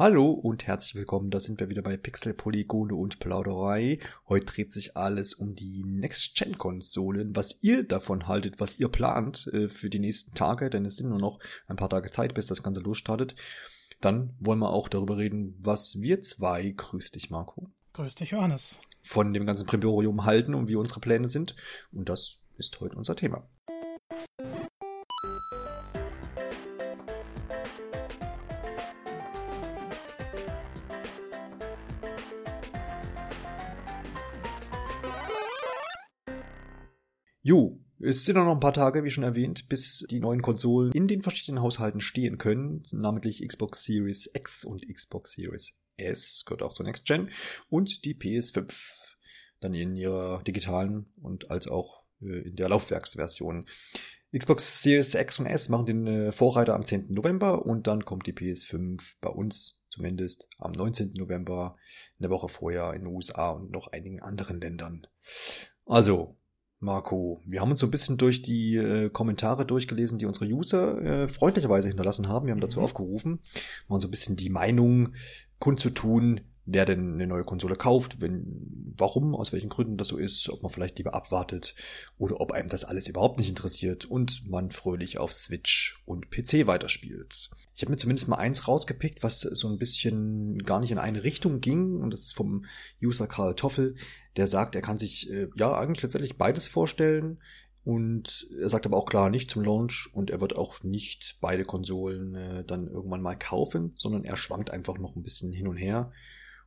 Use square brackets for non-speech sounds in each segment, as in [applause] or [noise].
Hallo und herzlich willkommen, da sind wir wieder bei Pixel, Polygone und Plauderei. Heute dreht sich alles um die Next-Gen-Konsolen, was ihr davon haltet, was ihr plant äh, für die nächsten Tage, denn es sind nur noch ein paar Tage Zeit, bis das Ganze losstartet. Dann wollen wir auch darüber reden, was wir zwei, grüß dich Marco. Grüß dich Johannes. Von dem ganzen Primborium halten und wie unsere Pläne sind. Und das ist heute unser Thema. Jo, es sind noch ein paar Tage, wie schon erwähnt, bis die neuen Konsolen in den verschiedenen Haushalten stehen können, namentlich Xbox Series X und Xbox Series S, gehört auch zur Next Gen, und die PS5, dann in ihrer digitalen und als auch äh, in der Laufwerksversion. Xbox Series X und S machen den äh, Vorreiter am 10. November und dann kommt die PS5 bei uns zumindest am 19. November, eine Woche vorher in den USA und noch einigen anderen Ländern. Also, Marco, wir haben uns so ein bisschen durch die äh, Kommentare durchgelesen, die unsere User äh, freundlicherweise hinterlassen haben. Wir haben dazu mhm. aufgerufen, mal so ein bisschen die Meinung kundzutun, wer denn eine neue Konsole kauft, wenn, warum, aus welchen Gründen das so ist, ob man vielleicht lieber abwartet oder ob einem das alles überhaupt nicht interessiert und man fröhlich auf Switch und PC weiterspielt. Ich habe mir zumindest mal eins rausgepickt, was so ein bisschen gar nicht in eine Richtung ging und das ist vom User Karl Toffel, der sagt, er kann sich äh, ja eigentlich letztendlich beides vorstellen. Und er sagt aber auch klar nicht zum Launch und er wird auch nicht beide Konsolen äh, dann irgendwann mal kaufen, sondern er schwankt einfach noch ein bisschen hin und her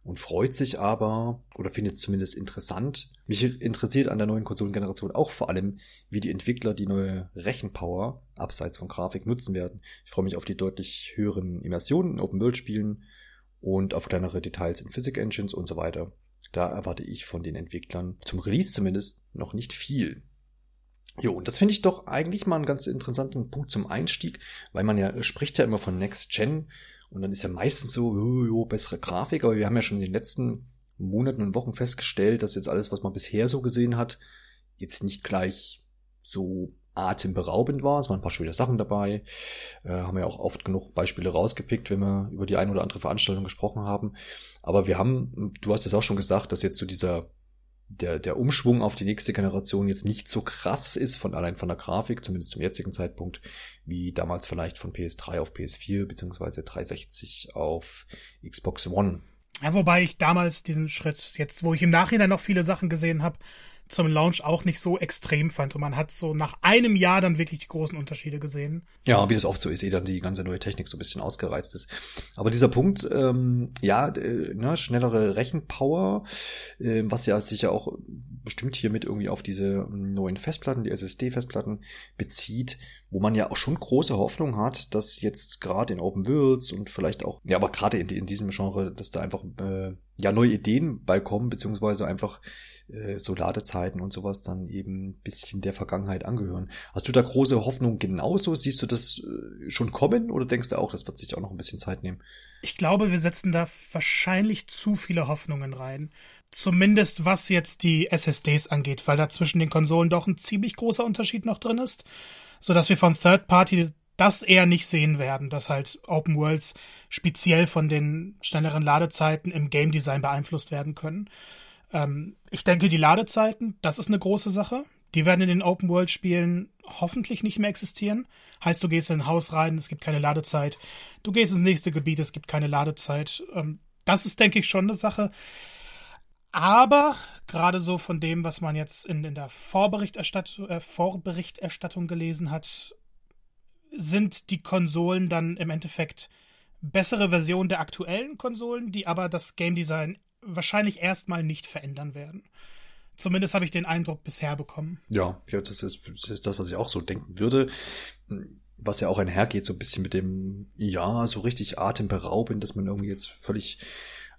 und freut sich aber oder findet es zumindest interessant. Mich interessiert an der neuen Konsolengeneration auch vor allem, wie die Entwickler die neue Rechenpower abseits von Grafik nutzen werden. Ich freue mich auf die deutlich höheren Immersionen in Open-World-Spielen und auf kleinere Details in Physics Engines und so weiter. Da erwarte ich von den Entwicklern zum Release zumindest noch nicht viel. Jo, und das finde ich doch eigentlich mal einen ganz interessanten Punkt zum Einstieg, weil man ja spricht ja immer von Next Gen und dann ist ja meistens so, jo, jo, bessere Grafik, aber wir haben ja schon in den letzten Monaten und Wochen festgestellt, dass jetzt alles, was man bisher so gesehen hat, jetzt nicht gleich so atemberaubend war. Es waren ein paar schöne Sachen dabei. Äh, haben ja auch oft genug Beispiele rausgepickt, wenn wir über die eine oder andere Veranstaltung gesprochen haben. Aber wir haben, du hast es auch schon gesagt, dass jetzt so dieser der, der Umschwung auf die nächste Generation jetzt nicht so krass ist, von allein von der Grafik, zumindest zum jetzigen Zeitpunkt, wie damals vielleicht von PS3 auf PS4 beziehungsweise 360 auf Xbox One. Ja, wobei ich damals diesen Schritt, jetzt wo ich im Nachhinein noch viele Sachen gesehen habe, zum Launch auch nicht so extrem fand. Und man hat so nach einem Jahr dann wirklich die großen Unterschiede gesehen. Ja, wie das oft so ist, eh dann die ganze neue Technik so ein bisschen ausgereizt ist. Aber dieser Punkt, ähm, ja, äh, ne, schnellere Rechenpower, äh, was ja sicher auch bestimmt hiermit irgendwie auf diese neuen Festplatten, die SSD-Festplatten bezieht, wo man ja auch schon große Hoffnung hat, dass jetzt gerade in Open Worlds und vielleicht auch, ja, aber gerade in, in diesem Genre, dass da einfach äh, ja neue Ideen beikommen, beziehungsweise einfach äh, so Ladezeiten und sowas dann eben ein bisschen der Vergangenheit angehören. Hast du da große Hoffnung genauso? Siehst du das äh, schon kommen oder denkst du auch, das wird sich auch noch ein bisschen Zeit nehmen? Ich glaube, wir setzen da wahrscheinlich zu viele Hoffnungen rein. Zumindest was jetzt die SSDs angeht, weil da zwischen den Konsolen doch ein ziemlich großer Unterschied noch drin ist, sodass wir von Third Party das eher nicht sehen werden, dass halt Open Worlds speziell von den schnelleren Ladezeiten im Game Design beeinflusst werden können. Ähm, ich denke, die Ladezeiten, das ist eine große Sache. Die werden in den Open World Spielen hoffentlich nicht mehr existieren. Heißt, du gehst in ein Haus rein, es gibt keine Ladezeit. Du gehst ins nächste Gebiet, es gibt keine Ladezeit. Ähm, das ist, denke ich, schon eine Sache. Aber gerade so von dem, was man jetzt in, in der Vorberichterstattung, äh, Vorberichterstattung gelesen hat, sind die Konsolen dann im Endeffekt bessere Versionen der aktuellen Konsolen, die aber das Game Design wahrscheinlich erstmal nicht verändern werden. Zumindest habe ich den Eindruck bisher bekommen. Ja, das ist, das ist das, was ich auch so denken würde. Was ja auch einhergeht, so ein bisschen mit dem, ja, so richtig atemberaubend, dass man irgendwie jetzt völlig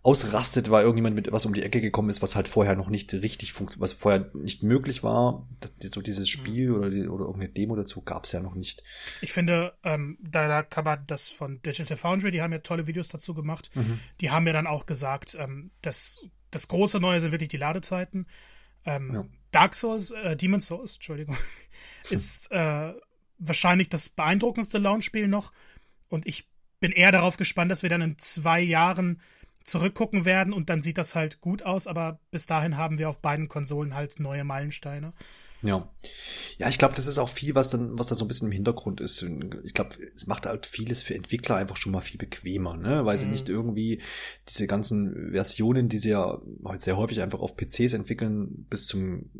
ausrastet, weil irgendjemand mit was um die Ecke gekommen ist, was halt vorher noch nicht richtig funktioniert, was vorher nicht möglich war. so dieses Spiel oder, die, oder irgendeine Demo dazu gab es ja noch nicht. Ich finde, ähm, da, da kann man das von Digital Foundry, die haben ja tolle Videos dazu gemacht. Mhm. Die haben ja dann auch gesagt, ähm, dass das große Neue sind wirklich die Ladezeiten. Ähm, ja. Dark Souls, äh, Demon Souls, Entschuldigung, [laughs] ist äh, wahrscheinlich das beeindruckendste Launch-Spiel noch. Und ich bin eher darauf gespannt, dass wir dann in zwei Jahren zurückgucken werden und dann sieht das halt gut aus, aber bis dahin haben wir auf beiden Konsolen halt neue Meilensteine. Ja. Ja, ich glaube, das ist auch viel, was dann, was da so ein bisschen im Hintergrund ist. Ich glaube, es macht halt vieles für Entwickler einfach schon mal viel bequemer, ne? Weil mhm. sie nicht irgendwie diese ganzen Versionen, die sie ja heute sehr häufig einfach auf PCs entwickeln, bis zum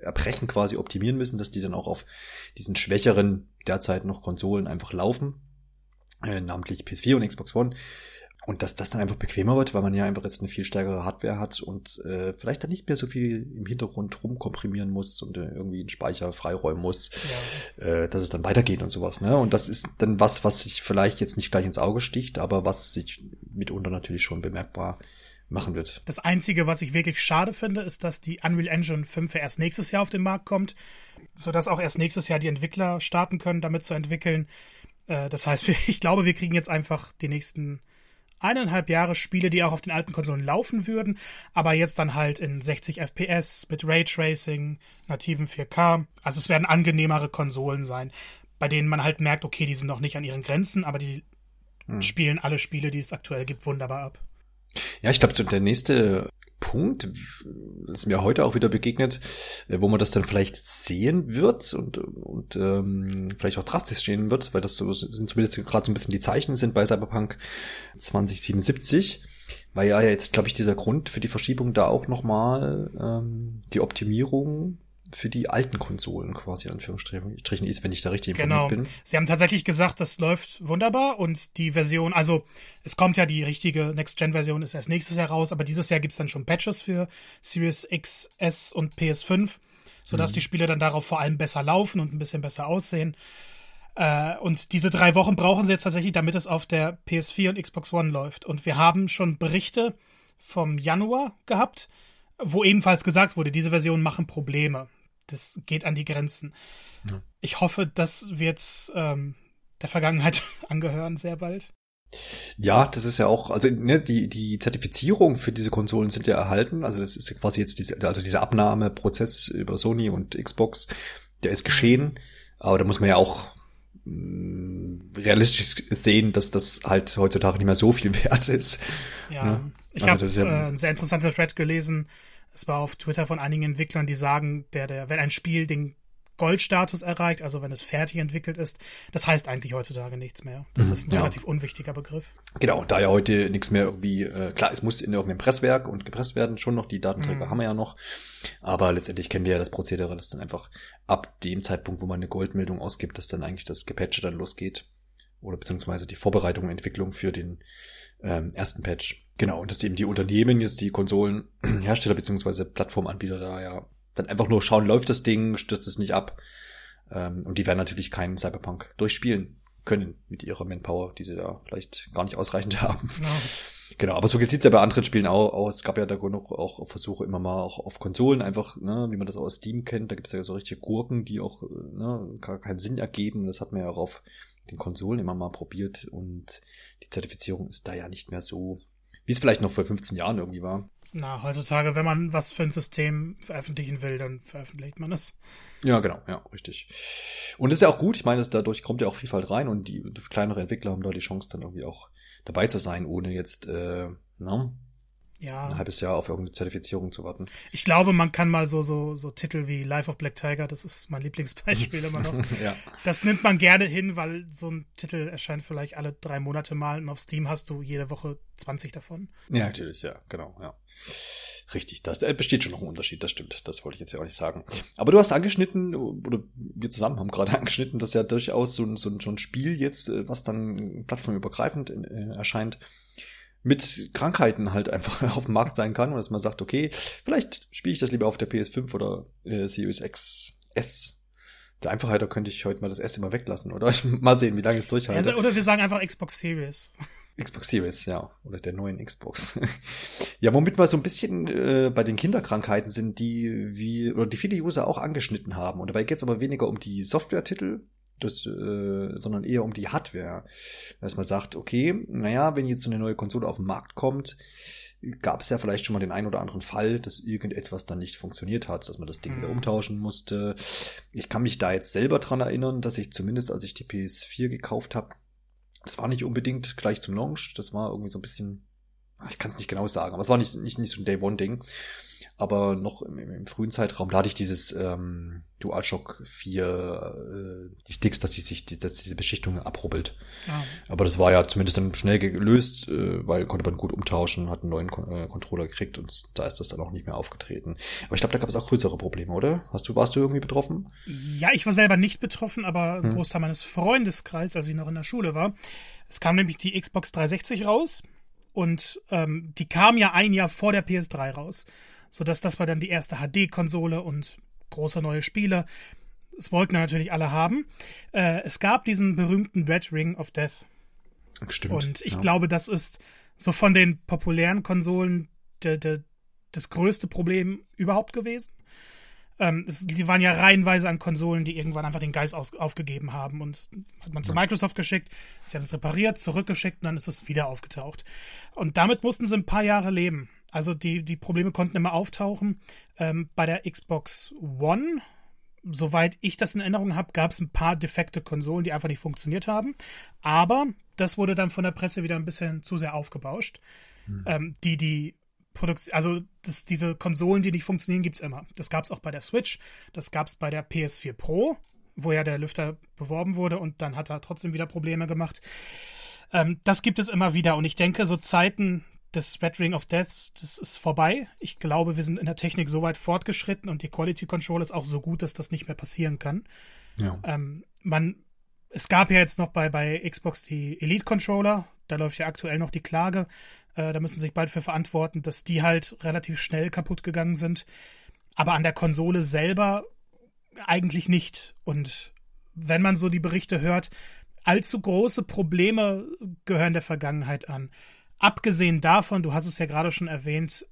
Erbrechen quasi optimieren müssen, dass die dann auch auf diesen schwächeren derzeit noch Konsolen einfach laufen. Äh, namentlich PS4 und Xbox One. Und dass das dann einfach bequemer wird, weil man ja einfach jetzt eine viel stärkere Hardware hat und äh, vielleicht dann nicht mehr so viel im Hintergrund rumkomprimieren muss und äh, irgendwie einen Speicher freiräumen muss, ja. äh, dass es dann weitergeht und sowas. Ne? Und das ist dann was, was sich vielleicht jetzt nicht gleich ins Auge sticht, aber was sich mitunter natürlich schon bemerkbar machen wird. Das Einzige, was ich wirklich schade finde, ist, dass die Unreal Engine 5 erst nächstes Jahr auf den Markt kommt, sodass auch erst nächstes Jahr die Entwickler starten können, damit zu entwickeln. Äh, das heißt, [laughs] ich glaube, wir kriegen jetzt einfach die nächsten eineinhalb Jahre Spiele, die auch auf den alten Konsolen laufen würden, aber jetzt dann halt in 60 FPS mit Raytracing, nativen 4K. Also es werden angenehmere Konsolen sein, bei denen man halt merkt, okay, die sind noch nicht an ihren Grenzen, aber die hm. spielen alle Spiele, die es aktuell gibt, wunderbar ab. Ja, ich glaube, der nächste Punkt, das mir heute auch wieder begegnet, äh, wo man das dann vielleicht sehen wird und, und ähm, vielleicht auch drastisch stehen wird, weil das so sind zumindest gerade so ein bisschen die Zeichen sind bei Cyberpunk 2077, weil ja jetzt, glaube ich, dieser Grund für die Verschiebung da auch nochmal ähm, die Optimierung für die alten Konsolen quasi, in Anführungsstrichen, ist, wenn ich da richtig informiert genau. bin. Sie haben tatsächlich gesagt, das läuft wunderbar und die Version, also es kommt ja die richtige Next-Gen-Version, ist erst nächstes Jahr raus, aber dieses Jahr gibt's dann schon Patches für Series X, S und PS5, sodass mhm. die Spiele dann darauf vor allem besser laufen und ein bisschen besser aussehen. Äh, und diese drei Wochen brauchen sie jetzt tatsächlich, damit es auf der PS4 und Xbox One läuft. Und wir haben schon Berichte vom Januar gehabt, wo ebenfalls gesagt wurde, diese Versionen machen Probleme das geht an die Grenzen. Ja. Ich hoffe, das wird ähm, der Vergangenheit [laughs] angehören sehr bald. Ja, das ist ja auch, also ne, die, die Zertifizierung für diese Konsolen sind ja erhalten. Also das ist quasi jetzt diese, also dieser Abnahmeprozess über Sony und Xbox, der ist geschehen. Aber da muss man ja auch mh, mm, realistisch sehen, dass das halt heutzutage nicht mehr so viel [laughs] wert ist. Ja, ne? ich also habe ja, äh, ein sehr interessantes Thread gelesen, es war auf Twitter von einigen Entwicklern, die sagen, der, der, wenn ein Spiel den Goldstatus erreicht, also wenn es fertig entwickelt ist, das heißt eigentlich heutzutage nichts mehr. Das mhm, ist ein ja. relativ unwichtiger Begriff. Genau, da ja heute nichts mehr irgendwie, äh, klar, es muss in irgendeinem Presswerk und gepresst werden, schon noch, die Datenträger mhm. haben wir ja noch, aber letztendlich kennen wir ja das Prozedere, dass dann einfach ab dem Zeitpunkt, wo man eine Goldmeldung ausgibt, dass dann eigentlich das Gepatche dann losgeht oder beziehungsweise die Vorbereitung und Entwicklung für den ähm, ersten Patch. Genau, und dass eben die Unternehmen jetzt die Konsolenhersteller beziehungsweise Plattformanbieter da ja dann einfach nur schauen, läuft das Ding, stürzt es nicht ab. Ähm, und die werden natürlich keinen Cyberpunk durchspielen können mit ihrer Manpower, die sie da vielleicht gar nicht ausreichend [laughs] haben. Genau. Genau, aber so sieht's ja bei anderen Spielen auch, auch. Es gab ja da noch auch Versuche immer mal auch auf Konsolen einfach, ne, wie man das auch aus Steam kennt. Da gibt's ja so richtige Gurken, die auch ne, gar keinen Sinn ergeben. Das hat man ja auch auf den Konsolen immer mal probiert und die Zertifizierung ist da ja nicht mehr so, wie es vielleicht noch vor 15 Jahren irgendwie war. Na, heutzutage, wenn man was für ein System veröffentlichen will, dann veröffentlicht man es. Ja, genau, ja, richtig. Und das ist ja auch gut, ich meine, dadurch kommt ja auch Vielfalt rein und die, die kleinere Entwickler haben da die Chance dann irgendwie auch dabei zu sein, ohne jetzt, äh, na, ja. ein halbes Jahr auf irgendeine Zertifizierung zu warten. Ich glaube, man kann mal so, so, so Titel wie Life of Black Tiger, das ist mein Lieblingsbeispiel [laughs] immer noch. ja. Das nimmt man gerne hin, weil so ein Titel erscheint vielleicht alle drei Monate mal und auf Steam hast du jede Woche 20 davon. Ja, natürlich, ja, genau, ja. Richtig, das äh, besteht schon noch ein Unterschied, das stimmt. Das wollte ich jetzt ja auch nicht sagen. Aber du hast angeschnitten, oder wir zusammen haben gerade [laughs] angeschnitten, dass ja durchaus so, so, so ein Spiel jetzt, äh, was dann plattformübergreifend äh, erscheint, mit Krankheiten halt einfach [laughs] auf dem Markt sein kann und dass man sagt, okay, vielleicht spiele ich das lieber auf der PS5 oder äh, Series X S. Der Einfachheit, da könnte ich heute mal das erste Mal weglassen, oder? [laughs] mal sehen, wie lange es durchhalte. Also, oder wir sagen einfach Xbox Series. [laughs] Xbox Series, ja. Oder der neuen Xbox. ja, womit wir so ein bisschen äh, bei den Kinderkrankheiten sind, die wie, oder die viele User auch angeschnitten haben. Und dabei geht es aber weniger um die Software-Titel, das, äh, sondern eher um die Hardware. Dass man sagt, okay, naja, wenn jetzt so eine neue Konsole auf den Markt kommt, gab es ja vielleicht schon mal den einen oder anderen Fall, dass irgendetwas dann nicht funktioniert hat, dass man das Ding mhm. wieder umtauschen musste. Ich kann mich da jetzt selber dran erinnern, dass ich zumindest, als ich die PS4 gekauft habe, Das war nicht unbedingt gleich zum Launch, das war irgendwie so ein bisschen, ich kann es nicht genau sagen, aber es war nicht, nicht, nicht so ein Day-One-Ding. Aber noch im, im, frühen Zeitraum, da hatte ich dieses ähm, DualShock 4, äh, die Sticks, dass die sich, die, dass diese Beschichtung abrubbelt. Ah. Aber das war ja zumindest dann schnell gelöst, äh, weil konnte man gut umtauschen, hat einen neuen äh, Controller gekriegt und da ist das dann auch nicht mehr aufgetreten. Aber ich glaube, da gab es auch größere Probleme, oder? Hast du, warst du irgendwie betroffen? Ja, ich war selber nicht betroffen, aber ein hm. Großteil meines Freundeskreises, als ich noch in der Schule war. Es kam nämlich die Xbox 360 raus und ähm, die kam ja ein Jahr vor der PS3 raus sodass das war dann die erste HD-Konsole und große neue Spiele. Das wollten natürlich alle haben. Äh, es gab diesen berühmten Red Ring of Death. Stimmt. Und ich ja. glaube, das ist so von den populären Konsolen de, de, das größte Problem überhaupt gewesen. Ähm, es, die waren ja reihenweise an Konsolen, die irgendwann einfach den Geist aus, aufgegeben haben und hat man zu Microsoft geschickt, sie haben es repariert, zurückgeschickt und dann ist es wieder aufgetaucht. Und damit mussten sie ein paar Jahre leben. Also die, die Probleme konnten immer auftauchen. Ähm, bei der Xbox One, soweit ich das in Erinnerung habe, gab es ein paar defekte Konsolen, die einfach nicht funktioniert haben. Aber das wurde dann von der Presse wieder ein bisschen zu sehr aufgebauscht. Hm. Ähm, die, die Produktion, also das, diese Konsolen, die nicht funktionieren, gibt es immer. Das gab es auch bei der Switch, das gab es bei der PS4 Pro, wo ja der Lüfter beworben wurde und dann hat er trotzdem wieder Probleme gemacht. Ähm, das gibt es immer wieder und ich denke, so Zeiten das Red Ring of Death, das ist vorbei. Ich glaube, wir sind in der Technik so weit fortgeschritten und die Quality Control ist auch so gut, dass das nicht mehr passieren kann. Ja. Ähm, man, es gab ja jetzt noch bei, bei Xbox die Elite Controller, da läuft ja aktuell noch die Klage. Äh, da müssen sie sich bald für verantworten, dass die halt relativ schnell kaputt gegangen sind. Aber an der Konsole selber eigentlich nicht. Und wenn man so die Berichte hört, allzu große Probleme gehören der Vergangenheit an. Abgesehen davon, du hast es ja gerade schon erwähnt,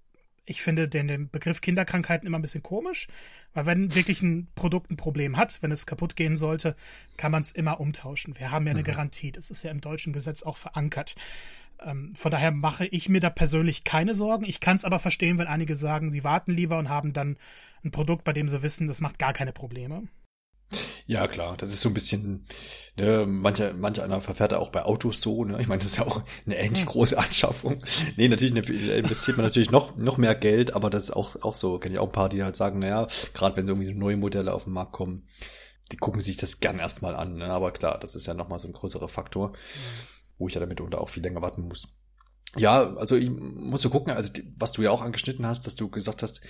ich finde den, den Begriff Kinderkrankheiten immer ein bisschen komisch, weil wenn wirklich ein Produkt ein Problem hat, wenn es kaputt gehen sollte, kann man es immer umtauschen. Wir haben ja eine mhm. Garantie, das ist ja im deutschen Gesetz auch verankert. Ähm, von daher mache ich mir da persönlich keine Sorgen. Ich kann es aber verstehen, wenn einige sagen, sie warten lieber und haben dann ein Produkt, bei dem sie wissen, das macht gar keine Probleme. Ja, klar, das ist so ein bisschen, ne, mancher, mancher einer verfährt auch bei Autos so, ne? Ich meine, das ist ja auch eine ähnlich hm. große Anschaffung. Nee, natürlich ne, investiert man natürlich noch, noch mehr Geld, aber das ist auch, auch so, kenne ich auch ein paar, die halt sagen, naja, gerade wenn so irgendwie so neue Modelle auf den Markt kommen, die gucken sich das gern erstmal an, ne? Aber klar, das ist ja nochmal so ein größerer Faktor, mhm. wo ich ja damit unter auch viel länger warten muss. Ja, also ich muss so gucken, also was du ja auch angeschnitten hast, dass du gesagt hast,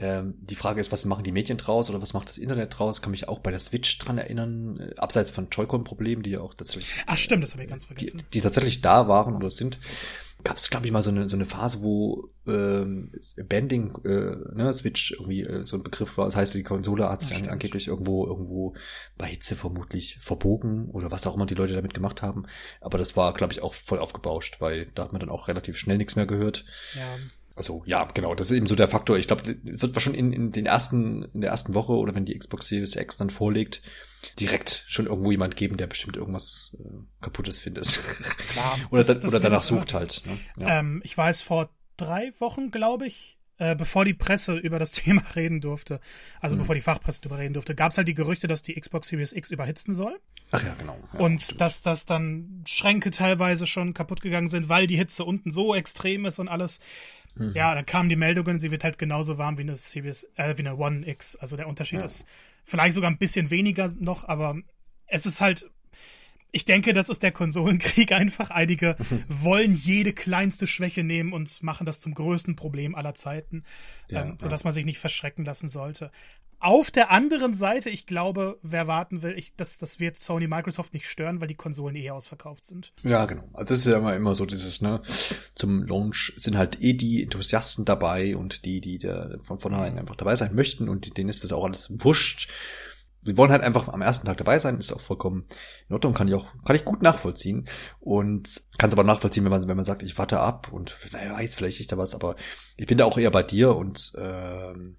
ähm, die Frage ist, was machen die Medien draus oder was macht das Internet draus? Kann mich auch bei der Switch dran erinnern, äh, abseits von Joy-Con-Problemen, die ja auch tatsächlich. Ach stimmt, das habe ich ganz vergessen. Die, die tatsächlich da waren oder sind gab es, glaube ich, mal so eine, so eine Phase, wo ähm, Bending, äh, ne, Switch irgendwie äh, so ein Begriff war. Das heißt, die Konsole hat sich an, angeblich irgendwo, irgendwo bei Hitze vermutlich verbogen oder was auch immer die Leute damit gemacht haben. Aber das war, glaube ich, auch voll aufgebauscht, weil da hat man dann auch relativ schnell nichts mehr gehört. Ja. Also ja, genau, das ist eben so der Faktor. Ich glaube, wird schon in, in den ersten, in der ersten Woche oder wenn die Xbox Series X dann vorlegt, direkt schon irgendwo jemand geben, der bestimmt irgendwas äh, Kaputtes findet. [laughs] Klar, [laughs] oder das, das oder danach sucht halt. Ne? Ja. Ähm, ich weiß vor drei Wochen, glaube ich, äh, bevor die Presse über das [laughs] Thema reden durfte, also mhm. bevor die Fachpresse darüber reden durfte, gab es halt die Gerüchte, dass die Xbox Series X überhitzen soll. Ach ja, genau. Ja, und stimmt. dass das dann Schränke teilweise schon kaputt gegangen sind, weil die Hitze unten so extrem ist und alles. Mhm. Ja, dann kamen die Meldungen, sie wird halt genauso warm wie eine Series, äh, wie eine One X. Also der Unterschied ja. ist vielleicht sogar ein bisschen weniger noch, aber es ist halt, ich denke, das ist der Konsolenkrieg [laughs] einfach. Einige [laughs] wollen jede kleinste Schwäche nehmen und machen das zum größten Problem aller Zeiten, ja, ähm, sodass ja. man sich nicht verschrecken lassen sollte. Auf der anderen Seite, ich glaube, wer warten will, ich, das, das wird Sony Microsoft nicht stören, weil die Konsolen eh ausverkauft sind. Ja, genau. Also das ist ja immer, immer so dieses, ne, zum Launch sind halt eh die Enthusiasten dabei und die, die da von vornherein einfach dabei sein möchten und denen ist das auch alles wurscht. Sie wollen halt einfach am ersten Tag dabei sein, ist auch vollkommen in Ordnung, kann ich auch, kann ich gut nachvollziehen. Und kann es aber nachvollziehen, wenn man, wenn man sagt, ich warte ab und wer weiß, vielleicht ist da was, aber ich bin da auch eher bei dir und ähm,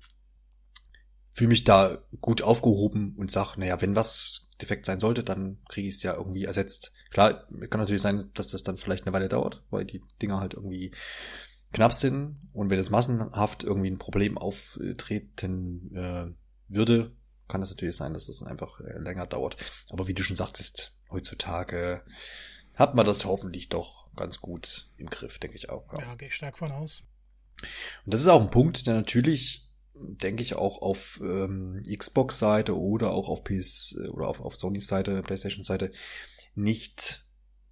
fühle mich da gut aufgehoben und sag, naja, wenn was defekt sein sollte, dann kriege ich es ja irgendwie ersetzt. Klar, kann natürlich sein, dass das dann vielleicht eine Weile dauert, weil die Dinger halt irgendwie knapp sind und wenn es massenhaft irgendwie ein Problem auftreten äh, würde, kann es natürlich sein, dass das dann einfach äh, länger dauert. Aber wie du schon sagtest, heutzutage hat man das hoffentlich doch ganz gut im Griff, denke ich auch. Ja, ja gehe ich stark von aus. Und das ist auch ein Punkt, der natürlich, denke ich, auch auf ähm, Xbox-Seite oder auch auf PS oder auf, auf Sony-Seite, PlayStation-Seite nicht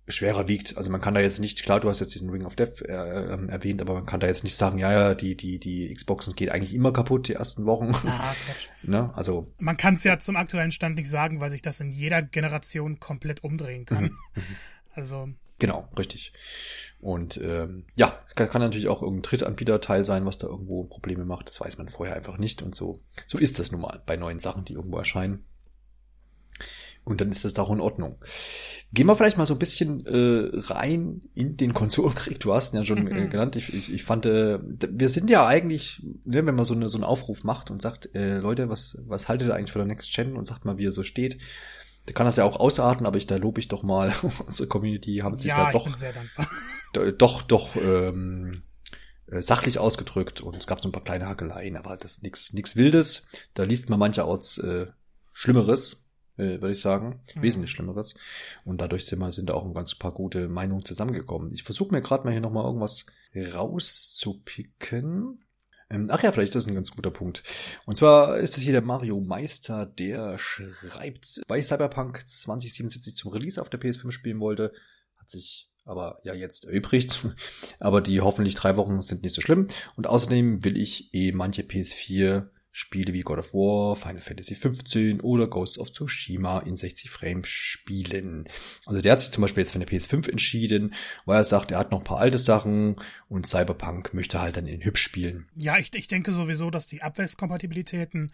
schwerer wiegt. Also man kann da jetzt nicht, klar, du hast jetzt diesen Ring of Death äh, ähm, erwähnt, aber man kann da jetzt nicht sagen, ja, ja, die, die, die Xboxen geht eigentlich immer kaputt, die ersten Wochen. Ah, [laughs] ne? Also. Man kann es ja zum aktuellen Stand nicht sagen, weil sich das in jeder Generation komplett umdrehen kann. Mhm, [laughs] mhm. also. Genau, richtig. Und ähm, ja, kann, kann natürlich auch irgendein Drittanbieter-Teil sein, was da irgendwo Probleme macht. Das weiß man vorher einfach nicht. Und so, so ist das nun mal bei neuen Sachen, die irgendwo erscheinen. Und dann ist das auch in Ordnung. Gehen wir vielleicht mal so ein bisschen äh, rein in den Konsolenkrieg. Du hast ihn ja schon äh, mhm. genannt. Ich, ich, ich fand, äh, wir sind ja eigentlich, ne, wenn man so, eine, so einen Aufruf macht und sagt, äh, Leute, was, was haltet ihr eigentlich für der Next Gen und sagt mal, wie er so steht. Da kann das ja auch ausarten, aber ich, da lobe ich doch mal [laughs] unsere Community, haben sich ja, da doch, [laughs] doch, doch, ähm, äh, sachlich ausgedrückt und es gab so ein paar kleine Hackeleien, aber das ist nichts nix Wildes. Da liest man mancherorts äh, Schlimmeres äh, würde ich sagen. Mhm. Wesentlich Schlimmeres. Und dadurch sind, wir, sind da auch ein ganz paar gute Meinungen zusammengekommen. Ich versuche mir gerade mal hier nochmal irgendwas rauszupicken. Ähm, ach ja, vielleicht ist das ein ganz guter Punkt. Und zwar ist das hier der Mario Meister, der schreibt, bei Cyberpunk 2077 zum Release auf der PS5 spielen wollte, hat sich aber ja jetzt erübrigt. [laughs] Aber die hoffentlich drei Wochen sind nicht so schlimm. Und außerdem will ich eh manche PS4 Spiele wie God of War, Final Fantasy XV oder Ghost of Tsushima in 60 Frames spielen. Also der hat sich zum Beispiel jetzt für eine PS5 entschieden, weil er sagt, er hat noch ein paar alte Sachen und Cyberpunk möchte halt dann in hübsch spielen. Ja, ich, ich denke sowieso, dass die Abwärtskompatibilitäten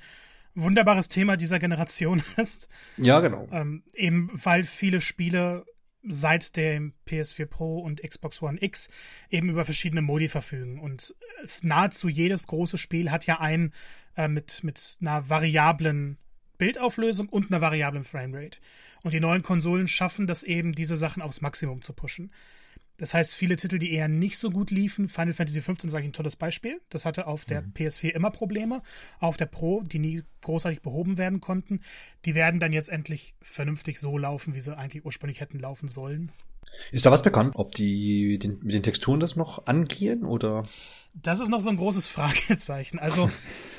wunderbares Thema dieser Generation [laughs] ist. Ja, genau. Ähm, eben weil viele Spiele seit dem PS4 Pro und Xbox One X eben über verschiedene Modi verfügen. Und nahezu jedes große Spiel hat ja einen äh, mit, mit einer variablen Bildauflösung und einer variablen Framerate. Und die neuen Konsolen schaffen das eben, diese Sachen aufs Maximum zu pushen. Das heißt, viele Titel, die eher nicht so gut liefen, Final Fantasy XV sage ich ein tolles Beispiel. Das hatte auf der mhm. PS4 immer Probleme, auf der Pro, die nie großartig behoben werden konnten. Die werden dann jetzt endlich vernünftig so laufen, wie sie eigentlich ursprünglich hätten laufen sollen. Ist da was bekannt, ob die den, mit den Texturen das noch angehen oder? Das ist noch so ein großes [laughs] Fragezeichen. Also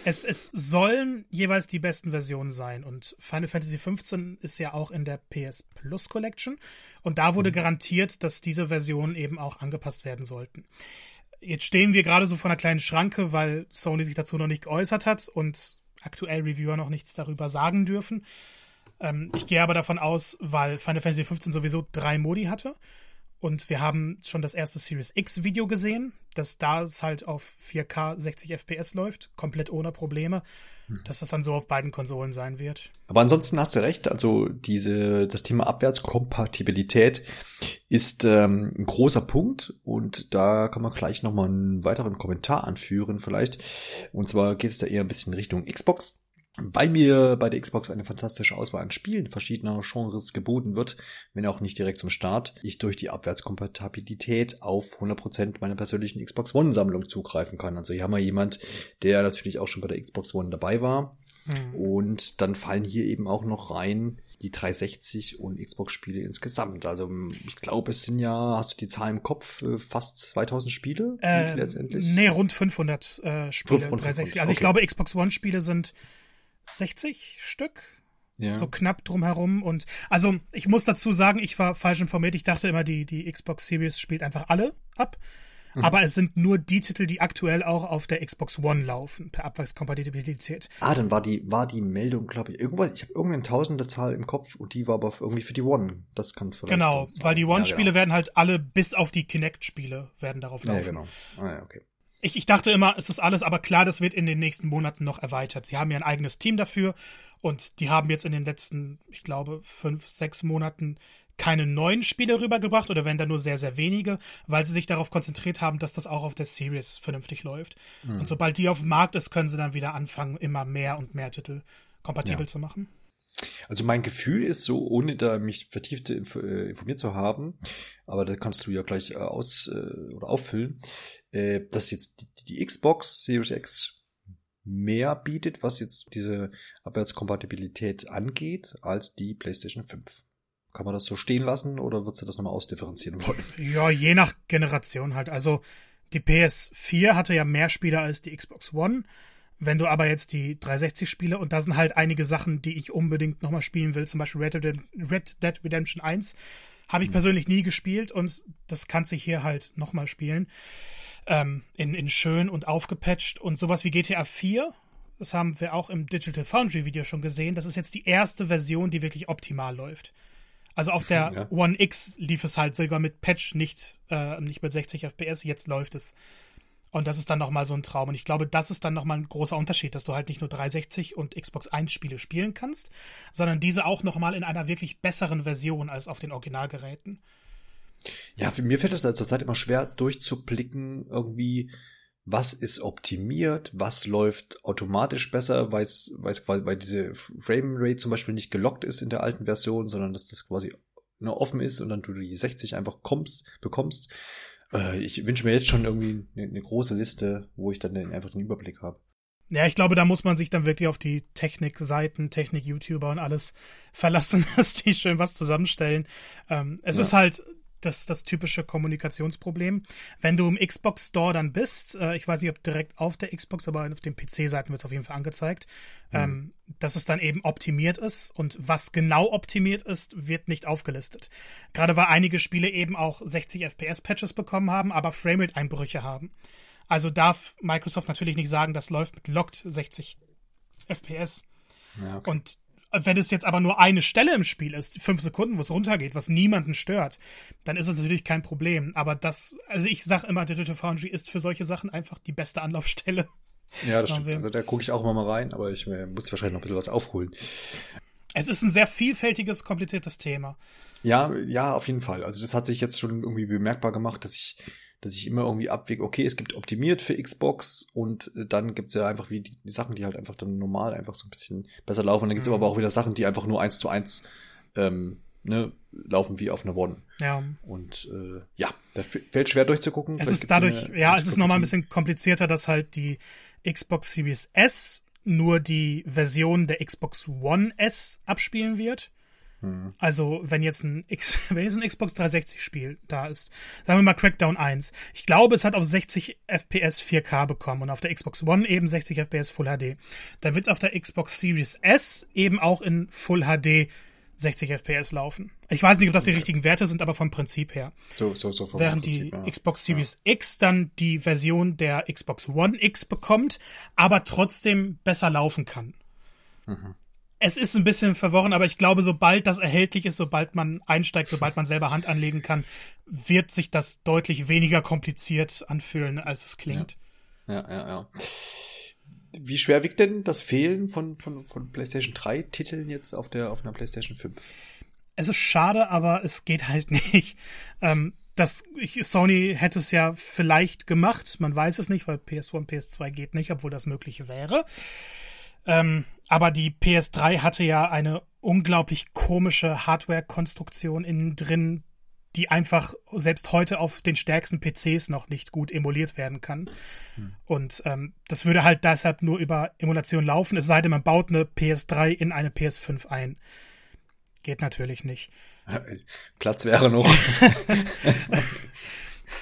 es, es sollen jeweils die besten Versionen sein. Und Final Fantasy XV ist ja auch in der PS Plus Collection. Und da wurde mhm. garantiert, dass diese Versionen eben auch angepasst werden sollten. Jetzt stehen wir gerade so vor einer kleinen Schranke, weil Sony sich dazu noch nicht geäußert hat und aktuell Reviewer noch nichts darüber sagen dürfen. Ähm, ich gehe aber davon aus, weil Final Fantasy XV sowieso drei Modi hatte und wir haben schon das erste Series X Video gesehen, dass da es halt auf 4K 60 FPS läuft, komplett ohne Probleme, mhm. dass das dann so auf beiden Konsolen sein wird. Aber ansonsten hast du recht, also diese, das Thema Abwärtskompatibilität ist ähm, ein großer Punkt und da kann man gleich nochmal einen weiteren Kommentar anführen vielleicht. Und zwar geht es da eher ein bisschen Richtung Xbox weil mir bei der Xbox eine fantastische Auswahl an Spielen verschiedener Genres geboten wird, wenn auch nicht direkt zum Start, ich durch die Abwärtskompatibilität auf 100% meiner persönlichen Xbox One Sammlung zugreifen kann. Also hier haben wir jemand, der natürlich auch schon bei der Xbox One dabei war. Mhm. Und dann fallen hier eben auch noch rein die 360 und Xbox Spiele insgesamt. Also ich glaube, es sind ja, hast du die Zahl im Kopf, äh, fast 2000 Spiele äh, letztendlich? Nee, rund 500 äh, Spiele. Rund 360. Also okay. ich glaube, Xbox One Spiele sind 60 Stück. Ja. So knapp drumherum. Und also ich muss dazu sagen, ich war falsch informiert. Ich dachte immer, die, die Xbox Series spielt einfach alle ab. Mhm. Aber es sind nur die Titel, die aktuell auch auf der Xbox One laufen, per Abwärtskompatibilität. Ah, dann war die, war die Meldung, glaube ich, irgendwas, ich habe irgendeine tausende Zahl im Kopf und die war aber irgendwie für die One. Das kann vielleicht. Genau, weil die One-Spiele ja, genau. werden halt alle bis auf die Kinect-Spiele werden darauf laufen. Ja, genau. Ah, ja, okay. Ich, ich dachte immer, es ist alles, aber klar, das wird in den nächsten Monaten noch erweitert. Sie haben ja ein eigenes Team dafür und die haben jetzt in den letzten, ich glaube, fünf, sechs Monaten keine neuen Spiele rübergebracht oder wenn da nur sehr, sehr wenige, weil sie sich darauf konzentriert haben, dass das auch auf der Series vernünftig läuft. Mhm. Und sobald die auf dem Markt ist, können sie dann wieder anfangen, immer mehr und mehr Titel kompatibel ja. zu machen. Also mein Gefühl ist so, ohne da mich vertieft äh, informiert zu haben, aber da kannst du ja gleich äh, aus äh, oder auffüllen, dass jetzt die, die Xbox Series X mehr bietet, was jetzt diese Abwärtskompatibilität angeht, als die PlayStation 5. Kann man das so stehen lassen oder würdest du das nochmal ausdifferenzieren wollen? Ja, je nach Generation halt. Also die PS4 hatte ja mehr Spieler als die Xbox One. Wenn du aber jetzt die 360 spiele, und da sind halt einige Sachen, die ich unbedingt nochmal spielen will, zum Beispiel Red Dead, Red Dead Redemption 1, habe ich mhm. persönlich nie gespielt und das kannst du hier halt nochmal spielen. Ähm, in, in schön und aufgepatcht und sowas wie GTA 4, das haben wir auch im Digital Foundry Video schon gesehen, das ist jetzt die erste Version, die wirklich optimal läuft. Also auf der [laughs] ja. One X lief es halt sogar mit Patch nicht, äh, nicht mit 60 FPS, jetzt läuft es. Und das ist dann nochmal so ein Traum. Und ich glaube, das ist dann nochmal ein großer Unterschied, dass du halt nicht nur 360 und Xbox 1 Spiele spielen kannst, sondern diese auch nochmal in einer wirklich besseren Version als auf den Originalgeräten. Ja, für mir fällt es halt zurzeit immer schwer durchzublicken, irgendwie, was ist optimiert, was läuft automatisch besser, weil es, weil diese Framerate zum Beispiel nicht gelockt ist in der alten Version, sondern dass das quasi nur offen ist und dann du die 60 einfach kommst, bekommst. Äh, ich wünsche mir jetzt schon irgendwie eine, eine, große Liste, wo ich dann den, einfach den Überblick habe. Ja, ich glaube, da muss man sich dann wirklich auf die Technik-Seiten, Technik-YouTuber und alles [laughs] verlassen, dass die schön was zusammenstellen. Ähm, es ja. ist halt das, das typische Kommunikationsproblem. Wenn du im Xbox Store dann bist, äh, ich weiß nicht, ob direkt auf der Xbox, aber auf den PC-Seiten wird es auf jeden Fall angezeigt, mhm. ähm, dass es dann eben optimiert ist und was genau optimiert ist, wird nicht aufgelistet. Gerade weil einige Spiele eben auch 60 FPS-Patches bekommen haben, aber Framerate-Einbrüche haben. Also darf Microsoft natürlich nicht sagen, das läuft mit locked 60 FPS. Ja, okay. Und wenn es jetzt aber nur eine Stelle im Spiel ist, fünf Sekunden, wo es runtergeht, was niemanden stört, dann ist es natürlich kein Problem. Aber das, also ich sag immer, Digital Foundry ist für solche Sachen einfach die beste Anlaufstelle. Ja, das stimmt. Also da gucke ich auch immer mal rein, aber ich äh, muss wahrscheinlich noch ein bisschen was aufholen. Es ist ein sehr vielfältiges, kompliziertes Thema. Ja, ja, auf jeden Fall. Also das hat sich jetzt schon irgendwie bemerkbar gemacht, dass ich dass ich immer irgendwie abwäge, okay, es gibt optimiert für Xbox und äh, dann gibt's ja einfach wie die, die Sachen, die halt einfach dann normal einfach so ein bisschen besser laufen. Und dann gibt's mhm. aber auch wieder Sachen, die einfach nur eins zu eins ähm, ne, laufen wie auf einer One. Ja. Und äh, ja, da fällt schwer durchzugucken. Es ist dadurch, eine, ja, es ist nochmal ein bisschen komplizierter, dass halt die Xbox Series S nur die Version der Xbox One S abspielen wird. Mhm. Also, wenn jetzt ein X, [laughs] wenn jetzt ein Xbox 360 Spiel da ist, sagen wir mal Crackdown 1. Ich glaube, es hat auf 60 FPS 4K bekommen und auf der Xbox One eben 60 FPS Full HD. Dann wird es auf der Xbox Series S eben auch in Full HD 60 FPS laufen. Ich weiß nicht, ob das die richtigen Werte sind, aber vom Prinzip her. So, so, so vom Während Prinzip, die ja. Xbox Series ja. X dann die Version der Xbox One X bekommt, aber trotzdem besser laufen kann. Mhm es ist ein bisschen verworren, aber ich glaube, sobald das erhältlich ist, sobald man einsteigt, sobald man selber Hand anlegen kann, wird sich das deutlich weniger kompliziert anfühlen, als es klingt. Ja, ja, ja. ja. Wie schwer wiegt denn das Fehlen von, von, von PlayStation 3 Titeln jetzt auf der, auf einer PlayStation 5? Es ist schade, aber es geht halt [laughs] nicht. Ähm, das, ich, Sony hätte es ja vielleicht gemacht, man weiß es nicht, weil PS1, PS2 geht nicht, obwohl das möglich wäre. Ähm, aber die PS3 hatte ja eine unglaublich komische Hardware-Konstruktion innen drin, die einfach selbst heute auf den stärksten PCs noch nicht gut emuliert werden kann. Hm. Und ähm, das würde halt deshalb nur über Emulation laufen, es sei denn, man baut eine PS3 in eine PS5 ein. Geht natürlich nicht. [laughs] Platz wäre noch. [laughs]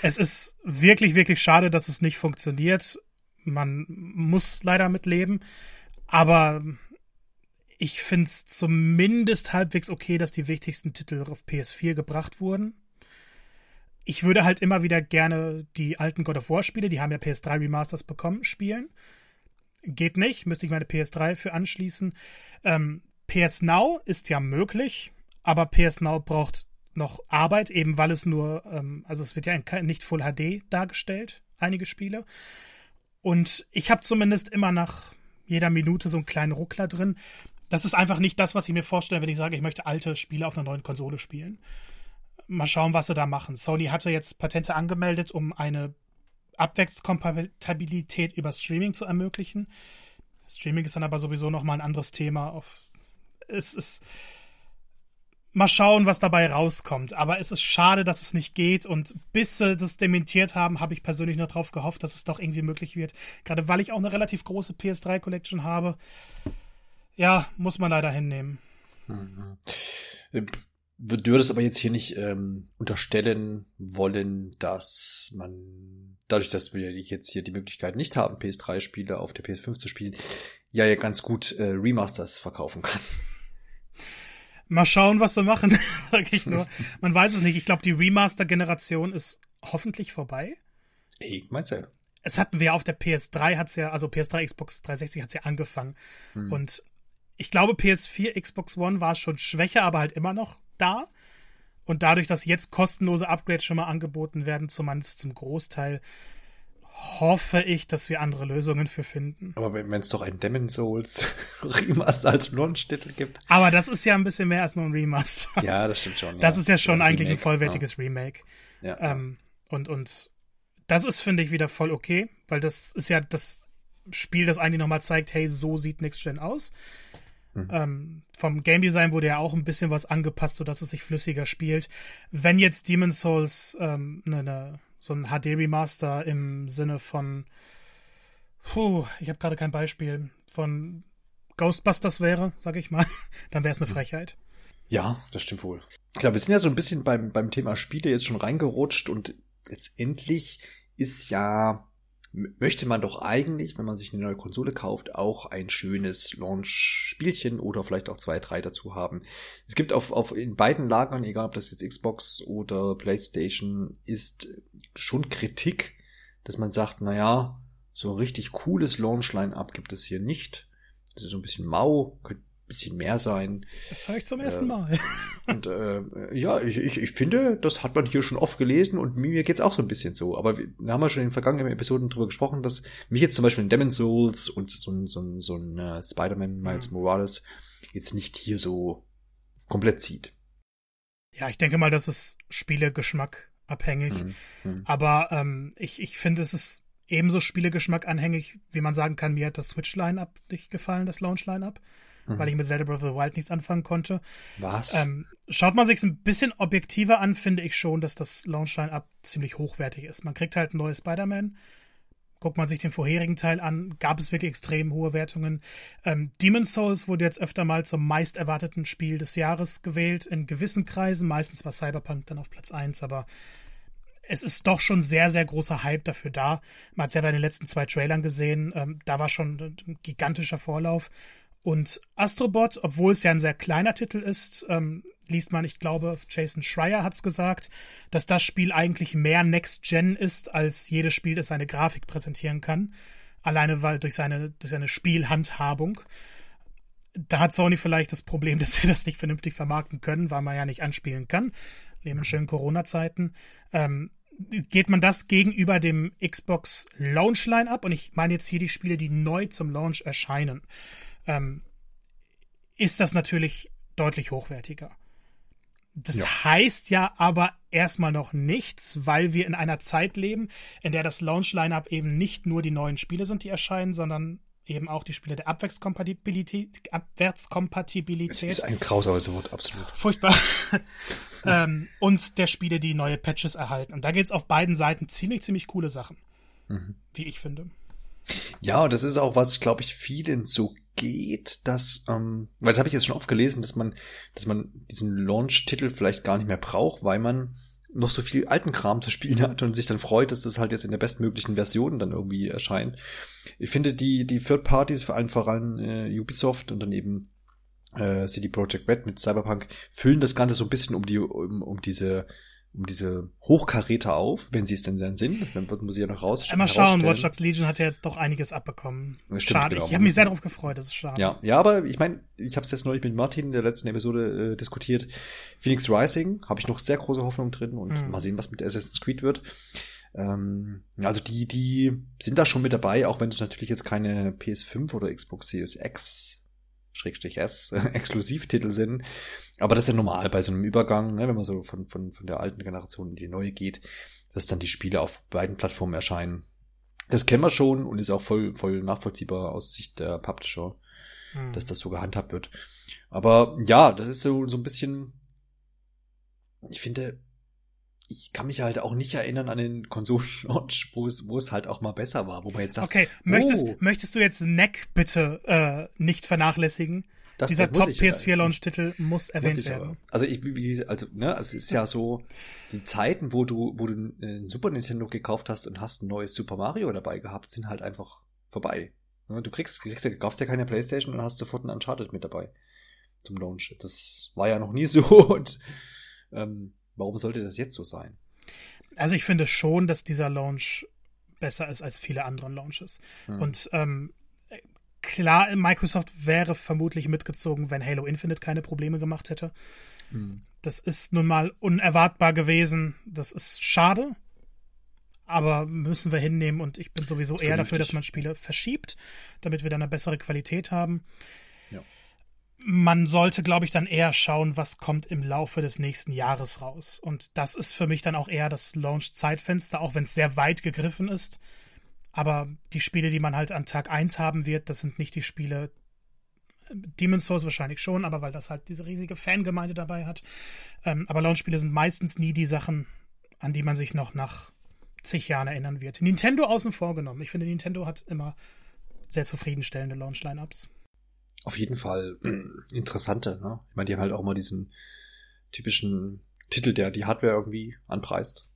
es ist wirklich, wirklich schade, dass es nicht funktioniert. Man muss leider mitleben. Aber ich finde es zumindest halbwegs okay, dass die wichtigsten Titel auf PS4 gebracht wurden. Ich würde halt immer wieder gerne die alten God of War Spiele, die haben ja PS3 Remasters bekommen, spielen. Geht nicht, müsste ich meine PS3 für anschließen. Ähm, PS Now ist ja möglich, aber PS Now braucht noch Arbeit, eben weil es nur, ähm, also es wird ja nicht Full HD dargestellt, einige Spiele. Und ich habe zumindest immer nach jeder Minute so einen kleinen Ruckler drin. Das ist einfach nicht das, was ich mir vorstelle, wenn ich sage, ich möchte alte Spiele auf einer neuen Konsole spielen. Mal schauen, was sie da machen. Sony hatte jetzt Patente angemeldet, um eine Abwärtskompatibilität über Streaming zu ermöglichen. Streaming ist dann aber sowieso nochmal ein anderes Thema. Es ist mal schauen, was dabei rauskommt. Aber es ist schade, dass es nicht geht. Und bis sie das dementiert haben, habe ich persönlich nur darauf gehofft, dass es doch irgendwie möglich wird. Gerade weil ich auch eine relativ große PS3 Collection habe. Ja, muss man leider hinnehmen. Mhm. Du würdest aber jetzt hier nicht ähm, unterstellen wollen, dass man, dadurch, dass wir jetzt hier die Möglichkeit nicht haben, PS3-Spiele auf der PS5 zu spielen, ja ja ganz gut äh, Remasters verkaufen kann. Mal schauen, was sie machen, [laughs] sag ich nur. Man weiß es nicht. Ich glaube, die Remaster-Generation ist hoffentlich vorbei. Ey, meinst du? Es hatten wir auf der PS3, hat's ja, also PS3, Xbox 360 hat's ja angefangen. Hm. Und ich glaube, PS4, Xbox One war schon schwächer, aber halt immer noch da. Und dadurch, dass jetzt kostenlose Upgrades schon mal angeboten werden, zumindest zum Großteil, hoffe ich, dass wir andere Lösungen für finden. Aber wenn es doch ein Demon Souls [laughs] Remaster als Launch-Titel gibt. Aber das ist ja ein bisschen mehr als nur ein Remaster. Ja, das stimmt schon. Das ist ja schon ein eigentlich Remake, ein vollwertiges ja. Remake. Ja. Ähm, und, und das ist, finde ich, wieder voll okay, weil das ist ja das Spiel, das eigentlich nochmal zeigt, hey, so sieht Next Gen aus. Mhm. Ähm, vom Game Design wurde ja auch ein bisschen was angepasst, sodass es sich flüssiger spielt. Wenn jetzt Demon's Souls ähm, ne, ne, so ein HD-Remaster im Sinne von, puh, ich habe gerade kein Beispiel, von Ghostbusters wäre, sag ich mal, [laughs] dann wäre es eine mhm. Frechheit. Ja, das stimmt wohl. Klar, wir sind ja so ein bisschen beim, beim Thema Spiele jetzt schon reingerutscht und letztendlich ist ja möchte man doch eigentlich, wenn man sich eine neue Konsole kauft, auch ein schönes Launch-Spielchen oder vielleicht auch zwei, drei dazu haben. Es gibt auf, auf in beiden Lagern, egal ob das jetzt Xbox oder PlayStation ist, schon Kritik, dass man sagt, na ja, so ein richtig cooles Launch-Line-Up gibt es hier nicht. Das ist so ein bisschen mau, könnte bisschen mehr sein. Das höre ich zum ersten äh, Mal. [laughs] und äh, ja, ich, ich, ich finde, das hat man hier schon oft gelesen und mir geht's auch so ein bisschen so. Aber wir, wir haben ja schon in den vergangenen Episoden drüber gesprochen, dass mich jetzt zum Beispiel in Demon's Souls und so, ein so, ein so ein uh, Spider-Man Miles mhm. Morales jetzt nicht hier so komplett zieht. Ja, ich denke mal, das ist Spielegeschmack abhängig. Mhm. Mhm. Aber ähm, ich, ich finde, es ist ebenso Spielegeschmack anhängig, wie man sagen kann, mir hat das Switch-Line-Up nicht gefallen, das Launch-Line-Up mhm. weil ich mit Zelda Breath of the Wild nichts anfangen konnte. Was? Ähm, schaut man sich ein bisschen objektiver an, finde ich schon, dass das Launchline-Up ziemlich hochwertig ist. Man kriegt halt ein neues Spider-Man. Guckt man sich den vorherigen Teil an, gab es wirklich extrem hohe Wertungen. Ähm, Demon's Souls wurde jetzt öfter mal zum meist erwarteten Spiel des Jahres gewählt, in gewissen Kreisen. Meistens war Cyberpunk dann auf Platz 1, aber es ist doch schon sehr, sehr großer Hype dafür da. Man hat es ja bei den letzten zwei Trailern gesehen, ähm, da war schon ein gigantischer Vorlauf. Und Astrobot, obwohl es ja ein sehr kleiner Titel ist, ähm, liest man, ich glaube, Jason Schreier hat es gesagt, dass das Spiel eigentlich mehr Next Gen ist, als jedes Spiel, das seine Grafik präsentieren kann. Alleine weil durch seine, durch seine Spielhandhabung. Da hat Sony vielleicht das Problem, [laughs] dass sie das nicht vernünftig vermarkten können, weil man ja nicht anspielen kann. Leben in schönen Corona-Zeiten. Ähm, geht man das gegenüber dem Xbox Launch Line ab? Und ich meine jetzt hier die Spiele, die neu zum Launch erscheinen ähm, ist das natürlich deutlich hochwertiger. Das ja. heißt ja aber erstmal noch nichts, weil wir in einer Zeit leben, in der das Launch-Lineup eben nicht nur die neuen Spiele sind, die erscheinen, sondern eben auch die Spiele der Abwärtskompatibilität. Abwärtskompatibilität. Das ist ein grausames Wort, absolut. Furchtbar. [laughs] ähm, und der Spiele, die neue Patches erhalten. Und da geht es auf beiden Seiten ziemlich, ziemlich coole Sachen. Mhm. Wie ich finde. Ja, das ist auch was, glaube ich, vielen so geht, dass, ähm, weil das habe ich jetzt schon oft gelesen, dass man, dass man diesen Launch-Titel vielleicht gar nicht mehr braucht, weil man noch so viel alten Kram zu spielen hat und sich dann freut, dass das halt jetzt in der bestmöglichen Version dann irgendwie erscheint. Ich finde die, die Third Parties, vor allem voran äh, Ubisoft und dann eben äh, CD Projekt Red mit Cyberpunk, füllen das Ganze so ein bisschen um die, um, um diese um diese Hochkaräter auf, wenn sie es denn dann sind. Das muss ich ja noch raus. Mal schauen, Watch Dogs Legion hat ja jetzt doch einiges abbekommen. Stimmt, schade. Genau. Ich habe mich sehr darauf gefreut, das ist schade. Ja, ja aber ich meine, ich habe es jetzt neulich mit Martin in der letzten Episode äh, diskutiert. Phoenix Rising habe ich noch sehr große Hoffnung drin und mhm. mal sehen, was mit Assassin's Creed wird. Ähm, also die, die sind da schon mit dabei, auch wenn es natürlich jetzt keine PS5 oder Xbox Series X Schrägstrich S [laughs] Exklusivtitel sind. Aber das ist ja normal bei so einem Übergang, ne, wenn man so von, von, von der alten Generation in die neue geht, dass dann die Spiele auf beiden Plattformen erscheinen. Das kennen wir schon und ist auch voll, voll nachvollziehbar aus Sicht der Publisher, hm. dass das so gehandhabt wird. Aber ja, das ist so, so ein bisschen, ich finde, ich kann mich halt auch nicht erinnern an den Konsolen-Launch, wo es, wo es halt auch mal besser war, wo man jetzt sagt, okay, möchtest, oh. möchtest du jetzt Neck bitte äh, nicht vernachlässigen? das, dieser Top PS4 Launch Titel muss erwähnt muss werden. Aber. Also ich wie, also ne, also es ist ja so die Zeiten, wo du wo du ein Super Nintendo gekauft hast und hast ein neues Super Mario dabei gehabt, sind halt einfach vorbei. Ne, du kriegst kriegst ja kaufst ja keine PlayStation und hast sofort ein Uncharted mit dabei zum Launch. Das war ja noch nie so [laughs] und ähm, warum sollte das jetzt so sein? Also ich finde schon, dass dieser Launch besser ist als viele andere Launches. Hm. Und ähm, klar, Microsoft wäre vermutlich mitgezogen, wenn Halo Infinite keine Probleme gemacht hätte. Hm. Das ist nun mal unerwartbar gewesen. Das ist schade. Aber müssen wir hinnehmen und ich bin sowieso eher dafür, dass man Spiele verschiebt, damit wir dann eine bessere Qualität haben. Man sollte, glaube ich, dann eher schauen, was kommt im Laufe des nächsten Jahres raus. Und das ist für mich dann auch eher das Launch-Zeitfenster, auch wenn es sehr weit gegriffen ist. Aber die Spiele, die man halt an Tag 1 haben wird, das sind nicht die Spiele. Demon's Souls wahrscheinlich schon, aber weil das halt diese riesige Fangemeinde dabei hat. Ähm, aber Launch-Spiele sind meistens nie die Sachen, an die man sich noch nach zig Jahren erinnern wird. Nintendo außen vor genommen. Ich finde, Nintendo hat immer sehr zufriedenstellende Launch-Lineups. Auf jeden Fall äh, interessante, ne? Ich meine, die haben halt auch mal diesen typischen Titel, der die Hardware irgendwie anpreist.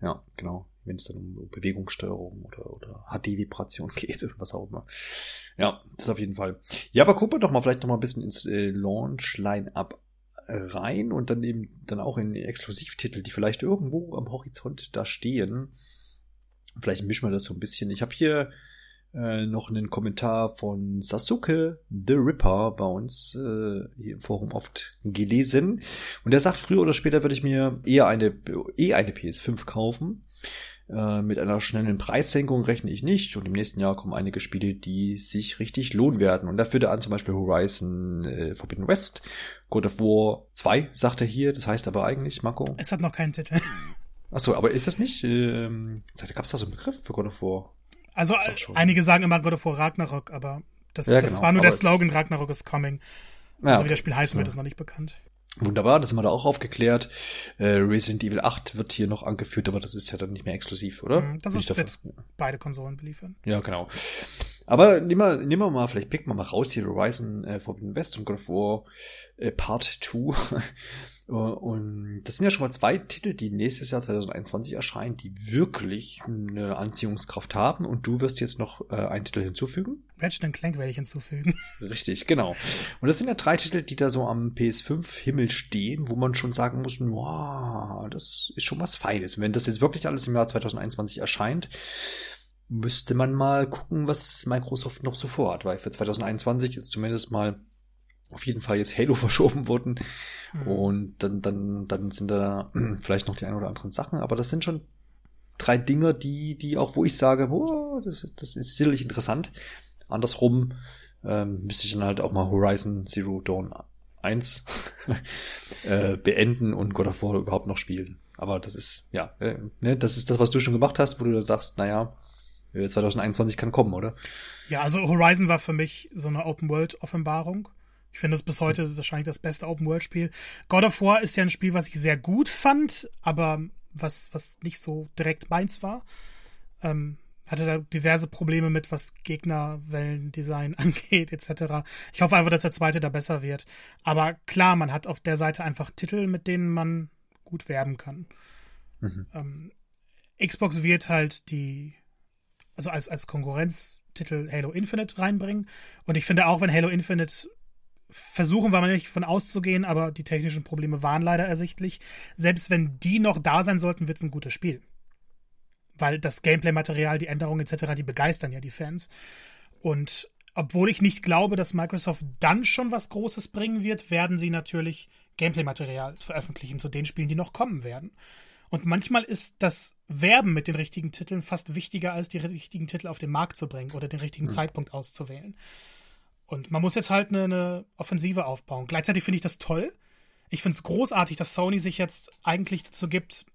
Ja, genau wenn es dann um Bewegungssteuerung oder, oder HD-Vibration [laughs] geht oder was auch immer. Ja, das auf jeden Fall. Ja, aber gucken wir doch mal vielleicht noch mal ein bisschen ins äh, Launch-Line-Up rein und dann eben dann auch in Exklusivtitel, die vielleicht irgendwo am Horizont da stehen. Vielleicht mischen wir das so ein bisschen. Ich habe hier äh, noch einen Kommentar von Sasuke the Ripper bei uns äh, hier im Forum oft gelesen. Und der sagt, früher oder später würde ich mir eher eine, eh eine PS5 kaufen. Äh, mit einer schnellen Preissenkung rechne ich nicht und im nächsten Jahr kommen einige Spiele, die sich richtig lohnen werden. Und da führt er an zum Beispiel Horizon äh, Forbidden West, God of War 2, sagt er hier. Das heißt aber eigentlich, Marco? Es hat noch keinen Titel. Achso, aber ist das nicht? Ähm, gab es da so einen Begriff für God of War? Also einige sagen immer God of War Ragnarok, aber das, ja, das genau, war nur der Slogan Ragnarok is coming. Ja, also wie das Spiel heißen wird, ist noch nicht bekannt. Wunderbar, das haben wir da auch aufgeklärt. Äh, Resident Evil 8 wird hier noch angeführt, aber das ist ja dann nicht mehr exklusiv, oder? Mhm, das ist, wird beide Konsolen beliefern. Ja, genau. Aber nehmen wir, nehmen wir mal, vielleicht picken wir mal raus hier Horizon äh, Forbidden West und God of War äh, Part 2. [laughs] Äh, und das sind ja schon mal zwei Titel, die nächstes Jahr 2021 erscheinen, die wirklich eine Anziehungskraft haben. Und du wirst jetzt noch äh, einen Titel hinzufügen? Ratchet Clank werde ich hinzufügen. [laughs] Richtig, genau. Und das sind ja drei Titel, die da so am PS5-Himmel stehen, wo man schon sagen muss, wow, das ist schon was Feines. Und wenn das jetzt wirklich alles im Jahr 2021 erscheint, müsste man mal gucken, was Microsoft noch so vorhat, weil für 2021 ist zumindest mal auf jeden Fall jetzt Halo [laughs] verschoben wurden. Mhm. Und dann, dann, dann sind da [clears throat] vielleicht noch die ein oder anderen Sachen, aber das sind schon drei Dinge, die, die auch, wo ich sage, oh, das, das ist sicherlich interessant. Andersrum ähm, müsste ich dann halt auch mal Horizon Zero Dawn 1 [laughs] äh, beenden und God of War überhaupt noch spielen. Aber das ist, ja, äh, ne, das ist das, was du schon gemacht hast, wo du sagst, naja, 2021 kann kommen, oder? Ja, also Horizon war für mich so eine Open-World-Offenbarung. Ich finde es bis heute wahrscheinlich das beste Open-World-Spiel. God of War ist ja ein Spiel, was ich sehr gut fand, aber was, was nicht so direkt meins war. Ähm, hatte da diverse Probleme mit, was Gegnerwellendesign [laughs] angeht, etc. Ich hoffe einfach, dass der zweite da besser wird. Aber klar, man hat auf der Seite einfach Titel, mit denen man gut werben kann. Mhm. Ähm, Xbox wird halt die, also als, als Konkurrenztitel Halo Infinite reinbringen. Und ich finde auch, wenn Halo Infinite versuchen wir mal nicht von auszugehen, aber die technischen Probleme waren leider ersichtlich. Selbst wenn die noch da sein sollten, wird es ein gutes Spiel. Weil das Gameplay-Material, die Änderungen etc., die begeistern ja die Fans. Und obwohl ich nicht glaube, dass Microsoft dann schon was Großes bringen wird, werden sie natürlich Gameplay-Material veröffentlichen zu den Spielen, die noch kommen werden. Und manchmal ist das Werben mit den richtigen Titeln fast wichtiger, als die richtigen Titel auf den Markt zu bringen oder den richtigen mhm. Zeitpunkt auszuwählen. Und man muss jetzt halt eine, eine Offensive aufbauen. Gleichzeitig finde ich das toll. Ich finde es großartig, dass Sony sich jetzt eigentlich dazu gibt,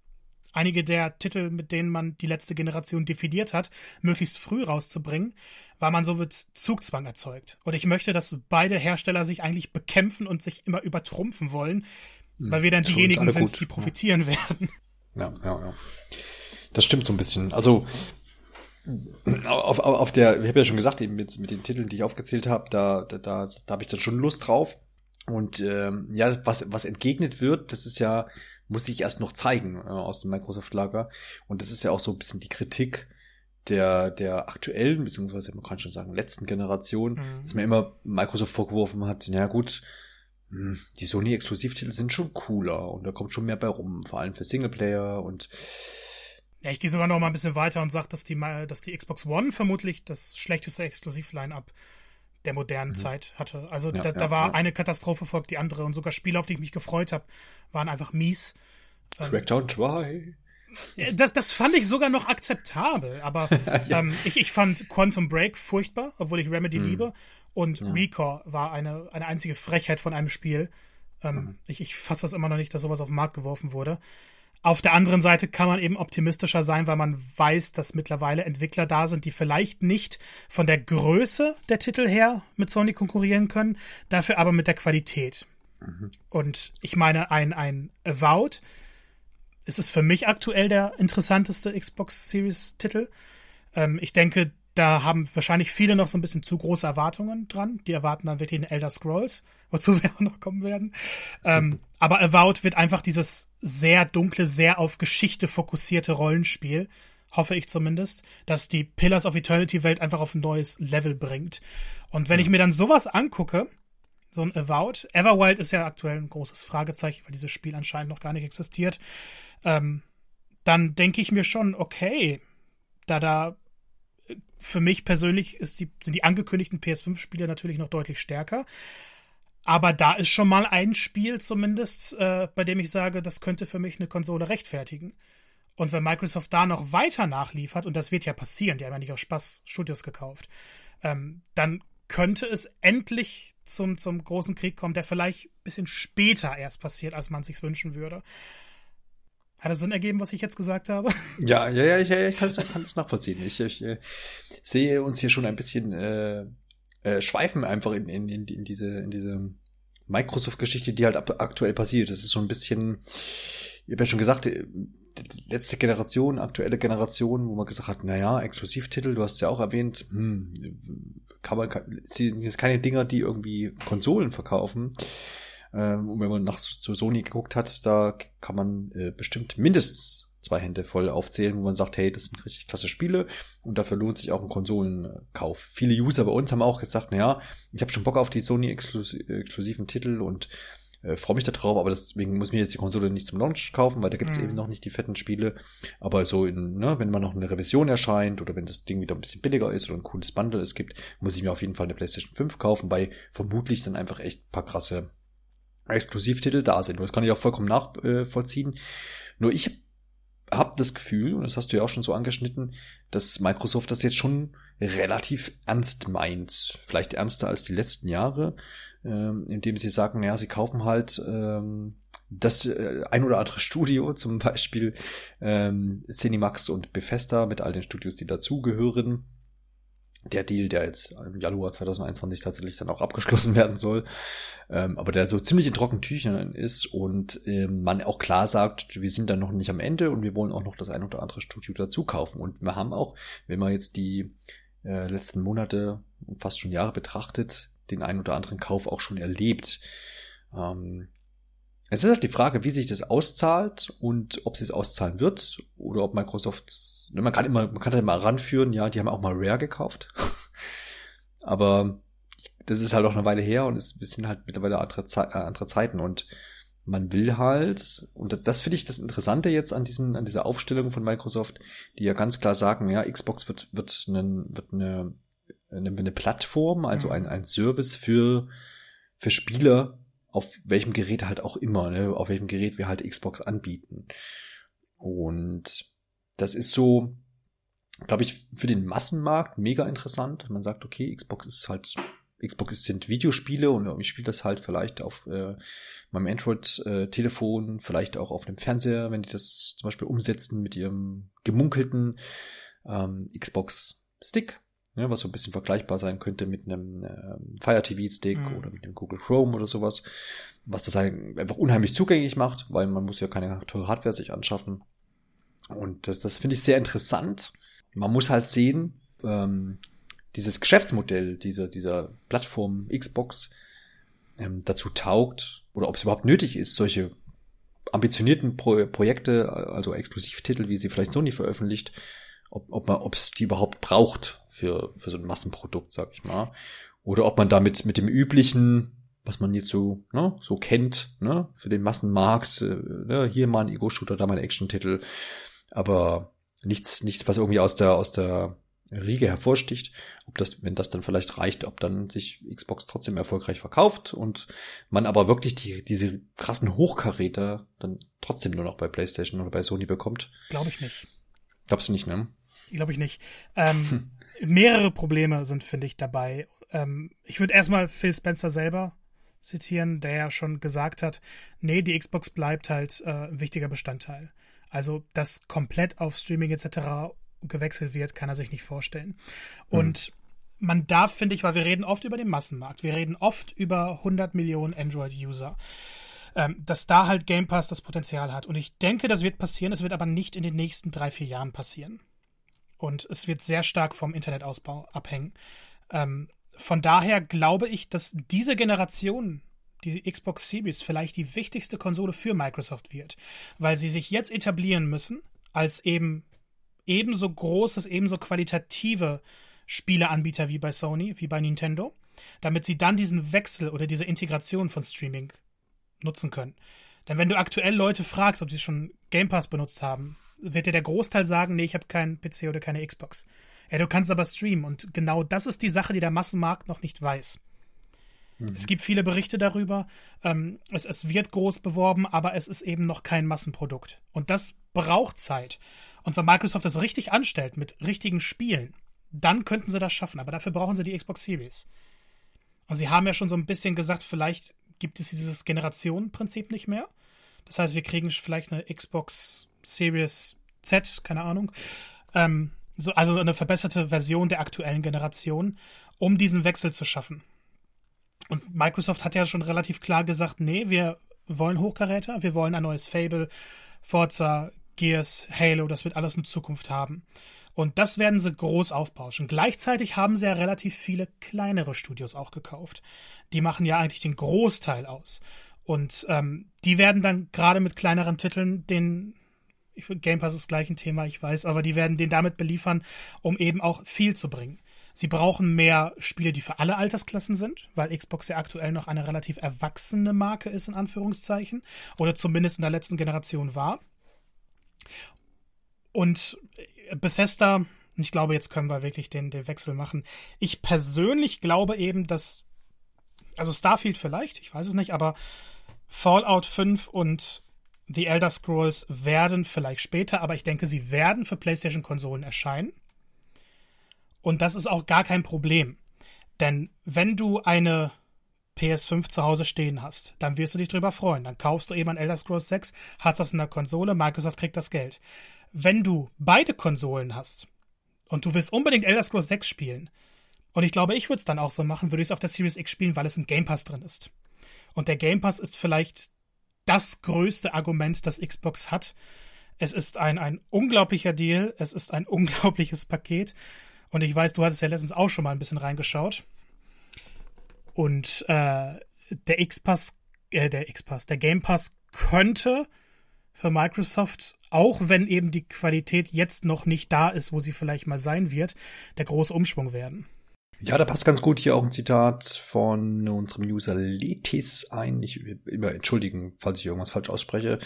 einige der Titel, mit denen man die letzte Generation definiert hat, möglichst früh rauszubringen, weil man so wird Zugzwang erzeugt. Und ich möchte, dass beide Hersteller sich eigentlich bekämpfen und sich immer übertrumpfen wollen, hm, weil wir dann diejenigen sind, gut. die profitieren ja. werden. Ja, ja, ja. Das stimmt so ein bisschen. Also auf, auf, auf der, ich habe ja schon gesagt, eben mit, mit den Titeln, die ich aufgezählt habe, da, da, da, da habe ich dann schon Lust drauf. Und ähm, ja, was, was entgegnet wird, das ist ja, muss ich erst noch zeigen äh, aus dem Microsoft-Lager. Und das ist ja auch so ein bisschen die Kritik der, der aktuellen, beziehungsweise man kann schon sagen, letzten Generation, mhm. dass man immer Microsoft vorgeworfen hat, na gut, hm, die Sony-Exklusivtitel sind schon cooler und da kommt schon mehr bei rum, vor allem für Singleplayer und ja, ich gehe sogar noch mal ein bisschen weiter und sage, dass die, dass die Xbox One vermutlich das schlechteste Exklusiv-Line-Up der modernen mhm. Zeit hatte. Also ja, da, da war ja. eine Katastrophe folgt die andere und sogar Spiele, auf die ich mich gefreut habe, waren einfach mies. Ähm, Crackdown 2. Das, das fand ich sogar noch akzeptabel, aber [laughs] ähm, ich, ich fand Quantum Break furchtbar, obwohl ich Remedy mhm. liebe. Und. Recore war eine, eine einzige Frechheit von einem Spiel. Ähm, mhm. Ich, ich fasse das immer noch nicht, dass sowas auf den Markt geworfen wurde. Auf der anderen Seite kann man eben optimistischer sein, weil man weiß, dass mittlerweile Entwickler da sind, die vielleicht nicht von der Größe der Titel her mit Sony konkurrieren können, dafür aber mit der Qualität. Mhm. Und ich meine, ein, ein Avowed ist es für mich aktuell der interessanteste Xbox Series Titel. Ähm, ich denke, da haben wahrscheinlich viele noch so ein bisschen zu große Erwartungen dran. Die erwarten dann wirklich den Elder Scrolls, [laughs] wozu wir auch noch kommen werden. Ähm, [laughs] aber Avowed wird einfach dieses sehr dunkle, sehr auf Geschichte fokussierte Rollenspiel, hoffe ich zumindest, dass die Pillars of Eternity Welt einfach auf ein neues Level bringt. Und wenn ich mir dann sowas angucke, so ein Avowed, Everwild ist ja aktuell ein großes Fragezeichen, weil dieses Spiel anscheinend noch gar nicht existiert, ähm, dann denke ich mir schon, okay, da da für mich persönlich die, sind die angekündigten PS5-Spiele natürlich noch deutlich stärker. Aber da ist schon mal ein Spiel zumindest, äh, bei dem ich sage, das könnte für mich eine Konsole rechtfertigen. Und wenn Microsoft da noch weiter nachliefert, und das wird ja passieren, die haben ja nicht aus Spaß Studios gekauft, ähm, dann könnte es endlich zum, zum großen Krieg kommen, der vielleicht ein bisschen später erst passiert, als man sich wünschen würde. Hat das Sinn ergeben, was ich jetzt gesagt habe? [laughs] Ja, ja, ja, ich, ich kann, es, kann es nachvollziehen. Ich, ich äh, sehe uns hier schon ein bisschen äh, äh, schweifen einfach in, in, in, in diese, in diese Microsoft-Geschichte, die halt aktuell passiert. Das ist so ein bisschen, ich habe ja schon gesagt, äh, letzte Generation, aktuelle Generation, wo man gesagt hat, naja, Exklusivtitel, du hast ja auch erwähnt, hm, kann man, sind jetzt keine Dinger, die irgendwie Konsolen verkaufen. Ähm, und wenn man nach zu Sony geguckt hat, da kann man äh, bestimmt mindestens zwei Hände voll aufzählen, wo man sagt, hey, das sind richtig klasse Spiele und dafür lohnt sich auch ein Konsolenkauf. Viele User bei uns haben auch gesagt, naja, ich habe schon Bock auf die Sony-exklusiven Titel und äh, freue mich da drauf, aber deswegen muss ich mir jetzt die Konsole nicht zum Launch kaufen, weil da gibt's mhm. eben noch nicht die fetten Spiele. Aber so in, ne, wenn man noch eine Revision erscheint oder wenn das Ding wieder ein bisschen billiger ist oder ein cooles Bundle es gibt, muss ich mir auf jeden Fall eine PlayStation 5 kaufen, weil vermutlich dann einfach echt paar krasse Exklusivtitel da sind. Das kann ich auch vollkommen nachvollziehen. Nur ich habe das Gefühl, und das hast du ja auch schon so angeschnitten, dass Microsoft das jetzt schon relativ ernst meint. Vielleicht ernster als die letzten Jahre, ähm, indem sie sagen, ja, sie kaufen halt ähm, das äh, ein oder andere [laughs] Studio, zum Beispiel ähm, Cinemax und Bethesda mit all den Studios, die dazugehören der Deal, der jetzt im Januar 2021 tatsächlich dann auch abgeschlossen [laughs] werden soll, ähm, aber der so ziemlich in trockenen Tüchern ist und ähm, man auch klar sagt, wir sind dann noch nicht am Ende und wir wollen auch noch das ein oder andere Studio dazu kaufen. Und wir haben auch, wenn man jetzt die äh, letzten Monate, fast schon Jahre betrachtet, den ein oder anderen Kauf auch schon erlebt. Ähm, es ist halt die Frage, wie sich das auszahlt und ob es auszahlen wird oder ob Microsoft, ne, man kann immer, man kann halt mal ranführen, ja, die haben auch mal Rare gekauft. [laughs] Aber das ist halt auch eine Weile her und es sind halt mittlerweile andere, Ze äh, andere Zeiten und man will halt, und das finde ich das Interessante jetzt an diesen, an dieser Aufstellung von Microsoft, die ja ganz klar sagen, ja, Xbox wird, wird, einen, wird eine, eine, eine Plattform, also mhm. ein, ein Service für, für Spieler auf welchem Gerät halt auch immer, ne, auf welchem Gerät wir halt Xbox anbieten. Und das ist so, glaube ich, für den Massenmarkt mega interessant. Man sagt, okay, Xbox ist halt, Xbox sind Videospiele und ich spiele das halt vielleicht auf äh, meinem Android-Telefon, vielleicht auch auf dem Fernseher, wenn die das zum Beispiel umsetzen mit ihrem gemunkelten ähm, Xbox Stick ne, was so ein bisschen vergleichbar sein könnte mit einem äh, Fire TV Stick mhm. oder mit dem Google Chrome oder sowas, was das einfach unheimlich zugänglich macht, weil man muss ja keine teure Hardware sich anschaffen. Und das, das finde ich sehr interessant. man muss halt sehen, ähm, dieses Geschäftsmodell dieser, dieser Plattform Xbox ähm, dazu taugt oder ob es überhaupt nötig ist, solche ambitionierten Pro Projekte, also Exklusivtitel, wie sie vielleicht Sony veröffentlicht, ob, ob man, ob es die überhaupt braucht für, für so ein Massenprodukt, sag ich mal. Oder ob man damit mit dem üblichen, was man jetzt so, ne, so kennt, ne, für den Massenmarkt, äh, ne, hier mal ein Ego-Shooter, da mal ein Action-Titel, aber nichts, nichts, was irgendwie aus der, aus der Riege hervorsticht, ob das, wenn das dann vielleicht reicht, ob dann sich Xbox trotzdem erfolgreich verkauft und man aber wirklich die, diese krassen Hochkaräter dann trotzdem nur noch bei PlayStation oder bei Sony bekommt. Glaube ich nicht. Glaubst du nicht, ne? Glaube ich nicht. Ähm, hm. Mehrere Probleme sind, finde ich, dabei. Ähm, ich würde erstmal Phil Spencer selber zitieren, der ja schon gesagt hat, nee, die Xbox bleibt halt äh, ein wichtiger Bestandteil. Also, dass komplett auf Streaming etc gewechselt wird, kann er sich nicht vorstellen. Und mhm. man darf, finde ich, weil wir reden oft über den Massenmarkt, wir reden oft über 100 Millionen Android-User, ähm, dass da halt Game Pass das Potenzial hat. Und ich denke, das wird passieren, es wird aber nicht in den nächsten drei, vier Jahren passieren. Und es wird sehr stark vom Internetausbau abhängen. Ähm, von daher glaube ich, dass diese Generation die Xbox Series vielleicht die wichtigste Konsole für Microsoft wird, weil sie sich jetzt etablieren müssen als eben ebenso großes, ebenso qualitative Spieleanbieter wie bei Sony, wie bei Nintendo, damit sie dann diesen Wechsel oder diese Integration von Streaming nutzen können. Denn wenn du aktuell Leute fragst, ob sie schon Game Pass benutzt haben, wird dir der Großteil sagen, nee, ich habe keinen PC oder keine Xbox. Ja, du kannst aber streamen und genau das ist die Sache, die der Massenmarkt noch nicht weiß. Mhm. Es gibt viele Berichte darüber. Ähm, es, es wird groß beworben, aber es ist eben noch kein Massenprodukt. Und das braucht Zeit. Und wenn Microsoft das richtig anstellt mit richtigen Spielen, dann könnten sie das schaffen. Aber dafür brauchen sie die Xbox Series. Und sie haben ja schon so ein bisschen gesagt, vielleicht gibt es dieses Generationenprinzip nicht mehr. Das heißt, wir kriegen vielleicht eine Xbox Series Z, keine Ahnung. Ähm, so, also eine verbesserte Version der aktuellen Generation, um diesen Wechsel zu schaffen. Und Microsoft hat ja schon relativ klar gesagt, nee, wir wollen Hochkaräter, wir wollen ein neues Fable, Forza, Gears, Halo, das wird alles in Zukunft haben. Und das werden sie groß aufbauschen. Gleichzeitig haben sie ja relativ viele kleinere Studios auch gekauft. Die machen ja eigentlich den Großteil aus. Und ähm, die werden dann gerade mit kleineren Titeln den ich Game Pass ist gleich ein Thema, ich weiß, aber die werden den damit beliefern, um eben auch viel zu bringen. Sie brauchen mehr Spiele, die für alle Altersklassen sind, weil Xbox ja aktuell noch eine relativ erwachsene Marke ist, in Anführungszeichen, oder zumindest in der letzten Generation war. Und Bethesda, ich glaube, jetzt können wir wirklich den, den Wechsel machen. Ich persönlich glaube eben, dass, also Starfield vielleicht, ich weiß es nicht, aber Fallout 5 und The Elder Scrolls werden vielleicht später, aber ich denke, sie werden für PlayStation-Konsolen erscheinen. Und das ist auch gar kein Problem. Denn wenn du eine PS5 zu Hause stehen hast, dann wirst du dich drüber freuen. Dann kaufst du eben ein Elder Scrolls 6, hast das in der Konsole, Microsoft kriegt das Geld. Wenn du beide Konsolen hast und du willst unbedingt Elder Scrolls 6 spielen, und ich glaube, ich würde es dann auch so machen, würde ich es auf der Series X spielen, weil es im Game Pass drin ist. Und der Game Pass ist vielleicht das größte Argument, das Xbox hat. Es ist ein, ein unglaublicher Deal, es ist ein [laughs] unglaubliches Paket. Und ich weiß, du hattest ja letztens auch schon mal ein bisschen reingeschaut. Und äh, der X-Pass, äh, der X-Pass, der Game Pass könnte für Microsoft, auch wenn eben die Qualität jetzt noch nicht da ist, wo sie vielleicht mal sein wird, der große Umschwung werden. Ja, da passt ganz gut hier auch ein Zitat von unserem User Letis ein. Ich immer entschuldigen, falls ich irgendwas falsch ausspreche.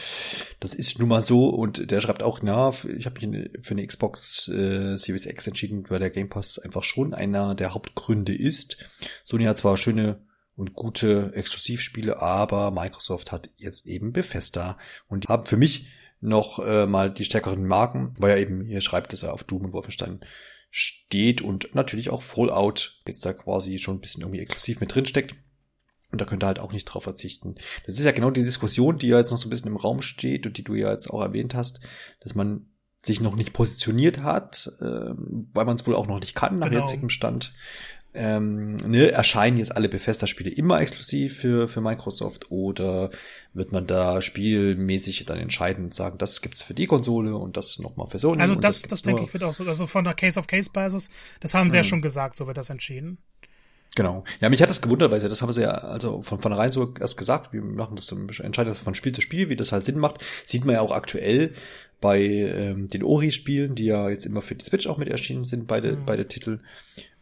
Das ist nun mal so und der schreibt auch, na, ich habe mich für eine Xbox äh, Series X entschieden, weil der Game Pass einfach schon einer der Hauptgründe ist. Sony hat zwar schöne und gute Exklusivspiele, aber Microsoft hat jetzt eben Bethesda und haben für mich noch äh, mal die stärkeren Marken, weil er eben hier schreibt, dass er auf Doom und Wolfenstein steht und natürlich auch Fallout jetzt da quasi schon ein bisschen irgendwie exklusiv mit drin steckt. Und da könnt ihr halt auch nicht drauf verzichten. Das ist ja genau die Diskussion, die ja jetzt noch so ein bisschen im Raum steht und die du ja jetzt auch erwähnt hast, dass man sich noch nicht positioniert hat, äh, weil man es wohl auch noch nicht kann nach genau. jetzigem Stand. Ähm, ne, erscheinen jetzt alle Bethesda-Spiele immer exklusiv für, für Microsoft oder wird man da spielmäßig dann entscheiden und sagen, das gibt's für die Konsole und das nochmal für Sony? Also das, das, das denke ich wird auch so, also von der Case-of-Case-Basis, das haben sie mhm. ja schon gesagt, so wird das entschieden. Genau. Ja, mich hat das gewundert, weil das haben sie ja also von vornherein so erst gesagt, wir machen das dann, entscheiden das von Spiel zu Spiel, wie das halt Sinn macht. Sieht man ja auch aktuell bei ähm, den Ori-Spielen, die ja jetzt immer für die Switch auch mit erschienen sind, beide, mhm. beide Titel,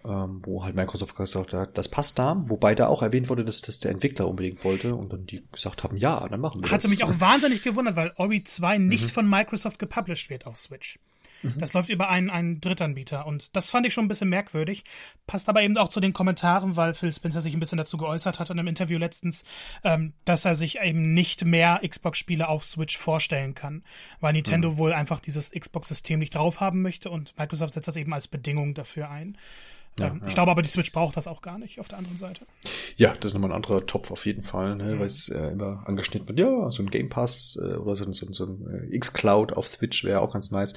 ähm, wo halt Microsoft gesagt hat, das passt da, wobei da auch erwähnt wurde, dass das der Entwickler unbedingt wollte und dann die gesagt haben, ja, dann machen wir Hatte das. Hatte mich auch wahnsinnig gewundert, weil Ori 2 nicht mhm. von Microsoft gepublished wird auf Switch. Mhm. Das läuft über einen, einen Drittanbieter und das fand ich schon ein bisschen merkwürdig. Passt aber eben auch zu den Kommentaren, weil Phil Spencer sich ein bisschen dazu geäußert hat in einem Interview letztens, ähm, dass er sich eben nicht mehr Xbox-Spiele auf Switch vorstellen kann, weil Nintendo mhm. wohl einfach dieses Xbox-System nicht drauf haben möchte und Microsoft setzt das eben als Bedingung dafür ein. Ja, ähm, ja. Ich glaube aber, die Switch braucht das auch gar nicht auf der anderen Seite. Ja, das ist nochmal ein anderer Topf auf jeden Fall, ne, mhm. weil es äh, immer angeschnitten wird. Ja, so ein Game Pass äh, oder so, so, so ein äh, X-Cloud auf Switch wäre auch ganz nice.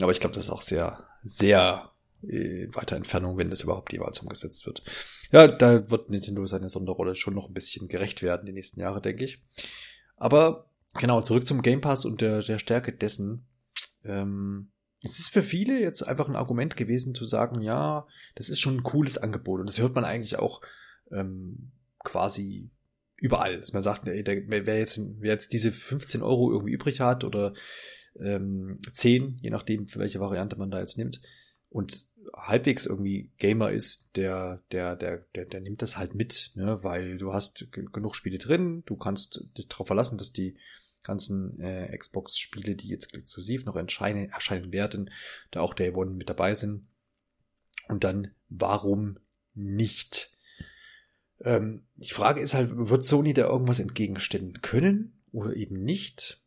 Aber ich glaube, das ist auch sehr, sehr äh, weiter Entfernung, wenn das überhaupt jeweils umgesetzt wird. Ja, da wird Nintendo seine Sonderrolle schon noch ein bisschen gerecht werden die nächsten Jahre, denke ich. Aber genau, zurück zum Game Pass und der, der Stärke dessen. Ähm, es ist für viele jetzt einfach ein Argument gewesen zu sagen, ja, das ist schon ein cooles Angebot. Und das hört man eigentlich auch ähm, quasi überall, dass man sagt, ey, der, wer, jetzt, wer jetzt diese 15 Euro irgendwie übrig hat oder ähm, 10, je nachdem, für welche Variante man da jetzt nimmt, und halbwegs irgendwie Gamer ist, der, der, der, der, der nimmt das halt mit, ne? weil du hast genug Spiele drin, du kannst dich darauf verlassen, dass die ganzen äh, Xbox-Spiele, die jetzt exklusiv noch erscheinen, erscheinen werden, da auch Day One mit dabei sind. Und dann, warum nicht? Ähm, die Frage ist halt, wird Sony da irgendwas entgegenstellen können oder eben nicht?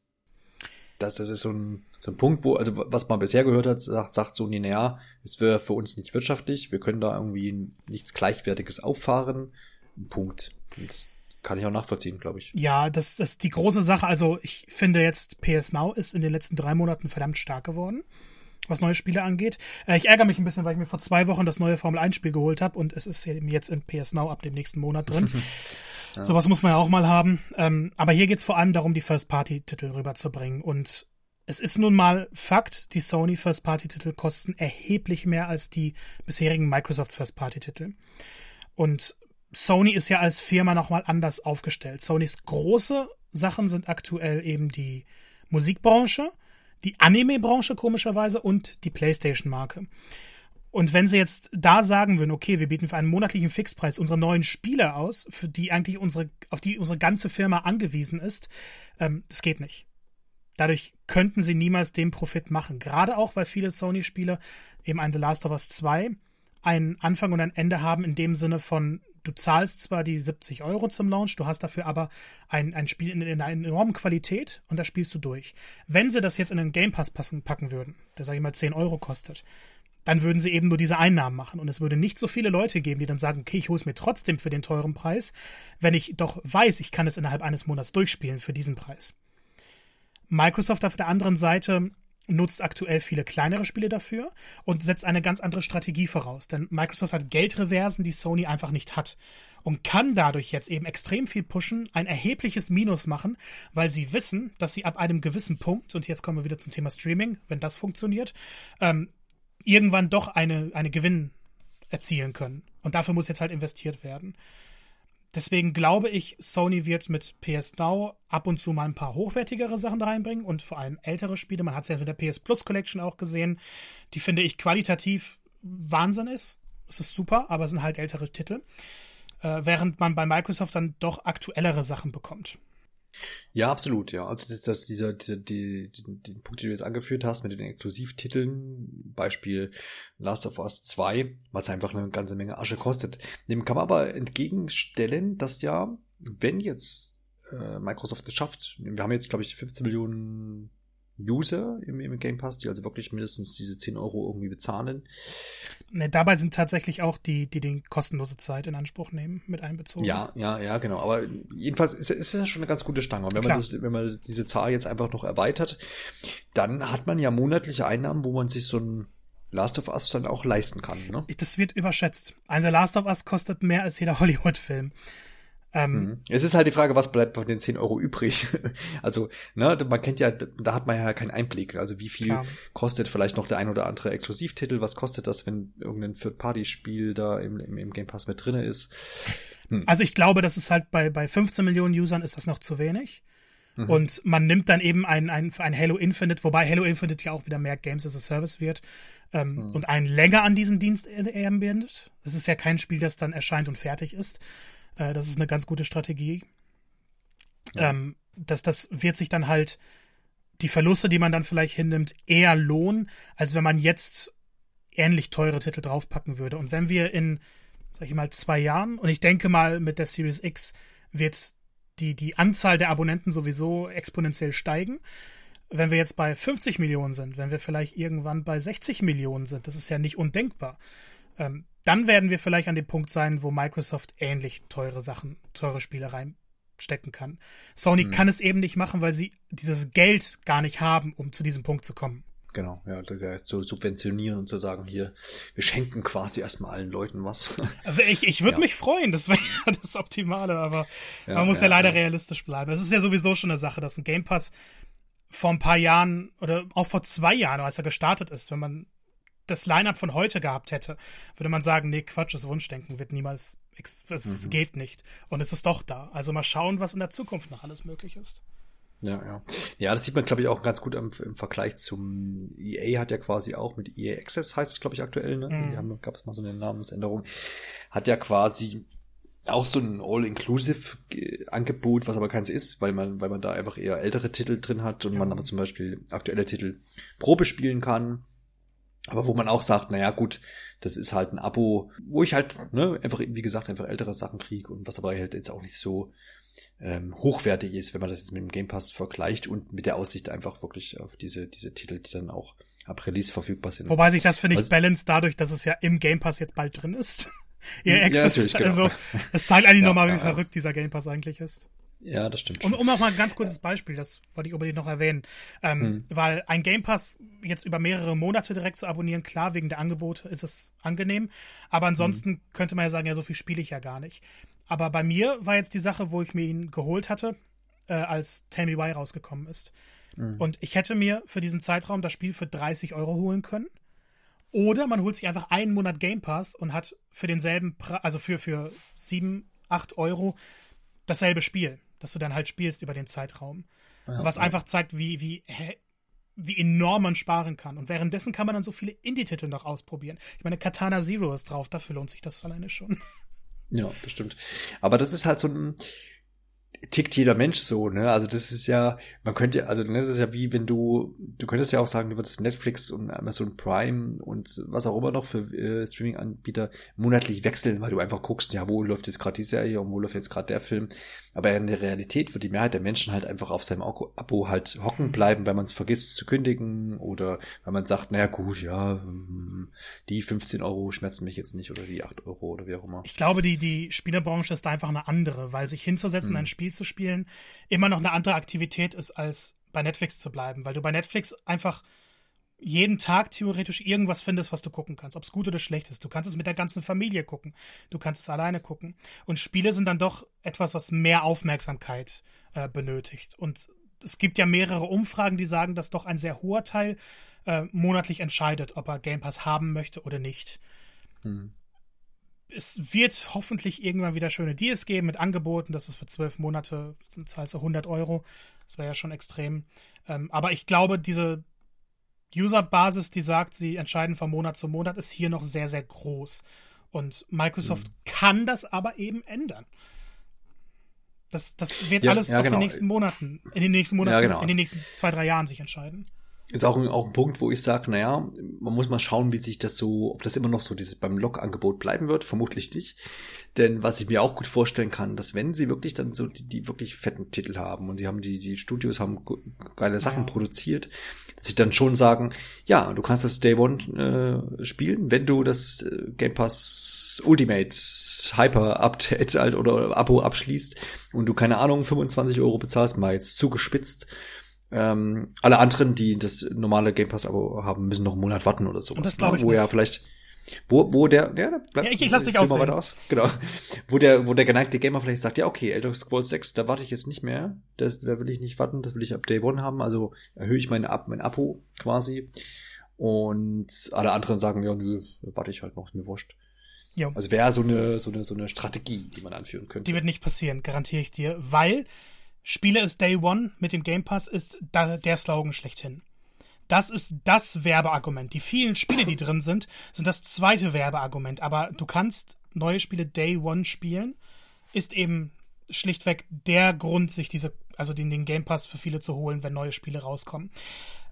das, das ist so ein, so ein Punkt, wo, also was man bisher gehört hat, sagt, sagt Sony, naja, es wäre für uns nicht wirtschaftlich, wir können da irgendwie nichts Gleichwertiges auffahren. Punkt. Das kann ich auch nachvollziehen, glaube ich. Ja, das, das ist die große Sache. Also ich finde jetzt, PS Now ist in den letzten drei Monaten verdammt stark geworden was neue Spiele angeht. Äh, ich ärgere mich ein bisschen, weil ich mir vor zwei Wochen das neue Formel 1 Spiel geholt habe und es ist eben jetzt in PS Now ab dem nächsten Monat drin. [laughs] Ja. Sowas muss man ja auch mal haben. Ähm, aber hier geht es vor allem darum, die First-Party-Titel rüberzubringen. Und es ist nun mal Fakt, die Sony First-Party-Titel kosten erheblich mehr als die bisherigen Microsoft First-Party-Titel. Und Sony ist ja als Firma nochmal anders aufgestellt. Sonys große Sachen sind aktuell eben die Musikbranche, die Anime-Branche komischerweise und die PlayStation-Marke. Und wenn sie jetzt da sagen würden, okay, wir bieten für einen monatlichen Fixpreis unsere neuen Spiele aus, für die eigentlich unsere, auf die unsere ganze Firma angewiesen ist, ähm, das geht nicht. Dadurch könnten sie niemals den Profit machen. Gerade auch, weil viele Sony-Spiele, eben ein The Last of Us 2, einen Anfang und ein Ende haben in dem Sinne von, du zahlst zwar die 70 Euro zum Launch, du hast dafür aber ein, ein Spiel in, in einer enormen Qualität und das spielst du durch. Wenn sie das jetzt in den Game Pass passen, packen würden, der sag ich mal 10 Euro kostet, dann würden sie eben nur diese Einnahmen machen. Und es würde nicht so viele Leute geben, die dann sagen, okay, ich hole es mir trotzdem für den teuren Preis, wenn ich doch weiß, ich kann es innerhalb eines Monats durchspielen für diesen Preis. Microsoft auf der anderen Seite nutzt aktuell viele kleinere Spiele dafür und setzt eine ganz andere Strategie voraus. Denn Microsoft hat Geldreversen, die Sony einfach nicht hat. Und kann dadurch jetzt eben extrem viel pushen, ein erhebliches Minus machen, weil sie wissen, dass sie ab einem gewissen Punkt, und jetzt kommen wir wieder zum Thema Streaming, wenn das funktioniert, ähm, irgendwann doch eine, eine Gewinn erzielen können. Und dafür muss jetzt halt investiert werden. Deswegen glaube ich, Sony wird mit PS Now ab und zu mal ein paar hochwertigere Sachen reinbringen und vor allem ältere Spiele. Man hat es ja mit der PS Plus Collection auch gesehen, die finde ich qualitativ Wahnsinn ist. Es ist super, aber es sind halt ältere Titel. Äh, während man bei Microsoft dann doch aktuellere Sachen bekommt. Ja, absolut, ja. Also das, das dieser, dieser die, die, den Punkt, den du jetzt angeführt hast mit den Exklusivtiteln, Beispiel Last of Us 2, was einfach eine ganze Menge Asche kostet. Dem kann man aber entgegenstellen, dass ja, wenn jetzt äh, Microsoft es schafft, wir haben jetzt, glaube ich, 15 Millionen User im, im Game Pass, die also wirklich mindestens diese 10 Euro irgendwie bezahlen. Ne, dabei sind tatsächlich auch die, die die kostenlose Zeit in Anspruch nehmen, mit einbezogen. Ja, ja, ja, genau. Aber jedenfalls ist, ist es schon eine ganz gute Stange. Und wenn man, das, wenn man diese Zahl jetzt einfach noch erweitert, dann hat man ja monatliche Einnahmen, wo man sich so ein Last of Us dann auch leisten kann. Ne? Das wird überschätzt. Ein The Last of Us kostet mehr als jeder [laughs] Hollywood-Film. Ähm, mhm. es ist halt die Frage, was bleibt von den 10 Euro übrig? [laughs] also, ne, man kennt ja, da hat man ja keinen Einblick. Also wie viel Klar. kostet vielleicht noch der ein oder andere Exklusivtitel? Was kostet das, wenn irgendein Third-Party-Spiel da im, im, im Game Pass mit drinne ist? Hm. Also ich glaube, das ist halt bei, bei 15 Millionen Usern ist das noch zu wenig. Mhm. Und man nimmt dann eben ein, ein, ein Halo Infinite, wobei Halo Infinite ja auch wieder mehr Games as a Service wird, ähm, mhm. und einen länger an diesen Dienst eben bindet. Es ist ja kein Spiel, das dann erscheint und fertig ist. Äh, das ist eine ganz gute Strategie. Ja. Ähm, das, das wird sich dann halt die Verluste, die man dann vielleicht hinnimmt, eher lohnen, als wenn man jetzt ähnlich teure Titel draufpacken würde. Und wenn wir in, sag ich mal, zwei Jahren, und ich denke mal, mit der Series X wird die, die Anzahl der Abonnenten sowieso exponentiell steigen. Wenn wir jetzt bei 50 Millionen sind, wenn wir vielleicht irgendwann bei 60 Millionen sind, das ist ja nicht undenkbar, ähm, dann werden wir vielleicht an dem Punkt sein, wo Microsoft ähnlich teure Sachen, teure Spiele reinstecken kann. Sony hm. kann es eben nicht machen, weil sie dieses Geld gar nicht haben, um zu diesem Punkt zu kommen. Genau, ja, das heißt zu subventionieren und zu sagen, hier, wir schenken quasi erstmal allen Leuten was. [laughs] Ich, ich würde ja. mich freuen, das wäre ja das Optimale, aber ja, man muss ja, ja leider realistisch bleiben. Es ist ja sowieso schon eine Sache, dass ein Game Pass vor ein paar Jahren oder auch vor zwei Jahren, als er gestartet ist, wenn man das Line-Up von heute gehabt hätte, würde man sagen, nee, Quatsch, das Wunschdenken wird niemals, es mhm. geht nicht. Und es ist doch da. Also mal schauen, was in der Zukunft noch alles möglich ist. Ja, ja. Ja, das sieht man, glaube ich, auch ganz gut im, im, Vergleich zum EA hat ja quasi auch mit EA Access, heißt es, glaube ich, aktuell, ne? Mhm. Die haben, gab es mal so eine Namensänderung, hat ja quasi auch so ein All-Inclusive-Angebot, was aber keins ist, weil man, weil man da einfach eher ältere Titel drin hat und ja. man aber zum Beispiel aktuelle Titel Probe spielen kann aber wo man auch sagt, naja gut, das ist halt ein Abo, wo ich halt, ne, einfach, wie gesagt, einfach ältere Sachen kriege und was aber halt jetzt auch nicht so ähm, hochwertig ist, wenn man das jetzt mit dem Game Pass vergleicht und mit der Aussicht einfach wirklich auf diese, diese Titel, die dann auch ab Release verfügbar sind. Wobei sich das, finde ich, balance dadurch, dass es ja im Game Pass jetzt bald drin ist. [laughs] Ihr Access, ja, natürlich, genau. Also, es zeigt eigentlich [laughs] ja, nochmal, wie ja, verrückt dieser Game Pass eigentlich ist. Ja, das stimmt. Und um auch mal ein ganz kurzes Beispiel, das wollte ich unbedingt noch erwähnen, ähm, hm. weil ein Game Pass jetzt über mehrere Monate direkt zu abonnieren, klar, wegen der Angebote ist es angenehm, aber ansonsten hm. könnte man ja sagen, ja, so viel spiele ich ja gar nicht. Aber bei mir war jetzt die Sache, wo ich mir ihn geholt hatte, äh, als Tell Me Why rausgekommen ist. Hm. Und ich hätte mir für diesen Zeitraum das Spiel für 30 Euro holen können. Oder man holt sich einfach einen Monat Game Pass und hat für denselben, Pre also für, für 7, 8 Euro dasselbe Spiel dass du dann halt spielst über den Zeitraum. Ja, was ja. einfach zeigt, wie, wie, wie enorm man sparen kann. Und währenddessen kann man dann so viele Indie-Titel noch ausprobieren. Ich meine, Katana Zero ist drauf, dafür lohnt sich das alleine schon. Ja, das stimmt. Aber das ist halt so ein, tickt jeder Mensch so, ne? Also das ist ja, man könnte, also ne, das ist ja wie wenn du, du könntest ja auch sagen, du würdest Netflix und Amazon Prime und was auch immer noch für äh, Streaming-Anbieter monatlich wechseln, weil du einfach guckst, ja, wo läuft jetzt gerade die Serie und wo läuft jetzt gerade der Film. Aber in der Realität wird die Mehrheit der Menschen halt einfach auf seinem Abo halt hocken bleiben, wenn man es vergisst zu kündigen oder wenn man sagt, naja gut, ja, hm, die 15 Euro schmerzen mich jetzt nicht oder die 8 Euro oder wie auch immer. Ich glaube, die, die Spielerbranche ist da einfach eine andere, weil sich hinzusetzen, hm. ein Spiel zu spielen, immer noch eine andere Aktivität ist, als bei Netflix zu bleiben, weil du bei Netflix einfach jeden Tag theoretisch irgendwas findest, was du gucken kannst, ob es gut oder schlecht ist. Du kannst es mit der ganzen Familie gucken, du kannst es alleine gucken. Und Spiele sind dann doch etwas, was mehr Aufmerksamkeit äh, benötigt. Und es gibt ja mehrere Umfragen, die sagen, dass doch ein sehr hoher Teil äh, monatlich entscheidet, ob er Game Pass haben möchte oder nicht. Hm. Es wird hoffentlich irgendwann wieder schöne Deals geben mit Angeboten. Das ist für zwölf Monate, zahlst du 100 Euro. Das wäre ja schon extrem. Ähm, aber ich glaube, diese User-Basis, die sagt, sie entscheiden von Monat zu Monat, ist hier noch sehr, sehr groß. Und Microsoft mhm. kann das aber eben ändern. Das, das wird ja, alles ja, auf genau. den nächsten Monaten, in den nächsten Monaten, ja, genau. in den nächsten zwei, drei Jahren sich entscheiden ist auch ein, auch ein Punkt, wo ich sage, naja, man muss mal schauen, wie sich das so, ob das immer noch so dieses beim Log-Angebot bleiben wird, vermutlich nicht. Denn was ich mir auch gut vorstellen kann, dass wenn sie wirklich dann so die, die wirklich fetten Titel haben und die haben die, die Studios haben geile Sachen ja. produziert, dass sie dann schon sagen, ja, du kannst das Day One äh, spielen, wenn du das äh, Game Pass Ultimate Hyper Update halt oder Abo abschließt und du keine Ahnung 25 Euro bezahlst, mal jetzt zugespitzt Ähm, alle anderen, die das normale Game Pass-Abo haben, müssen noch einen Monat warten oder sowas. Und das glaube ne? ich Wo nicht. ja vielleicht, wo, wo der, ja, bleib, Ja, ich- ich lass dich ausreden. weiter aus. Genau. [laughs] Wo der, wo der geneigte Gamer vielleicht sagt, ja, okay, Elder Scrolls 6, da warte ich jetzt nicht mehr. Da, da will ich nicht warten, das will ich ab Day One haben. Also erhöhe ich meine, Ab- mein Abo quasi. Und alle anderen sagen, ja, nö, warte ich halt noch, ist mir wurscht. Jo. Also wäre so eine, so eine, so eine Strategie, die man anführen könnte. Die wird nicht passieren, garantiere ich dir, weil Spiele ist Day One mit dem Game Pass ist da, der Slogan schlechthin. Das ist das Werbeargument. Die vielen Spiele, die drin sind, sind das zweite Werbeargument. Aber du kannst neue Spiele Day One spielen, ist eben schlichtweg der Grund, sich diese, also den, den Game Pass für viele zu holen, wenn neue Spiele rauskommen.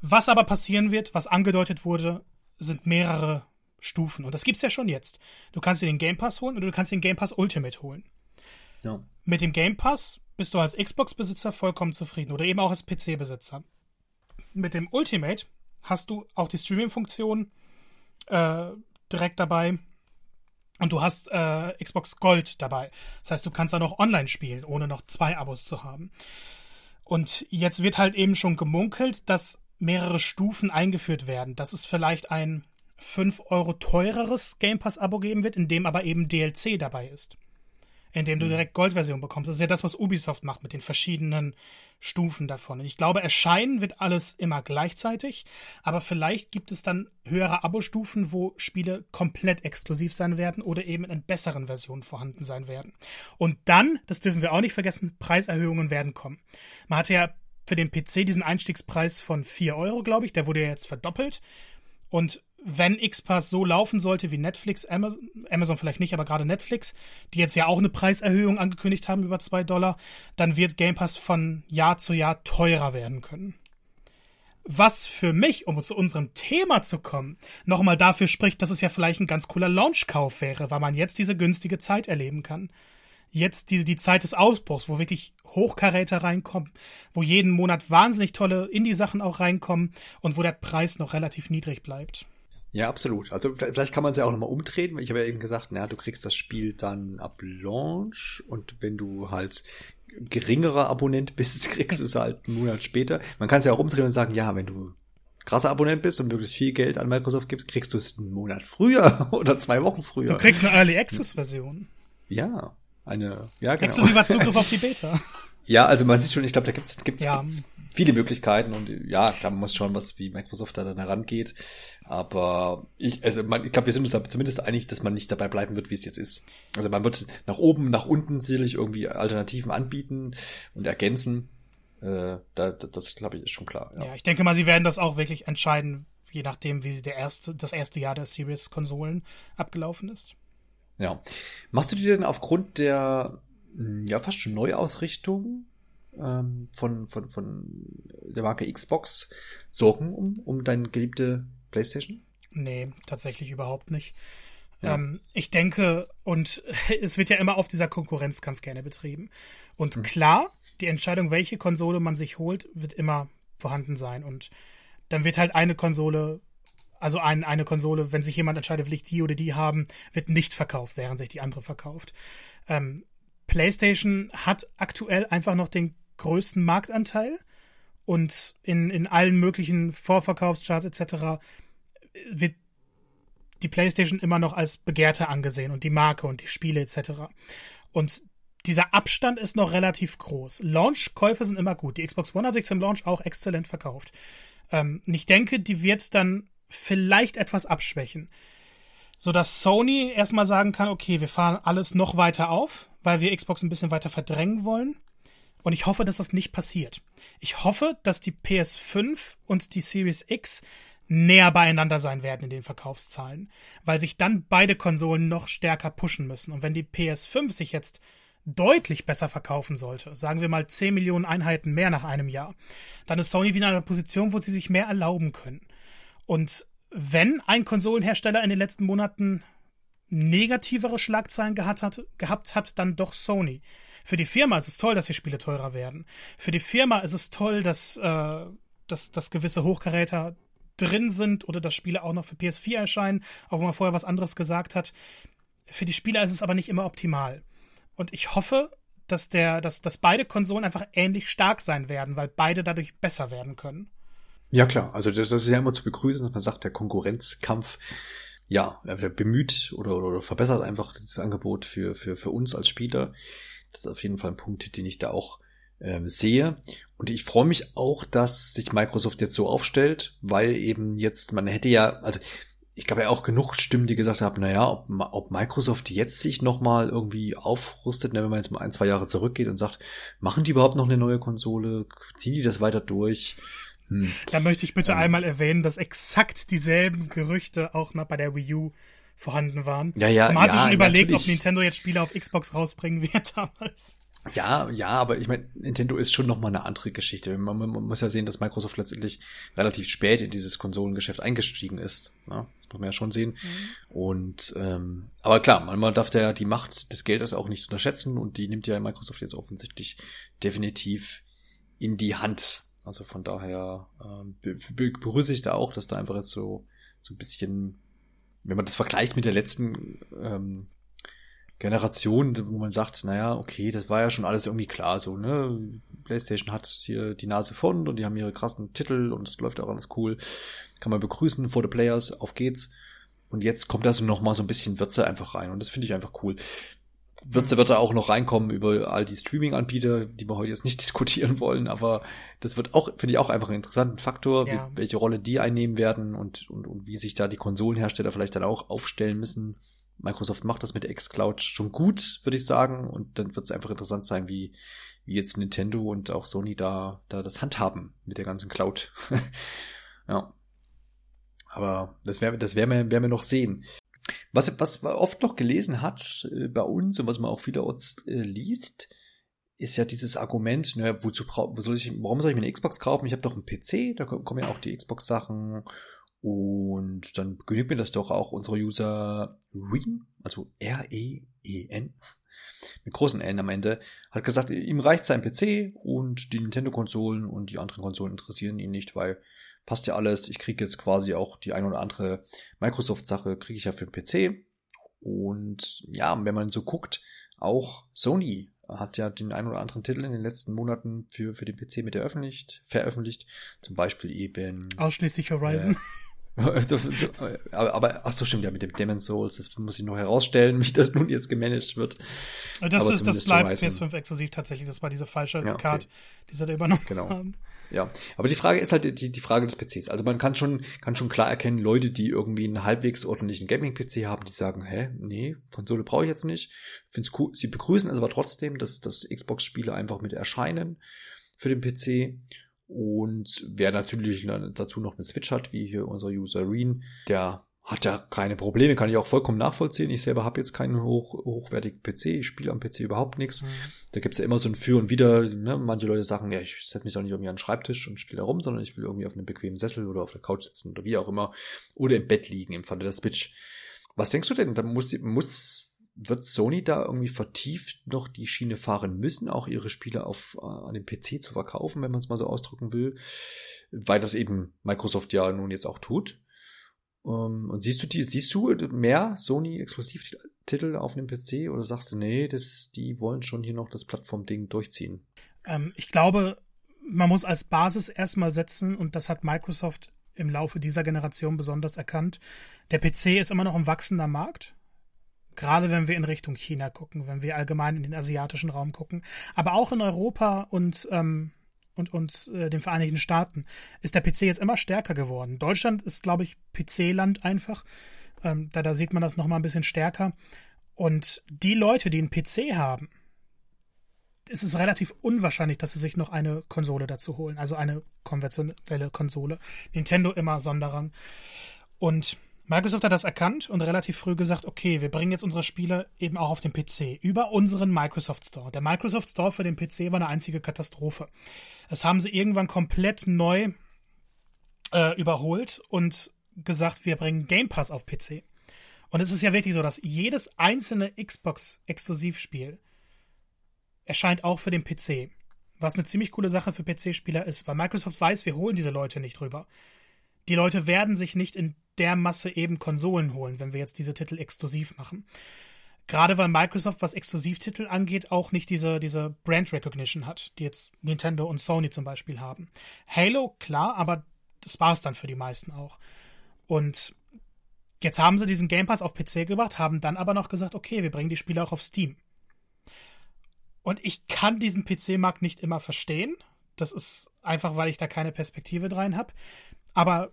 Was aber passieren wird, was angedeutet wurde, sind mehrere Stufen. Und das gibt's ja schon jetzt. Du kannst dir den Game Pass holen oder du kannst den Game Pass Ultimate holen. ja. Mit dem Game Pass bist du als Xbox-Besitzer vollkommen zufrieden oder eben auch als PC-Besitzer. Mit dem Ultimate hast du auch die Streaming-Funktion äh, direkt dabei und du hast äh, Xbox Gold dabei. Das heißt, du kannst da noch online spielen, ohne noch zwei Abos zu haben. Und jetzt wird halt eben schon gemunkelt, dass mehrere Stufen eingeführt werden, dass es vielleicht ein 5 Euro teureres Game Pass-Abo geben wird, in dem aber eben DLC dabei ist in dem du direkt Goldversion bekommst. Das ist ja das, was Ubisoft macht mit den verschiedenen Stufen davon. Und ich glaube, erscheinen wird alles immer gleichzeitig, aber vielleicht gibt es dann höhere Abo-Stufen, wo Spiele komplett exklusiv sein werden oder eben in besseren Versionen vorhanden sein werden. Und dann, das dürfen wir auch nicht vergessen, Preiserhöhungen werden kommen. Man hatte ja für den PC diesen Einstiegspreis von 4 Euro, glaube ich, der wurde ja jetzt verdoppelt. Und wenn X-Pass so laufen sollte wie Netflix, Amazon, Amazon vielleicht nicht, aber gerade Netflix, die jetzt ja auch eine Preiserhöhung angekündigt haben über 2 Dollar, dann wird Game Pass von Jahr zu Jahr teurer werden können. Was für mich, um zu unserem Thema zu kommen, nochmal dafür spricht, dass es ja vielleicht ein ganz cooler Launchkauf wäre, weil man jetzt diese günstige Zeit erleben kann. Jetzt die, die Zeit des Ausbruchs, wo wirklich Hochkaräter reinkommen, wo jeden Monat wahnsinnig tolle Indie-Sachen auch reinkommen und wo der Preis noch relativ niedrig bleibt. Ja, absolut. Also vielleicht kann man es ja auch nochmal umdrehen. Ich habe ja eben gesagt, na, du kriegst das Spiel dann ab Launch und wenn du halt geringerer Abonnent [laughs] bist, kriegst du es halt einen Monat später. Man kann es ja auch umdrehen und sagen, ja, wenn du krasser Abonnent bist und möglichst viel Geld an Microsoft gibst, kriegst du es einen Monat früher [laughs] oder zwei Wochen früher. Du kriegst eine Early Access Version. ja, eine, ja, genau. Exklusiver Zugriff auf die Beta. [laughs] Ja, also man sieht schon, ich glaube, da gibt's gibt's, Ja. gibt's viele Möglichkeiten und ja, man muss schauen, was wie Microsoft da dann herangeht. Aber ich, also man, ich glaube, wir sind uns da zumindest einig, dass man nicht dabei bleiben wird, wie es jetzt ist. Also man wird nach oben, nach unten sicherlich irgendwie Alternativen anbieten und ergänzen. Äh, da, da, das glaube ich ist schon klar. Ja. Ja, ich denke mal, sie werden das auch wirklich entscheiden, je nachdem, wie der erste, das erste Jahr der Series-Konsolen abgelaufen ist. ja. Machst du dir denn aufgrund der mh, ja fast schon Neuausrichtung ähm, von, von, von der Marke Xbox Sorgen um, um deine geliebte PlayStation? Nee, tatsächlich überhaupt nicht. Ja. Ähm, ich denke, und [laughs] es wird ja immer auf dieser Konkurrenzkampf gerne betrieben. Und Mhm. klar, die Entscheidung, welche Konsole man sich holt, wird immer vorhanden sein. Und dann wird halt eine Konsole, also ein, eine Konsole, wenn sich jemand entscheidet, will ich die oder die haben, wird nicht verkauft, während sich die andere verkauft. Ähm, PlayStation hat aktuell einfach noch den größten Marktanteil und in, in allen möglichen Vorverkaufscharts etc. wird die PlayStation immer noch als begehrter angesehen und die Marke und die Spiele etc. Und dieser Abstand ist noch relativ groß. Launch-Käufe sind immer gut. Die Xbox One hat sich zum Launch auch exzellent verkauft. Ähm, ich denke, die wird dann vielleicht etwas abschwächen. Sodass Sony erstmal sagen kann, okay, wir fahren alles noch weiter auf, weil wir Xbox ein bisschen weiter verdrängen wollen. Und ich hoffe, dass das nicht passiert. Ich hoffe, dass die PS5 und die Series X näher beieinander sein werden in den Verkaufszahlen, weil sich dann beide Konsolen noch stärker pushen müssen. Und wenn die PS5 sich jetzt deutlich besser verkaufen sollte, sagen wir mal 10 Millionen Einheiten mehr nach einem Jahr, dann ist Sony wieder in einer Position, wo sie sich mehr erlauben können. Und wenn ein Konsolenhersteller in den letzten Monaten negativere Schlagzeilen gehabt hat, gehabt hat, dann doch Sony. Für die Firma ist es toll, dass die Spiele teurer werden. Für die Firma ist es toll, dass, äh, dass, dass gewisse Hochkaräter drin sind oder dass Spiele auch noch für PS4 erscheinen, auch wenn man vorher was anderes gesagt hat. Für die Spieler ist es aber nicht immer optimal. Und ich hoffe, dass der, dass, dass beide Konsolen einfach ähnlich stark sein werden, weil beide dadurch besser werden können. Ja, klar. Also das, ist ja immer zu begrüßen, dass man sagt, der Konkurrenzkampf ja, bemüht oder, oder verbessert einfach das Angebot für, für, für uns als Spieler. Das ist auf jeden Fall ein Punkt, den ich da auch ähm, sehe. Und ich freue mich auch, dass sich Microsoft jetzt so aufstellt, weil eben jetzt, man hätte ja, also ich glaube ja auch genug Stimmen, die gesagt haben, naja, ob, ob Microsoft jetzt sich nochmal irgendwie aufrüstet, ne, wenn man jetzt mal ein, zwei Jahre zurückgeht und sagt, machen die überhaupt noch eine neue Konsole? Ziehen die das weiter durch? Hm. Da möchte ich bitte ähm, einmal erwähnen, dass exakt dieselben Gerüchte auch noch bei der Wii U vorhanden waren. Ja, ja, Man hatte ja, schon überlegt, natürlich. ob Nintendo jetzt Spiele auf Xbox rausbringen wird damals. Ja, ja, aber ich meine, Nintendo ist schon nochmal eine andere Geschichte. Man, man, muss ja sehen, dass Microsoft letztendlich relativ spät in dieses Konsolengeschäft eingestiegen ist. Ne? Das muss man ja schon sehen. Mhm. Und ähm, aber klar, man, man darf ja die Macht des Geldes auch nicht unterschätzen und die nimmt ja Microsoft jetzt offensichtlich definitiv in die Hand. Also von daher ähm, begrüße ich da auch, dass da einfach jetzt so so ein bisschen, wenn man das vergleicht mit der letzten ähm, Generation, wo man sagt, naja, okay, das war ja schon alles irgendwie klar, so, ne? PlayStation hat hier die Nase vorn und die haben ihre krassen Titel und es läuft auch alles cool. Kann man begrüßen for the players, auf geht's. Und jetzt kommt da so noch mal so ein bisschen Würze einfach rein und das finde ich einfach cool. Würze wird da auch noch reinkommen über all die Streaming-Anbieter, die wir heute jetzt nicht [laughs] diskutieren wollen, aber das wird auch, finde ich auch einfach einen interessanten Faktor, ja. wie, welche Rolle die einnehmen werden und, und, und wie sich da die Konsolenhersteller vielleicht dann auch aufstellen müssen Microsoft macht das mit xCloud schon gut, würde ich sagen. Und dann wird es einfach interessant sein, wie, wie jetzt Nintendo und auch Sony da, da das handhaben mit der ganzen Cloud. [laughs] ja. Aber das werden das werden wir, werden wir noch sehen. Was, was man oft noch gelesen hat äh, bei uns und was man auch vielerorts äh, liest, ist ja dieses Argument, naja, wozu wo soll ich, warum soll ich mir eine Xbox kaufen? Ich habe doch einen PC, da kommen ja auch die Xbox-Sachen und dann genügt mir das doch auch unsere User Reen, also R-E-E-N, mit großen N am Ende, hat gesagt, ihm reicht sein PC und die Nintendo-Konsolen und die anderen Konsolen interessieren ihn nicht, weil passt ja alles. Ich kriege jetzt quasi auch die ein oder andere Microsoft-Sache, kriege ich ja für den PC. Und ja, wenn man so guckt, auch Sony hat ja den ein oder anderen Titel in den letzten Monaten für, für den PC mit veröffentlicht, veröffentlicht. Zum Beispiel eben. Ausschließlich Horizon. Äh, [laughs] so, so, aber, aber, ach so, stimmt ja, mit dem Demon's Souls, das muss ich noch herausstellen, [laughs] wie das nun jetzt gemanagt wird. Das, aber ist, das bleibt PS5 exklusiv tatsächlich, das war diese falsche ja, okay. Card, die sie da übernommen genau. haben. Ja, aber die Frage ist halt die, die Frage des PCs. Also man kann schon, kann schon klar erkennen, Leute, die irgendwie einen halbwegs ordentlichen Gaming-PC haben, die sagen, hä, nee, Konsole brauche ich jetzt nicht. Find's cool. Sie begrüßen es aber trotzdem, dass, dass Xbox-Spiele einfach mit erscheinen für den PC. Und wer natürlich dazu noch eine Switch hat, wie hier unser User Reen, der hat ja keine Probleme, kann ich auch vollkommen nachvollziehen. Ich selber habe jetzt keinen hoch, hochwertigen PC, ich spiele am PC überhaupt nichts. Mhm. Da gibt's ja immer so ein Für und Wider. Ne? Manche Leute sagen, ja, ich setze mich doch nicht irgendwie an den Schreibtisch und spiele da rum, sondern ich will irgendwie auf einem bequemen Sessel oder auf der Couch sitzen oder wie auch immer. Oder im Bett liegen im Falle der Switch. Was denkst du denn? Da muss, muss wird Sony da irgendwie vertieft noch die Schiene fahren müssen, auch ihre Spiele auf äh, an dem PC zu verkaufen, wenn man es mal so ausdrücken will, weil das eben Microsoft ja nun jetzt auch tut. Um, ähm, und siehst du die, siehst du mehr Sony Exklusivtitel auf dem PC oder sagst du, nee, das, die wollen schon hier noch das Plattformding durchziehen? Ähm, ich glaube, man muss als Basis erstmal setzen und das hat Microsoft im Laufe dieser Generation besonders erkannt. Der PC ist immer noch ein wachsender Markt Gerade wenn wir in Richtung China gucken, wenn wir allgemein in den asiatischen Raum gucken, aber auch in Europa und, ähm, und, und äh, den Vereinigten Staaten ist der PC jetzt immer stärker geworden. Deutschland ist, glaube ich, PC-Land einfach. Ähm, da, da sieht man das nochmal ein bisschen stärker. Und die Leute, die einen PC haben, ist es relativ unwahrscheinlich, dass sie sich noch eine Konsole dazu holen. Also eine konventionelle Konsole. Nintendo immer Sonderrang. Und Microsoft hat das erkannt und relativ früh gesagt, okay, wir bringen jetzt unsere Spiele eben auch auf den PC über unseren Microsoft Store. Der Microsoft Store für den PC war eine einzige Katastrophe. Das haben sie irgendwann komplett neu äh, überholt und gesagt, wir bringen Game Pass auf PC. Und es ist ja wirklich so, dass jedes einzelne Xbox-Exklusivspiel erscheint auch für den PC. Was eine ziemlich coole Sache für PC-Spieler ist, weil Microsoft weiß, wir holen diese Leute nicht rüber. Die Leute werden sich nicht in der Masse eben Konsolen holen, wenn wir jetzt diese Titel exklusiv machen. Gerade weil Microsoft, was Exklusivtitel angeht, auch nicht diese, diese Brand Recognition hat, die jetzt Nintendo und Sony zum Beispiel haben. Halo, klar, aber das war es dann für die meisten auch. Und jetzt haben sie diesen Game Pass auf PC gebracht, haben dann aber noch gesagt, okay, wir bringen die Spiele auch auf Steam. Und ich kann diesen PC-Markt nicht immer verstehen. Das ist einfach, weil ich da keine Perspektive rein habe. Aber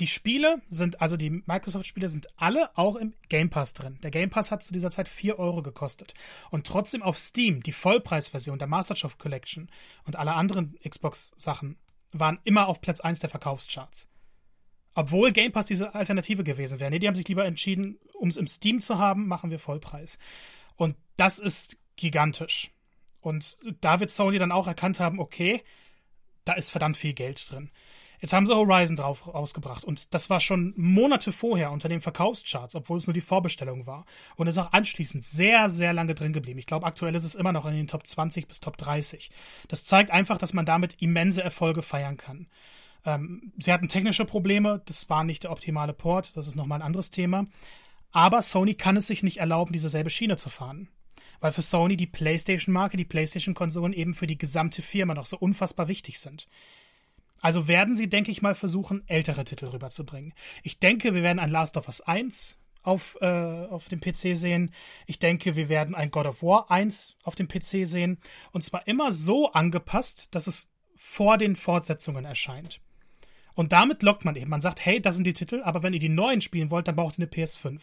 die Spiele sind, also die Microsoft-Spiele sind alle auch im Game Pass drin. Der Game Pass hat zu dieser Zeit 4 Euro gekostet. Und trotzdem auf Steam, die Vollpreisversion der Master Chief Collection und alle anderen Xbox-Sachen waren immer auf Platz 1 der Verkaufscharts. Obwohl Game Pass diese Alternative gewesen wäre. Nee, die haben sich lieber entschieden, um es im Steam zu haben, machen wir Vollpreis. Und das ist gigantisch. Und da wird Sony dann auch erkannt haben, okay, da ist verdammt viel Geld drin. Jetzt haben sie Horizon drauf rausgebracht und das war schon Monate vorher unter den Verkaufscharts, obwohl es nur die Vorbestellung war. Und ist auch anschließend sehr, sehr lange drin geblieben. Ich glaube, aktuell ist es immer noch in den Top 20 bis Top 30. Das zeigt einfach, dass man damit immense Erfolge feiern kann. Ähm, sie hatten technische Probleme, das war nicht der optimale Port, das ist nochmal ein anderes Thema. Aber Sony kann es sich nicht erlauben, dieselbe Schiene zu fahren. Weil für Sony die PlayStation-Marke, die PlayStation-Konsolen eben für die gesamte Firma noch so unfassbar wichtig sind. Also werden sie, denke ich mal, versuchen, ältere Titel rüberzubringen. Ich denke, wir werden ein Last of Us 1 auf, äh, auf dem PC sehen. Ich denke, wir werden ein God of War 1 auf dem PC sehen. Und zwar immer so angepasst, dass es vor den Fortsetzungen erscheint. Und damit lockt man eben. Man sagt, hey, das sind die Titel, aber wenn ihr die neuen spielen wollt, dann braucht ihr eine PS5.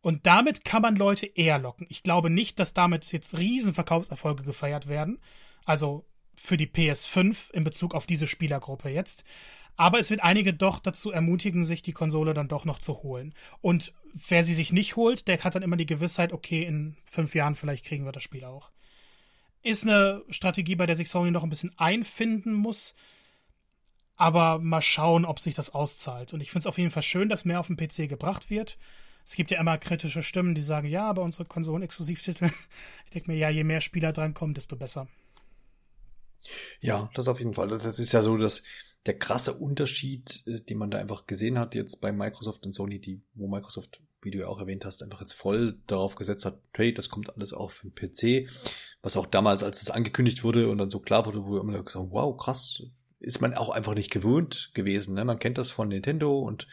Und damit kann man Leute eher locken. Ich glaube nicht, dass damit jetzt Riesenverkaufserfolge gefeiert werden. Also für die PS5 in Bezug auf diese Spielergruppe jetzt. Aber es wird einige doch dazu ermutigen, sich die Konsole dann doch noch zu holen. Und wer sie sich nicht holt, der hat dann immer die Gewissheit, okay, in fünf Jahren vielleicht kriegen wir das Spiel auch. Ist eine Strategie, bei der sich Sony noch ein bisschen einfinden muss. Aber mal schauen, ob sich das auszahlt. Und ich finde es auf jeden Fall schön, dass mehr auf den PC gebracht wird. Es gibt ja immer kritische Stimmen, die sagen, ja, aber unsere Konsolen-Exklusivtitel. [laughs] Ich denke mir, ja, je mehr Spieler drankommen, desto besser. Ja, das auf jeden Fall. Das ist ja so, dass der krasse Unterschied, äh, den man da einfach gesehen hat, jetzt bei Microsoft und Sony, die, wo Microsoft, wie du ja auch erwähnt hast, einfach jetzt voll darauf gesetzt hat, hey, das kommt alles auf den PC. Was auch damals, als es angekündigt wurde und dann so klar wurde, wo wir immer gesagt wow, krass, ist man auch einfach nicht gewöhnt gewesen. Ne? Man kennt das von Nintendo und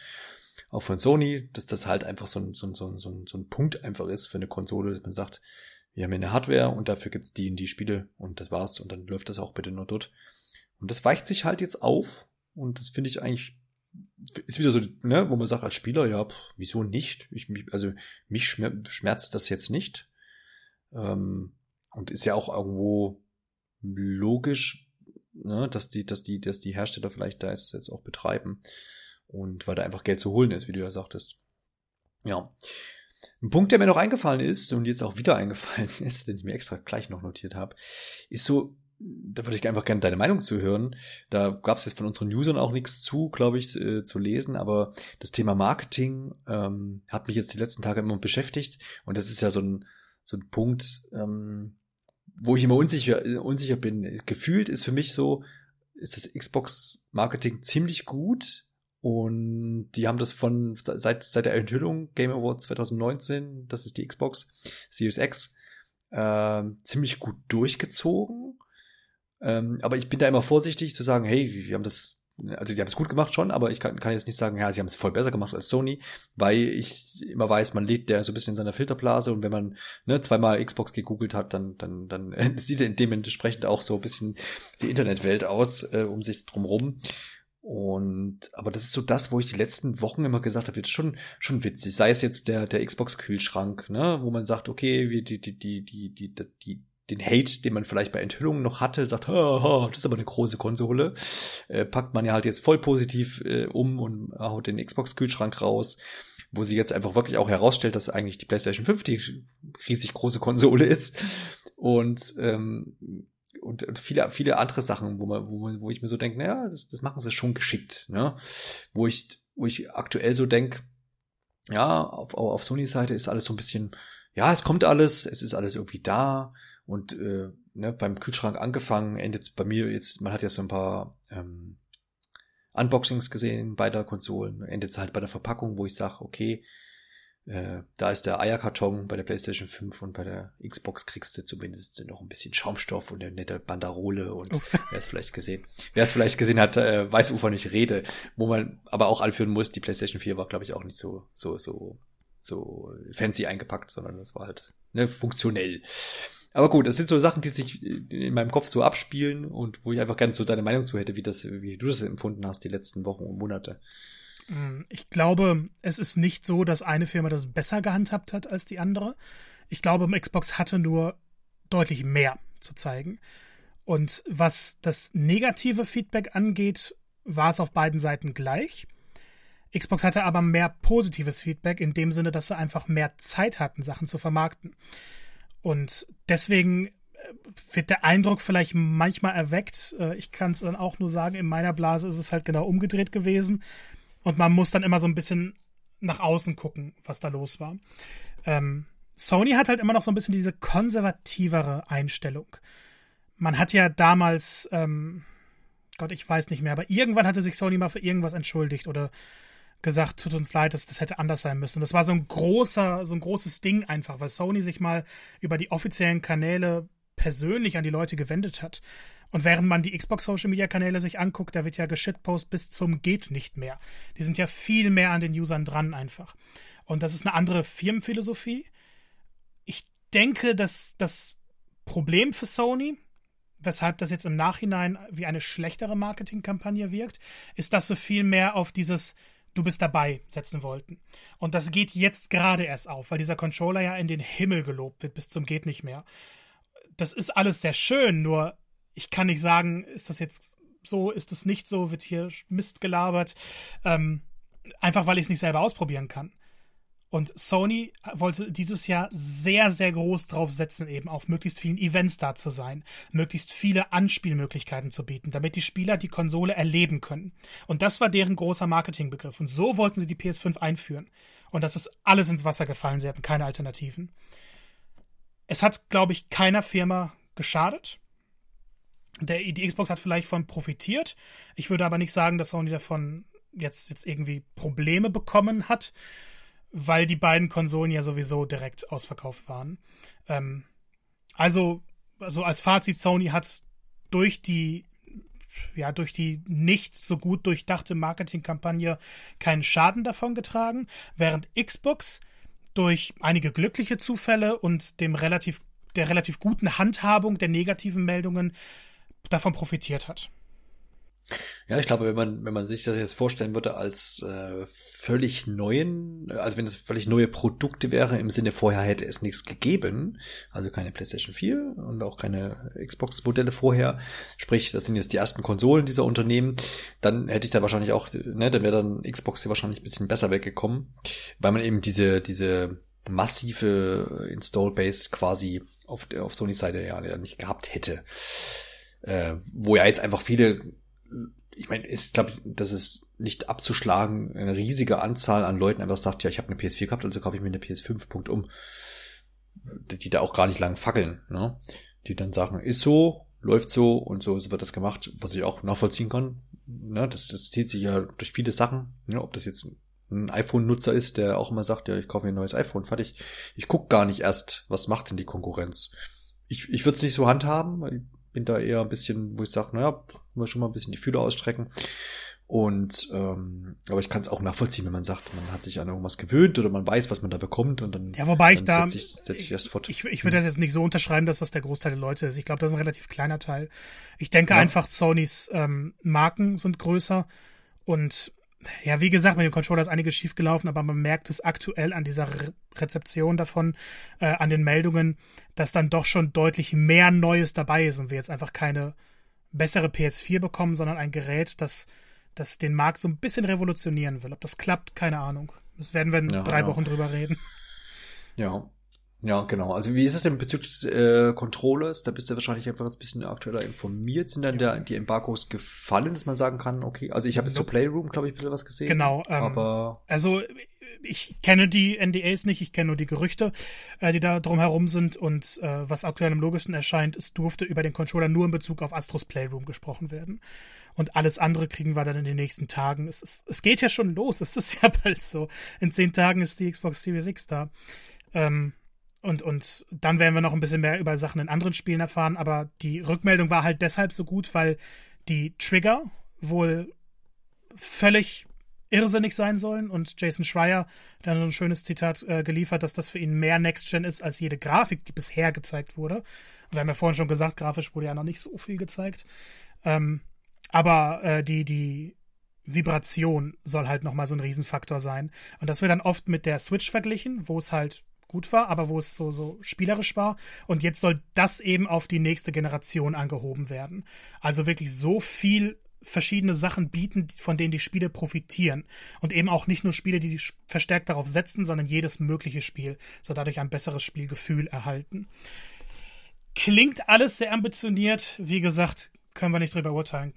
auch von Sony, dass das halt einfach so ein, so ein, so ein, so ein Punkt einfach ist für eine Konsole, dass man sagt, wir haben hier eine Hardware und dafür gibt's die in die Spiele und das war's und dann läuft das auch bitte nur dort. Und das weicht sich halt jetzt auf und das finde ich eigentlich ist wieder so, ne, wo man sagt als Spieler, ja, pff, wieso nicht? Ich, also mich schmerzt das jetzt nicht. Ähm, und ist ja auch irgendwo logisch, ne, dass die, dass die, dass die Hersteller vielleicht da jetzt auch betreiben. Und weil da einfach Geld zu holen ist, wie du ja sagtest. Ja. Ein Punkt, der mir noch eingefallen ist und jetzt auch wieder eingefallen [laughs] ist, den ich mir extra gleich noch notiert habe, ist so, da würde ich einfach gerne deine Meinung zu hören. Da gab es jetzt von unseren Usern auch nichts zu, glaube ich, äh, zu lesen, aber das Thema Marketing ähm, hat mich jetzt die letzten Tage immer beschäftigt und das ist ja so ein, so ein Punkt, ähm, wo ich immer unsicher, unsicher bin. Gefühlt ist für mich so, ist das Xbox-Marketing ziemlich gut, und die haben das von seit, seit der Enthüllung Game Awards 2019, das ist die Xbox Series X, äh, ziemlich gut durchgezogen. Ähm, aber ich bin da immer vorsichtig zu sagen, hey, wir haben das, also die haben es gut gemacht schon, aber ich kann, kann jetzt nicht sagen, ja, sie haben es voll besser gemacht als Sony, weil ich immer weiß, man lebt ja so ein bisschen in seiner Filterblase und wenn man ne, zweimal Xbox gegoogelt hat, dann, dann, dann [laughs] sieht dementsprechend auch so ein bisschen die Internetwelt aus äh, um sich drumrum. Und, aber das ist so das, wo ich die letzten Wochen immer gesagt habe, jetzt schon, schon witzig. Sei es jetzt der, der Xbox-Kühlschrank, ne, wo man sagt, okay, wie die, die, die, die, die, die, den Hate, den man vielleicht bei Enthüllungen noch hatte, sagt, ha, ha, das ist aber eine große Konsole, äh, packt man ja halt jetzt voll positiv äh, um und haut den Xbox-Kühlschrank raus, wo sie jetzt einfach wirklich auch herausstellt, dass eigentlich die PlayStation 5 die riesig große Konsole ist. Und ähm, und, und viele, viele andere Sachen, wo man, wo, wo ich mir so denke, naja, das, das machen sie schon geschickt, ne? Wo ich, wo ich aktuell so denke, ja, auf, auf Sony Seite ist alles so ein bisschen, ja, es kommt alles, es ist alles irgendwie da und äh, ne, beim Kühlschrank angefangen, endet bei mir jetzt, man hat ja so ein paar ähm, Unboxings gesehen beider Konsolen, endet es halt bei der Verpackung, wo ich sage, okay, Äh, da ist der Eierkarton bei der PlayStation 5 und bei der Xbox kriegst du zumindest noch ein bisschen Schaumstoff und eine nette Banderole und [laughs] wer es vielleicht gesehen, wer es vielleicht gesehen hat, äh, weiß, wovon ich rede. Wo man aber auch anführen muss, die PlayStation 4 war, glaube ich, auch nicht so, so, so, so fancy eingepackt, sondern das war halt ne, funktionell. Aber gut, das sind so Sachen, die sich in meinem Kopf so abspielen und wo ich einfach gerne so deine Meinung zu hätte, wie das, wie du das empfunden hast die letzten Wochen und Monate. Mm, ich glaube, es ist nicht so, dass eine Firma das besser gehandhabt hat als die andere. Ich glaube, Xbox hatte nur deutlich mehr zu zeigen. Und was das negative Feedback angeht, war es auf beiden Seiten gleich. Xbox hatte aber mehr positives Feedback in dem Sinne, dass sie einfach mehr Zeit hatten, Sachen zu vermarkten. Und deswegen äh, wird der Eindruck vielleicht manchmal erweckt. Äh, ich kann es dann auch nur sagen, in meiner Blase ist es halt genau umgedreht gewesen. Und man muss dann immer so ein bisschen nach außen gucken, was da los war. Ähm, Sony hat halt immer noch so ein bisschen diese konservativere Einstellung. Man hat ja damals, ähm, Gott, ich weiß nicht mehr, aber irgendwann hatte sich Sony mal für irgendwas entschuldigt oder gesagt, tut uns leid, das, das hätte anders sein müssen. Und das war so ein großer, so ein großes Ding einfach, weil Sony sich mal über die offiziellen Kanäle persönlich an die Leute gewendet hat. Und während man die Xbox Social Media Kanäle sich anguckt, da wird ja geschitpost bis zum geht nicht mehr. Die sind ja viel mehr an den Usern dran einfach. Und das ist eine andere Firmenphilosophie. Ich denke, dass das Problem für Sony, weshalb das jetzt im Nachhinein wie eine schlechtere Marketingkampagne wirkt, ist, dass sie viel mehr auf dieses Du bist dabei setzen wollten. Und das geht jetzt gerade erst auf, weil dieser Controller ja in den Himmel gelobt wird bis zum geht nicht mehr. Das ist alles sehr schön, nur ich kann nicht sagen, ist das jetzt so, ist das nicht so, wird hier Mist gelabert. Ähm, einfach weil ich es nicht selber ausprobieren kann. Und Sony wollte dieses Jahr sehr, sehr groß drauf setzen, eben auf möglichst vielen Events da zu sein, möglichst viele Anspielmöglichkeiten zu bieten, damit die Spieler die Konsole erleben können. Und das war deren großer Marketingbegriff. Und so wollten sie die PS5 einführen. Und das ist alles ins Wasser gefallen. Sie hatten keine Alternativen. Es hat, glaube ich, keiner Firma geschadet. Der, die Xbox hat vielleicht von profitiert. Ich würde aber nicht sagen, dass Sony davon jetzt, jetzt irgendwie Probleme bekommen hat, weil die beiden Konsolen ja sowieso direkt ausverkauft waren. Ähm, also, also als Fazit, Sony hat durch die ja, durch die nicht so gut durchdachte Marketingkampagne keinen Schaden davon getragen, während Xbox durch einige glückliche Zufälle und dem relativ, der relativ guten Handhabung der negativen Meldungen davon profitiert hat. Ja, ich glaube, wenn man, wenn man sich das jetzt vorstellen würde als äh, völlig neuen, also wenn es völlig neue Produkte wäre, im Sinne vorher hätte es nichts gegeben, also keine PlayStation 4 und auch keine Xbox-Modelle vorher, sprich, das sind jetzt die ersten Konsolen dieser Unternehmen, dann hätte ich da wahrscheinlich auch, ne, dann wäre dann Xbox hier wahrscheinlich ein bisschen besser weggekommen, weil man eben diese, diese massive Install-Base quasi auf, auf Sony-Seite ja nicht gehabt hätte äh, wo ja jetzt einfach viele, ich meine, ist glaube ich, das ist nicht abzuschlagen, eine riesige Anzahl an Leuten einfach sagt, ja, ich habe eine PS4 gehabt, also kaufe ich mir eine PS5, Punkt um. Die da auch gar nicht lang fackeln, ne? Die dann sagen, ist so, läuft so und so, so wird das gemacht, was ich auch nachvollziehen kann. Ne? Das, das zieht sich ja durch viele Sachen, ne? ob das jetzt ein iPhone-Nutzer ist, der auch immer sagt, ja, ich kaufe mir ein neues iPhone, fertig. Ich guck gar nicht erst, was macht denn die Konkurrenz. Ich, ich würde es nicht so handhaben, bin da eher ein bisschen, wo ich sage, naja, wir schon mal ein bisschen die Fühler ausstrecken. Und ähm, aber ich kann es auch nachvollziehen, wenn man sagt, man hat sich an irgendwas gewöhnt oder man weiß, was man da bekommt und dann ja, wobei ich da setze ich, setz ich das fort. Ich, ich würde das jetzt nicht so unterschreiben, dass das der Großteil der Leute ist. Ich glaube, das ist ein relativ kleiner Teil. Ich denke ja. einfach, Sonys ähm, Marken sind größer und ja, wie gesagt, mit dem Controller ist einiges schiefgelaufen, aber man merkt es aktuell an dieser Re Rezeption davon, äh, an den Meldungen, dass dann doch schon deutlich mehr Neues dabei ist und wir jetzt einfach keine bessere PS4 bekommen, sondern ein Gerät, das, das den Markt so ein bisschen revolutionieren will. Ob das klappt, keine Ahnung. Das werden wir in ja, drei ja. Wochen drüber reden. Ja. Ja, genau. Also wie ist es denn bezüglich des äh, Controllers? Da bist du wahrscheinlich einfach ein bisschen aktueller informiert. Sind dann der, die Embargos gefallen, dass man sagen kann, okay, also ich habe jetzt so Playroom, glaube ich, ein bisschen was gesehen. Genau. Ähm, aber also ich kenne die NDAs nicht, ich kenne nur die Gerüchte, äh, die da drum herum sind und äh, was aktuell am logischsten erscheint, es durfte über den Controller nur in Bezug auf Astros Playroom gesprochen werden. Und alles andere kriegen wir dann in den nächsten Tagen. Es, ist, es geht ja schon los, [laughs] es ist ja bald so. In zehn Tagen ist die Xbox Series X da. Ähm, und, und dann werden wir noch ein bisschen mehr über Sachen in anderen Spielen erfahren, aber die Rückmeldung war halt deshalb so gut, weil die Trigger wohl völlig irrsinnig sein sollen und Jason Schreier hat dann so ein schönes Zitat äh, geliefert, dass das für ihn mehr Next-Gen ist als jede Grafik, die bisher gezeigt wurde. Wir haben ja vorhin schon gesagt, grafisch wurde ja noch nicht so viel gezeigt. Ähm, aber äh, die, die Vibration soll halt nochmal so ein Riesenfaktor sein. Und das wird dann oft mit der Switch verglichen, wo es halt gut war, aber wo es so, so spielerisch war. Und jetzt soll das eben auf die nächste Generation angehoben werden. Also wirklich so viel verschiedene Sachen bieten, von denen die Spiele profitieren. Und eben auch nicht nur Spiele, die verstärkt darauf setzen, sondern jedes mögliche Spiel soll dadurch ein besseres Spielgefühl erhalten. Klingt alles sehr ambitioniert. Wie gesagt, können wir nicht drüber urteilen.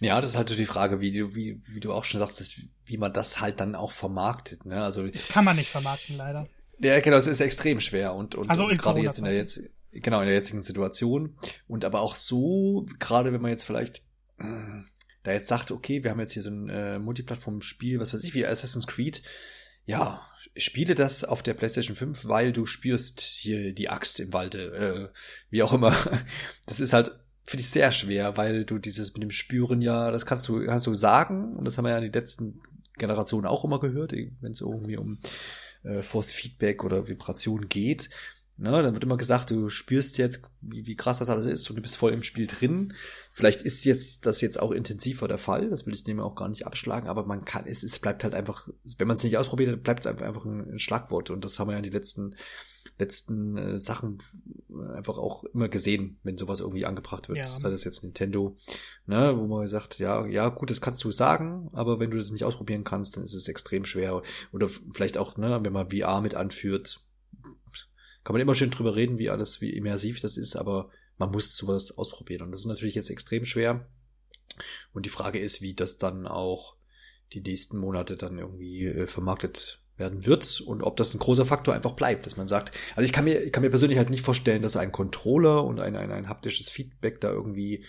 Ja, das ist halt so die Frage, wie du, wie, wie du auch schon sagst, wie man das halt dann auch vermarktet. Ne? Also, das kann man nicht vermarkten, leider. Ja, genau, es ist extrem schwer und, und, also und gerade jetzt in der jetzt, genau, in der jetzigen Situation. Und aber auch so, gerade wenn man jetzt vielleicht äh, da jetzt sagt, okay, wir haben jetzt hier so ein äh, Multiplattform-Spiel, was weiß ich, wie Assassin's Creed, ja, spiele das auf der PlayStation 5, weil du spürst hier die Axt im Walde, äh, wie auch immer. [laughs] Das ist halt, finde ich, sehr schwer, weil du dieses mit dem Spüren ja, das kannst du, kannst du sagen, und das haben wir ja in den letzten Generationen auch immer gehört, wenn es irgendwie um äh, Force Feedback oder Vibration geht. Ne, dann wird immer gesagt, du spürst jetzt, wie, wie krass das alles ist und du bist voll im Spiel drin. Vielleicht ist jetzt das jetzt auch intensiver der Fall, das will ich dem auch gar nicht abschlagen, aber man kann, es, es bleibt halt einfach, wenn man es nicht ausprobiert, bleibt es einfach, einfach ein, ein, Schlagwort und das haben wir ja in den letzten, letzten äh, Sachen einfach auch immer gesehen, wenn sowas irgendwie angebracht wird. Ja. Sei das jetzt Nintendo, ne, wo man sagt, ja, ja, gut, das kannst du sagen, aber wenn du das nicht ausprobieren kannst, dann ist es extrem schwer. Oder vielleicht auch, ne, wenn man VR mit anführt, kann man immer schön drüber reden, wie alles, wie immersiv das ist, aber man muss sowas ausprobieren. Und das ist natürlich jetzt extrem schwer. Und die Frage ist, wie das dann auch die nächsten Monate dann irgendwie äh, vermarktet werden wird und ob das ein großer Faktor einfach bleibt, dass man sagt, also ich kann mir, ich kann mir persönlich halt nicht vorstellen, dass ein Controller und ein, ein, ein haptisches Feedback da irgendwie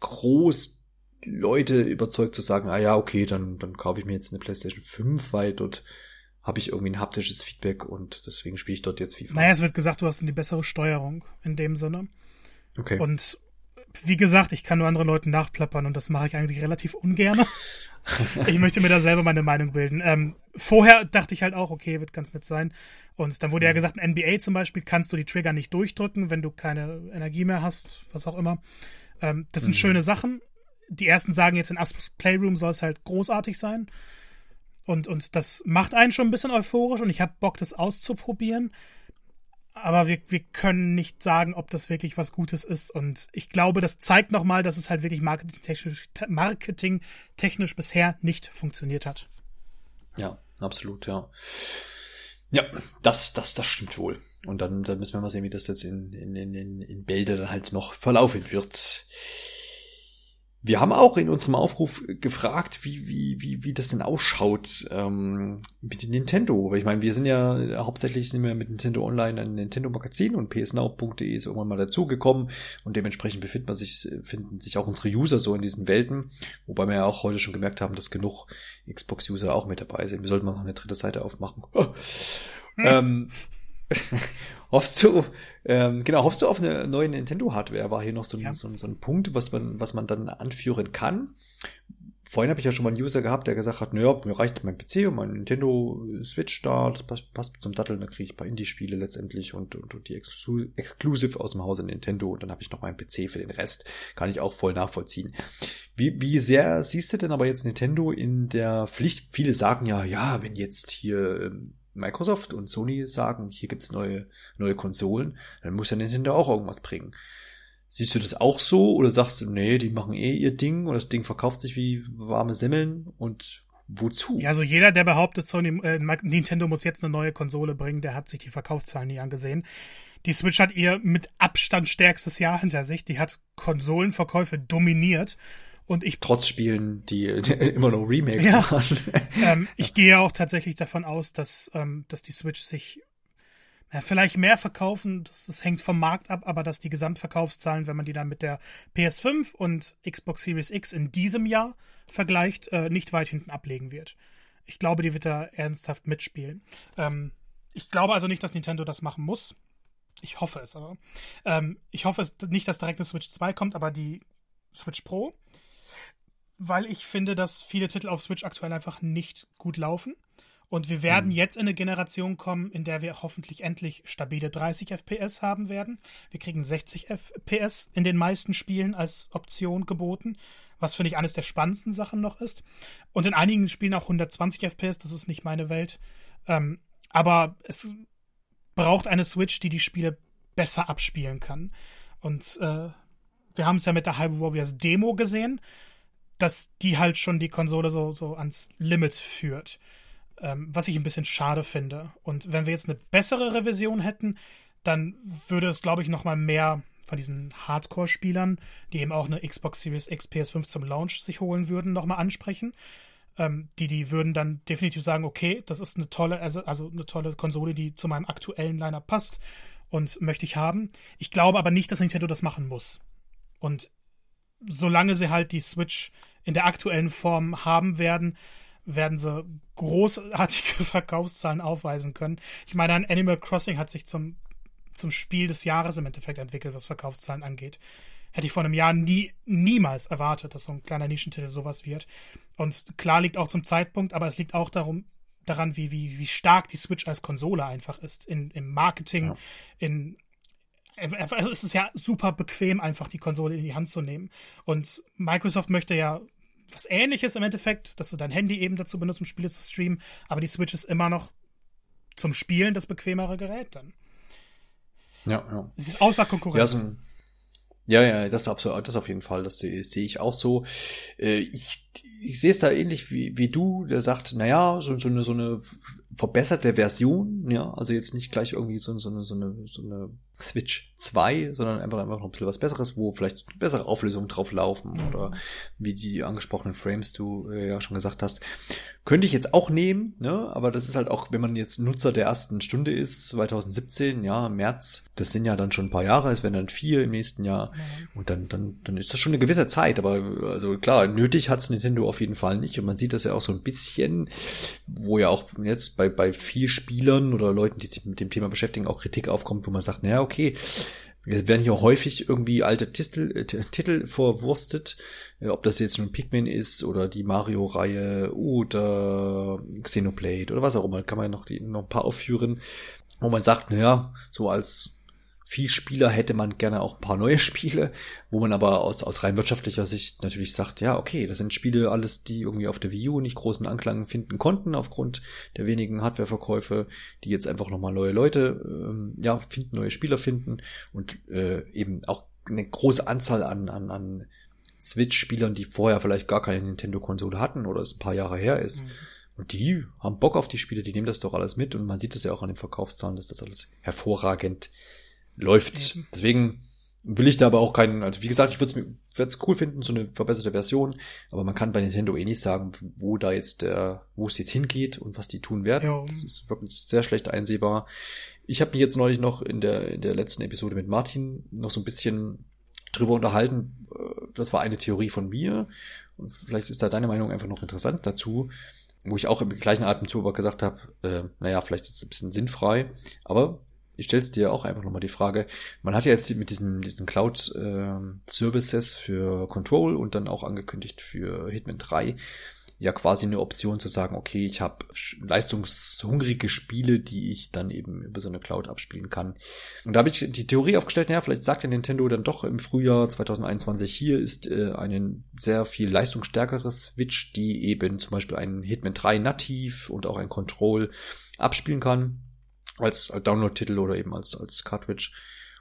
groß Leute überzeugt zu sagen, ah ja, okay, dann, dann kaufe ich mir jetzt eine PlayStation 5, weil dort habe ich irgendwie ein haptisches Feedback und deswegen spiele ich dort jetzt FIFA. Naja, es wird gesagt, du hast eine bessere Steuerung in dem Sinne. Okay. Und wie gesagt, ich kann nur andere Leuten nachplappern und das mache ich eigentlich relativ ungern. ich möchte mir da selber meine Meinung bilden. Ähm, vorher dachte ich halt auch, okay, wird ganz nett sein. Und dann wurde ja mhm. gesagt, in NBA zum Beispiel kannst du die Trigger nicht durchdrücken, wenn du keine Energie mehr hast, was auch immer. Ähm, das sind mhm. schöne Sachen. Die ersten sagen jetzt in Aspus Playroom soll es halt großartig sein. Und, und das macht einen schon ein bisschen euphorisch und ich habe Bock, das auszuprobieren. Aber wir, wir können nicht sagen, ob das wirklich was Gutes ist. Und ich glaube, das zeigt nochmal, dass es halt wirklich marketingtechnisch, marketingtechnisch bisher nicht funktioniert hat. Ja, absolut, ja. Ja, das, das, das stimmt wohl. Und dann, dann müssen wir mal sehen, wie das jetzt in, in, in, in Bälde dann halt noch verlaufen wird. Wir haben auch in unserem Aufruf gefragt, wie, wie, wie, wie das denn ausschaut ähm, mit Nintendo. Weil ich meine, wir sind ja hauptsächlich sind wir mit Nintendo Online ein Nintendo-Magazin und psnow.de ist irgendwann mal dazugekommen und dementsprechend befindet man sich, finden sich auch unsere User so in diesen Welten, wobei wir ja auch heute schon gemerkt haben, dass genug Xbox-User auch mit dabei sind. Wir sollten mal noch eine dritte Seite aufmachen. [laughs] hm. ähm, [laughs] hoffst du, ähm, genau, hoffst du auf eine neue Nintendo-Hardware? War hier noch so ein, ja. so, so, ein Punkt, was man, was man dann anführen kann. Vorhin habe ich ja schon mal einen User gehabt, der gesagt hat, naja, mir reicht mein PC und mein Nintendo Switch da, das passt, passt zum Datteln, da kriege ich ein paar Indie-Spiele letztendlich und, und, und die Exclu Exclusive aus dem Hause Nintendo und dann habe ich noch meinen PC für den Rest. Kann ich auch voll nachvollziehen. Wie, wie sehr siehst du denn aber jetzt Nintendo in der Pflicht? Viele sagen ja, ja, wenn jetzt hier ähm, Microsoft und Sony sagen, hier gibt's neue, neue Konsolen, dann muss ja Nintendo auch irgendwas bringen. Siehst du das auch so oder sagst du, nee, die machen eh ihr Ding und das Ding verkauft sich wie warme Semmeln und wozu? Ja, also jeder, der behauptet, Sony, äh, Nintendo muss jetzt eine neue Konsole bringen, der hat sich die Verkaufszahlen nie angesehen. Die Switch hat ihr mit Abstand stärkstes Jahr hinter sich. Die hat Konsolenverkäufe dominiert. Und ich trotz Spielen, die, die [laughs] immer noch Remakes ja, waren. [laughs] ähm, ich gehe auch tatsächlich davon aus, dass, ähm, dass die Switch sich ja, vielleicht mehr verkaufen, das, das, hängt vom Markt ab, aber dass die Gesamtverkaufszahlen, wenn man die dann mit der PS5 und Xbox Series X in diesem Jahr vergleicht, äh, nicht weit hinten ablegen wird. Ich glaube, die wird da ernsthaft mitspielen. Ähm, ich glaube also nicht, dass Nintendo das machen muss. Ich hoffe es aber. Ähm, ich hoffe es nicht, dass direkt eine Switch 2 kommt, aber die Switch Pro. Weil ich finde, dass viele Titel auf Switch aktuell einfach nicht gut laufen. Und wir werden mhm. jetzt in eine Generation kommen, in der wir hoffentlich endlich stabile 30 FPS haben werden. Wir kriegen 60 FPS in den meisten Spielen als Option geboten, was finde ich eines der spannendsten Sachen noch ist. Und in einigen Spielen auch 120 FPS, das ist nicht meine Welt. Ähm, aber es braucht eine Switch, die die Spiele besser abspielen kann. Und äh, wir haben es ja mit der Hyrule Warriors Demo gesehen, dass die halt schon die Konsole so, so ans Limit führt ähm, was ich ein bisschen schade finde. Und wenn wir jetzt eine bessere Revision hätten, dann würde es, glaube ich, noch mal mehr von diesen Hardcore-Spielern, die eben auch eine Xbox Series X PS5 zum Launch sich holen würden, noch mal ansprechen. Ähm, die, die würden dann definitiv sagen, okay, das ist eine tolle, also, also eine tolle Konsole, die zu meinem aktuellen Liner passt und möchte ich haben. Ich glaube aber nicht, dass Nintendo das machen muss. Und solange sie halt die Switch in der aktuellen Form haben werden, werden sie großartige [laughs] Verkaufszahlen aufweisen können. Ich meine, ein Animal Crossing hat sich zum, zum Spiel des Jahres im Endeffekt entwickelt, was Verkaufszahlen angeht. Hätte ich vor einem Jahr nie, niemals erwartet, dass so ein kleiner Nischentitel sowas wird. Und klar liegt auch zum Zeitpunkt, aber es liegt auch darum, daran, wie, wie, wie stark die Switch als Konsole einfach ist. In, Im Marketing, ja. in es ist ja super bequem, einfach die Konsole in die Hand zu nehmen. Und Microsoft möchte ja was ähnliches im Endeffekt, dass du dein Handy eben dazu benutzt, um Spiele zu streamen, aber die Switch ist immer noch zum Spielen das bequemere Gerät dann. Ja, ja. Es ist außer Konkurrenz. Ja, so ja, ja, das, absolut, das auf jeden Fall, das sehe seh ich auch so. Äh, ich, ich sehe es da ähnlich wie, wie du, der sagt, naja, so, so, eine, so eine verbesserte Version, ja, also jetzt nicht gleich irgendwie so, so, eine, so, eine, so eine Switch 2, sondern einfach, einfach noch ein bisschen was Besseres, wo vielleicht bessere Auflösungen drauf laufen oder wie die angesprochenen Frames du äh, ja schon gesagt hast. Könnte ich jetzt auch nehmen, ne, aber das ist halt auch, wenn man jetzt Nutzer der ersten Stunde ist, 2017, ja, März, das sind ja dann schon ein paar Jahre, es werden dann vier im nächsten Jahr mhm. und dann, dann, dann ist das schon eine gewisse Zeit, aber also klar, nötig hat's Nintendo auf jeden Fall nicht und man sieht das ja auch so ein bisschen, wo ja auch jetzt bei, bei viel Spielern oder Leuten, die sich mit dem Thema beschäftigen, auch Kritik aufkommt, wo man sagt, naja, okay, es werden hier häufig irgendwie alte Titel, äh, Titel verwurstet, äh, ob das jetzt nun Pikmin ist oder die Mario-Reihe oder Xenoblade oder was auch immer, kann man noch, die, noch ein paar aufführen, wo man sagt, naja, so als viel Spieler hätte man gerne auch ein paar neue [laughs] Spiele, wo man aber aus, aus rein wirtschaftlicher Sicht natürlich sagt, ja, okay, das sind Spiele alles, die irgendwie auf der Wii U nicht großen Anklang finden konnten aufgrund der wenigen Hardwareverkäufe, die jetzt einfach nochmal neue Leute, ähm, ja, finden, neue Spieler finden und äh, eben auch eine große Anzahl an, an, an Switch-Spielern, die vorher vielleicht gar keine Nintendo-Konsole hatten oder es ein paar Jahre her ist. Mhm. Und die haben Bock auf die Spiele, die nehmen das doch alles mit und man sieht es ja auch an den Verkaufszahlen, dass das alles hervorragend läuft. Eben. Deswegen will ich da aber auch keinen, also wie gesagt, ich würde es cool finden, so eine verbesserte Version, aber man kann bei Nintendo eh nicht sagen, wo da jetzt der, wo es jetzt hingeht und was die tun werden. Ja. Das ist wirklich sehr schlecht einsehbar. Ich habe mich jetzt neulich noch in der, in der letzten Episode mit Martin noch so ein bisschen drüber unterhalten. Äh, das war eine Theorie von mir. Und vielleicht ist da deine Meinung einfach noch interessant dazu, wo ich auch im gleichen Atemzug aber gesagt habe, äh, naja, vielleicht ist es ein bisschen sinnfrei, aber ich stell's dir auch einfach nochmal die Frage, man hat ja jetzt mit diesen, diesen Cloud-Services äh, für Control und dann auch angekündigt für Hitman 3 ja quasi eine Option zu sagen, okay, ich habe leistungshungrige Spiele, die ich dann eben über so eine Cloud abspielen kann. Und da habe ich die Theorie aufgestellt, naja, vielleicht sagt ja Nintendo dann doch im Frühjahr 2021, hier ist äh, ein sehr viel leistungsstärkeres Switch, die eben zum Beispiel einen Hitman 3 nativ und auch ein Control abspielen kann als, Download-Titel oder eben als, als Cartridge.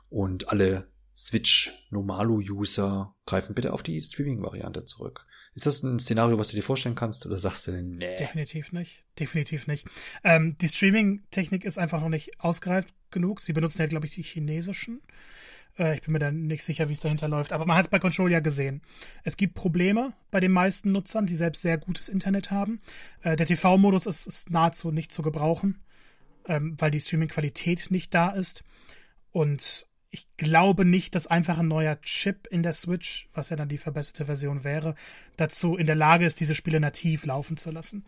Und alle Switch Normalo-User greifen bitte auf die Streaming-Variante zurück. Ist das ein Szenario, was du dir vorstellen kannst oder sagst du, nee? Definitiv nicht. Definitiv nicht. Ähm, die Streaming-Technik ist einfach noch nicht ausgereift genug. Sie benutzen ja, glaube ich, die chinesischen. Äh, ich bin mir da nicht sicher, wie es dahinter läuft. Aber man hat es bei Control ja gesehen. Es gibt Probleme bei den meisten Nutzern, die selbst sehr gutes Internet haben. Äh, der TV-Modus ist, ist, nahezu nicht zu gebrauchen, ähm, weil die Streaming-Qualität nicht da ist. Und ich glaube nicht, dass einfach ein neuer Chip in der Switch, was ja dann die verbesserte Version wäre, dazu in der Lage ist, diese Spiele nativ laufen zu lassen.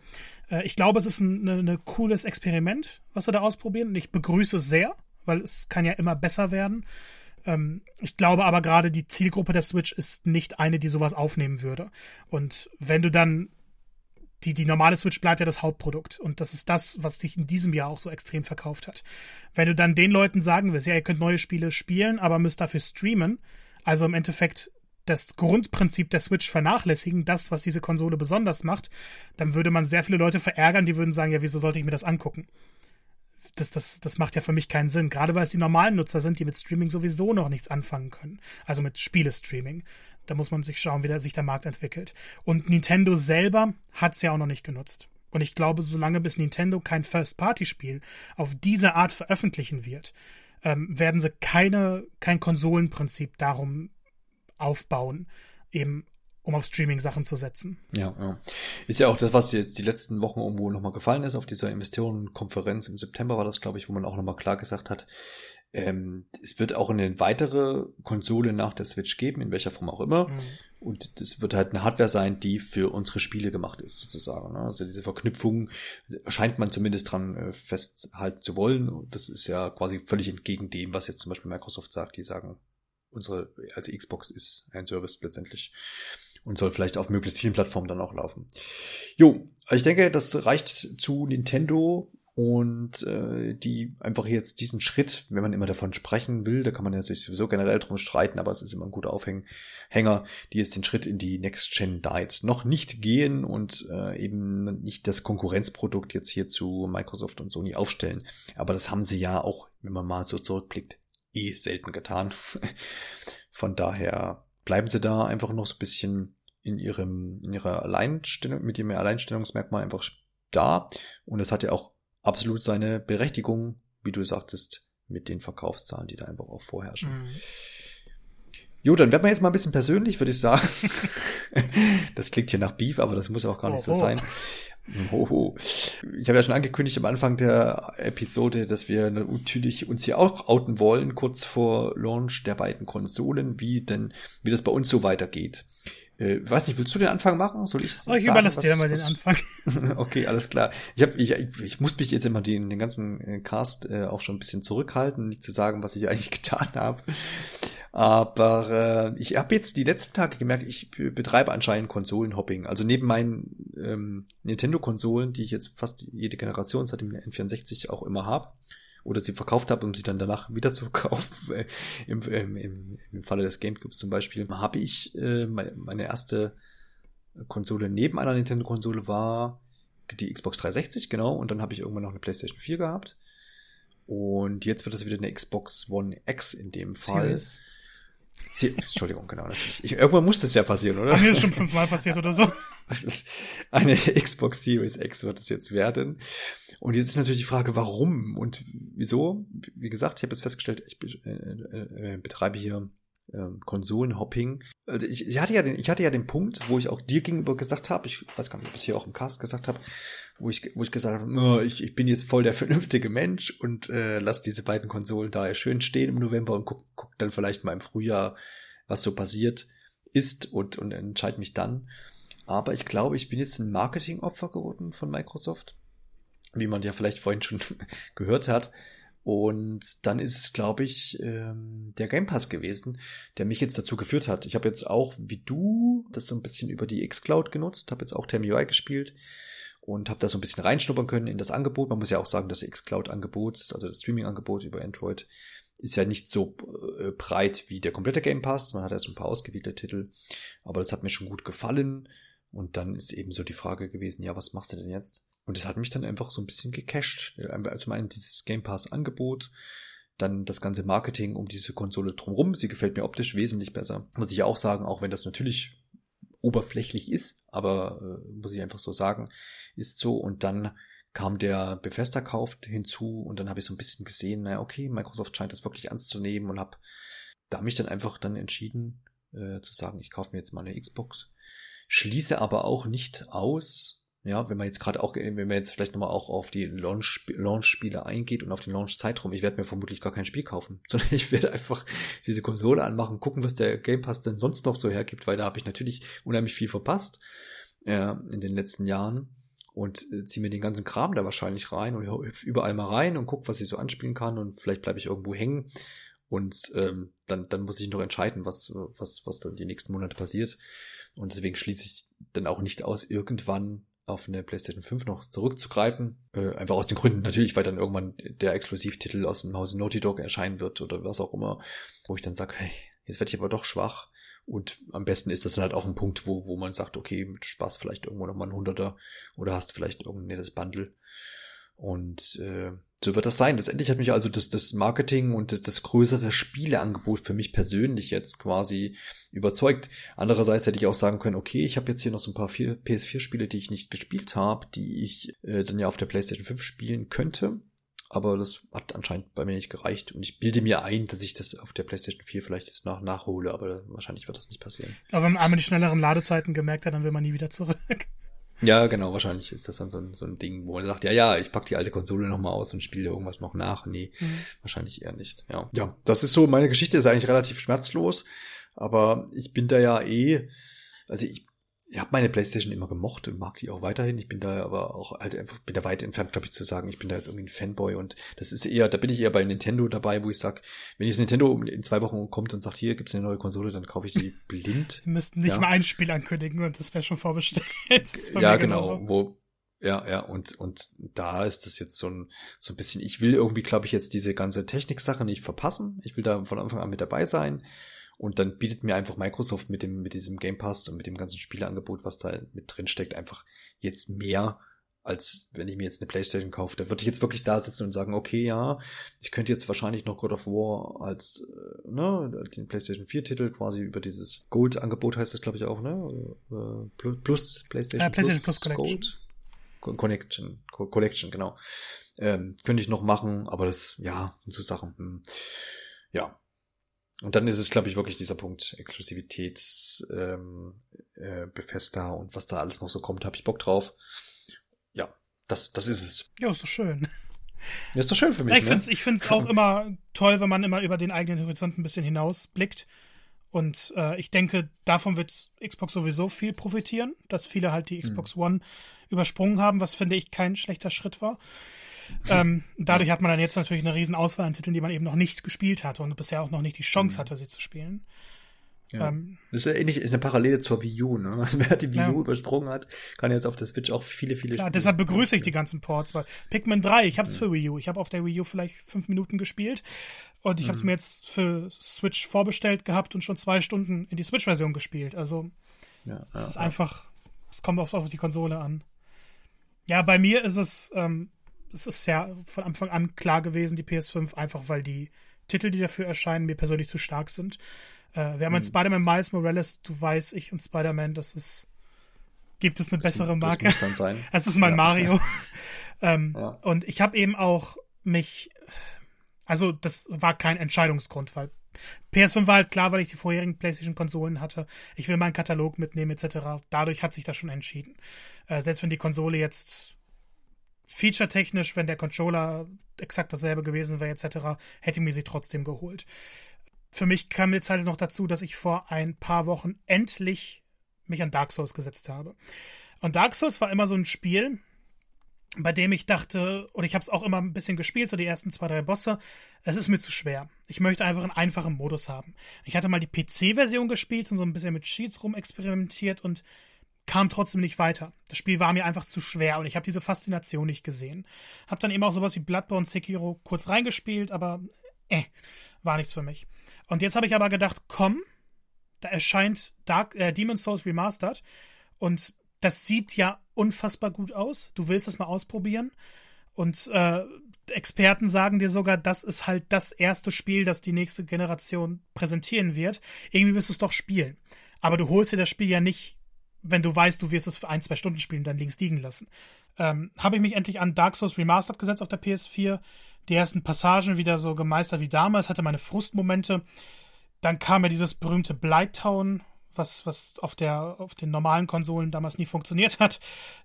Äh, ich glaube, es ist ein ne, ne cooles Experiment, was wir da ausprobieren. Und ich begrüße es sehr, weil es kann ja immer besser werden. Ähm, ich glaube aber gerade, die Zielgruppe der Switch ist nicht eine, die sowas aufnehmen würde. Und wenn du dann die, die normale Switch bleibt ja das Hauptprodukt. Und das ist das, was sich in diesem Jahr auch so extrem verkauft hat. Wenn du dann den Leuten sagen willst, ja, ihr könnt neue Spiele spielen, aber müsst dafür streamen, also im Endeffekt das Grundprinzip der Switch vernachlässigen, das, was diese Konsole besonders macht, dann würde man sehr viele Leute verärgern, die würden sagen, ja, wieso sollte ich mir das angucken? Das, das, das macht ja für mich keinen Sinn. Gerade weil es die normalen Nutzer sind, die mit Streaming sowieso noch nichts anfangen können. Also mit Spielestreaming. Da muss man sich schauen, wie sich der Markt entwickelt. Und Nintendo selber hat es ja auch noch nicht genutzt. Und ich glaube, solange bis Nintendo kein First-Party-Spiel auf diese Art veröffentlichen wird, ähm, werden sie keine, kein Konsolenprinzip darum aufbauen, eben um auf Streaming-Sachen zu setzen. Ja, ja. Ist ja auch das, was jetzt die letzten Wochen irgendwo nochmal gefallen ist. Auf dieser Investorenkonferenz im September war das, glaube ich, wo man auch nochmal klar gesagt hat, ähm, es wird auch eine weitere Konsole nach der Switch geben, in welcher Form auch immer. Mhm. Und das wird halt eine Hardware sein, die für unsere Spiele gemacht ist, sozusagen. Ne? Also diese Verknüpfung scheint man zumindest dran äh, festhalten zu wollen. Und das ist ja quasi völlig entgegen dem, was jetzt zum Beispiel Microsoft sagt. Die sagen, unsere, also Xbox ist ein Service letztendlich und soll vielleicht auf möglichst vielen Plattformen dann auch laufen. Jo, ich denke, das reicht zu Nintendo und äh, die einfach jetzt diesen Schritt, wenn man immer davon sprechen will, da kann man sich sowieso generell drum streiten, aber es ist immer ein guter Aufhänger, die jetzt den Schritt in die Next Gen jetzt noch nicht gehen und äh, eben nicht das Konkurrenzprodukt jetzt hier zu Microsoft und Sony aufstellen. Aber das haben sie ja auch, wenn man mal so zurückblickt, eh selten getan. [laughs] Von daher bleiben sie da einfach noch so ein bisschen in ihrem, in ihrer Alleinstellung, mit ihrem Alleinstellungsmerkmal einfach da. Und das hat ja auch absolut seine Berechtigung, wie du sagtest, mit den Verkaufszahlen, die da einfach auch vorherrschen. Mhm. Jo, dann werden wir jetzt mal ein bisschen persönlich, würde ich sagen. [laughs] das klingt hier nach Beef, aber das muss auch gar nicht oh, so sein. Hoho. Ich habe ja schon angekündigt am Anfang der Episode, dass wir natürlich uns hier auch outen wollen, kurz vor Launch der beiden Konsolen, wie denn, wie das bei uns so weitergeht. Äh, weiß nicht, willst du den Anfang machen? Soll ich oh, Ich überlasse dir mal den Anfang. [laughs] okay, alles klar. Ich, hab, ich, ich, muss mich jetzt immer den, den ganzen äh, Cast äh, auch schon ein bisschen zurückhalten, nicht zu sagen, was ich [laughs] eigentlich getan habe. Aber äh, ich habe jetzt die letzten Tage gemerkt, ich betreibe anscheinend Konsolenhopping. Also neben meinen ähm, Nintendo-Konsolen, die ich jetzt fast jede Generation seit dem N64 auch immer habe, oder sie verkauft habe, um sie dann danach [laughs] wieder zu verkaufen, äh, im, im, im, im Falle des Gamecubes zum Beispiel, habe ich äh, meine, meine erste Konsole neben einer Nintendo-Konsole war die Xbox 360, genau, und dann habe ich irgendwann noch eine PlayStation 4 gehabt. Und jetzt wird es wieder eine Xbox One X in dem Fall. Serious? Sie, Entschuldigung, genau, natürlich. Ich, irgendwann muss das ja passieren, oder? Mir ist schon fünfmal passiert oder so. [laughs] Eine Xbox Series X wird es jetzt werden. Und jetzt ist natürlich die Frage, warum und wieso? Wie gesagt, ich habe jetzt festgestellt, ich äh, äh, äh, betreibe hier ähm, Konsolenhopping. Also ich, ich hatte ja den, ich hatte ja den Punkt, wo ich auch dir gegenüber gesagt habe, ich weiß gar nicht, ob ich es hier auch im Cast gesagt habe, wo ich, wo ich gesagt habe, ich, ich bin jetzt voll der [laughs] vernünftige Mensch und äh, lass diese beiden Konsolen da schön stehen im November und guck, guck dann vielleicht mal im Frühjahr, was so passiert ist und, und entscheide mich dann. Aber ich glaube, ich bin jetzt ein Marketingopfer geworden von Microsoft, wie man ja vielleicht vorhin schon [laughs] gehört hat. Und dann ist es, glaube ich, ähm, der Game Pass gewesen, der mich jetzt dazu geführt hat. Ich habe jetzt auch, wie du, das so ein bisschen über die X-Cloud genutzt, habe jetzt auch TermUI gespielt und habe da so ein bisschen reinschnuppern können in das Angebot. Man muss ja auch sagen, das X-Cloud-Angebot, also das Streaming-Angebot über Android, ist ja nicht so äh, breit wie der komplette Game Pass. Man hat ja so ein paar ausgewählte Titel, aber das hat mir schon gut gefallen. Und dann ist eben so die Frage gewesen, ja, was machst du denn jetzt? Und es hat mich dann einfach so ein bisschen gecached. Zum einen dieses Game Pass Angebot, dann das ganze Marketing um diese Konsole drumherum. Sie gefällt mir optisch wesentlich besser. Muss ich auch sagen, auch wenn das natürlich oberflächlich ist, aber äh, muss ich einfach so sagen, ist so. Und dann kam der Bethesda-Kauf hinzu und dann habe ich so ein bisschen gesehen, naja, okay, Microsoft scheint das wirklich ernst zu nehmen und habe da mich dann einfach dann entschieden äh, zu sagen, ich kaufe mir jetzt mal eine Xbox, schließe aber auch nicht aus, ja, wenn man jetzt gerade auch, wenn man jetzt vielleicht nochmal auch auf die Launch-Spiele eingeht und auf den Launch-Zeitraum, ich werde mir vermutlich gar kein Spiel kaufen, [laughs] sondern ich werde einfach diese Konsole anmachen, gucken, was der Game Pass denn sonst noch so hergibt, weil da habe ich natürlich unheimlich viel verpasst äh, in den letzten Jahren und äh, ziehe mir den ganzen Kram da wahrscheinlich rein und hüpf überall mal rein und guck, was ich so anspielen kann und vielleicht bleibe ich irgendwo hängen und ähm, dann, dann muss ich noch entscheiden, was, was, was dann die nächsten Monate passiert. Und deswegen schließe ich dann auch nicht aus, irgendwann auf eine PlayStation 5 noch zurückzugreifen. Äh, einfach aus den Gründen natürlich, weil dann irgendwann der Exklusivtitel aus dem Hause Naughty Dog erscheinen wird oder was auch immer, wo ich dann sage, hey, jetzt werde ich aber doch schwach. Und am besten ist das dann halt auch ein Punkt, wo, wo man sagt, okay, mit Spaß vielleicht irgendwo nochmal ein Hunderter oder hast vielleicht irgendein nettes Bundle. Und äh, so wird das sein. Letztendlich hat mich also das, das Marketing und das, größere Spieleangebot für mich persönlich jetzt quasi überzeugt. Andererseits hätte ich auch sagen können, okay, ich habe jetzt hier noch so ein paar PS4-Spiele, die ich nicht gespielt habe, die ich äh, dann ja auf der PlayStation 5 spielen könnte. Aber das hat anscheinend bei mir nicht gereicht. Und ich bilde mir ein, dass ich das auf der PlayStation 4 vielleicht jetzt nach nachhole, aber wahrscheinlich wird das nicht passieren. Aber wenn man einmal die schnelleren Ladezeiten gemerkt hat, dann will man nie wieder zurück. Ja, genau, wahrscheinlich ist das dann so ein, so ein Ding, wo man sagt, ja, ja, ich pack die alte Konsole nochmal aus und spiele irgendwas noch nach. Nee, mhm. wahrscheinlich eher nicht. Ja. ja, das ist so, meine Geschichte ist eigentlich relativ schmerzlos, aber ich bin da ja eh, also ich ich habe meine Playstation immer gemocht und mag die auch weiterhin. Ich bin da aber auch halt einfach, bin da weit entfernt, glaube ich, zu sagen, ich bin da jetzt irgendwie ein Fanboy und das ist eher, da bin ich eher bei Nintendo dabei, wo ich sag, wenn jetzt Nintendo in zwei Wochen kommt und sagt, hier gibt's eine neue Konsole, dann kaufe ich die [laughs] blind. Wir müssten nicht ja. mal ein Spiel ankündigen und das wäre schon vorbestellt. [laughs] ja, genau, wo, ja, ja, und, und da ist das jetzt so ein, so ein bisschen, ich will irgendwie, glaube ich, jetzt diese ganze Technik-Sache nicht verpassen. Ich will da von Anfang an mit dabei sein. Und dann bietet mir einfach Microsoft mit dem, mit diesem Game Pass und mit dem ganzen Spieleangebot, was da mit drin steckt, einfach jetzt mehr, als wenn ich mir jetzt eine Playstation kaufe. Da würde ich jetzt wirklich da sitzen und sagen, okay, ja, ich könnte jetzt wahrscheinlich noch God of War als, äh, ne, den Playstation 4 Titel quasi über dieses Gold-Angebot heißt das, glaube ich, auch, ne? Äh, plus Playstation, äh, PlayStation Plus, Plus. Gold. Connection, Collection, genau. Ähm, könnte ich noch machen, aber das, ja, so Sachen. Hm. Ja, und dann ist es, glaube ich, wirklich dieser Punkt Exklusivität, ähm, äh, Bethesda und was da alles noch so kommt, habe ich Bock drauf. Ja, das, das ist es. Ja, ist doch schön. Ja, ist doch schön für mich. Ja, ich ne? finde es ich find's auch [laughs] immer toll, wenn man immer über den eigenen Horizont ein bisschen hinausblickt. Und äh, ich denke, davon wird Xbox sowieso viel profitieren, dass viele halt die hm. Xbox hm. One übersprungen haben, was finde ich kein schlechter Schritt war. Ähm, dadurch hat man dann jetzt natürlich eine riesen Auswahl an Titeln, die man eben noch nicht gespielt hatte und bisher auch noch nicht die Chance mhm. hatte, sie zu spielen. Ja. Ähm, das ist ja ähnlich, ist eine Parallele zur Wii U, ne? Also wer die Wii U übersprungen hat, kann jetzt auf der Switch auch viele, viele Klar, Spiele. deshalb begrüße ich die ganzen Ports, weil Pikmin 3, ich habe es ja. für Wii U. Ich habe auf der Wii U vielleicht fünf Minuten gespielt und ich mhm. habe es mir jetzt für Switch vorbestellt gehabt und schon zwei Stunden in die Switch-Version gespielt. Also ja, es ist einfach, es kommt oft auf die Konsole an. Ja, bei mir ist es, ähm, es ist ja von Anfang an klar gewesen, die PS5, einfach weil die Titel, die dafür erscheinen, mir persönlich zu stark sind. Äh, wir haben hm. Spider-Man Miles Morales, du weißt, ich und Spider-Man, das ist. Gibt es eine das bessere Marke? Das muss dann sein. [laughs] es ist mein ja. Mario. [laughs] [laughs] ähm, ja. Und ich habe eben auch mich. Also, das war kein Entscheidungsgrund, weil PS5 war halt klar, weil ich die vorherigen PlayStation-Konsolen hatte. Ich will meinen Katalog mitnehmen, etc. Dadurch hat sich das schon entschieden. Äh, selbst wenn die Konsole jetzt featuretechnisch, wenn der Controller exakt dasselbe gewesen wäre, etc., hätte mir sie trotzdem geholt. Für mich kam jetzt halt noch dazu, dass ich vor ein paar Wochen endlich mich an Dark Souls gesetzt habe. Und Dark Souls war immer so ein Spiel, bei dem ich dachte, und ich habe es auch immer ein bisschen gespielt, so die ersten zwei, drei Bosse, es ist mir zu schwer. Ich möchte einfach einen einfachen Modus haben. Ich hatte mal die PC-Version gespielt und so ein bisschen mit Cheats rumexperimentiert und kam trotzdem nicht weiter. Das Spiel war mir einfach zu schwer und ich habe diese Faszination nicht gesehen. Hab dann eben auch sowas wie Bloodborne Sekiro kurz reingespielt, aber äh, war nichts für mich. Und jetzt habe ich aber gedacht, komm, da erscheint Dark, äh, Demon's Souls Remastered und das sieht ja unfassbar gut aus. Du willst das mal ausprobieren und äh, Experten sagen dir sogar, das ist halt das erste Spiel, das die nächste Generation präsentieren wird. Irgendwie wirst du es doch spielen. Aber du holst dir das Spiel ja nicht, wenn du weißt, du wirst es für ein, zwei Stunden spielen, dann links liegen lassen. Ähm, Habe ich mich endlich an Dark Souls Remastered gesetzt auf der PS4. Die ersten Passagen wieder so gemeistert wie damals, hatte meine Frustmomente. Dann kam ja dieses berühmte Blighttown, was, was auf, der, auf den normalen Konsolen damals nie funktioniert hat,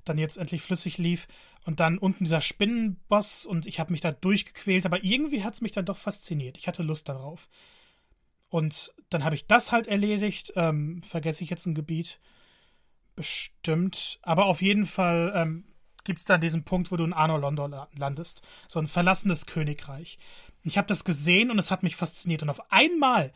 dann jetzt endlich flüssig lief. Und dann unten dieser Spinnenboss und ich habe mich da durchgequält, aber irgendwie hat es mich dann doch fasziniert. Ich hatte Lust darauf. Und dann habe ich das halt erledigt. Ähm, vergesse ich jetzt ein Gebiet? Bestimmt. Aber auf jeden Fall ähm, gibt es dann diesen Punkt, wo du in Arno London landest. So ein verlassenes Königreich. Ich habe das gesehen und es hat mich fasziniert. Und auf einmal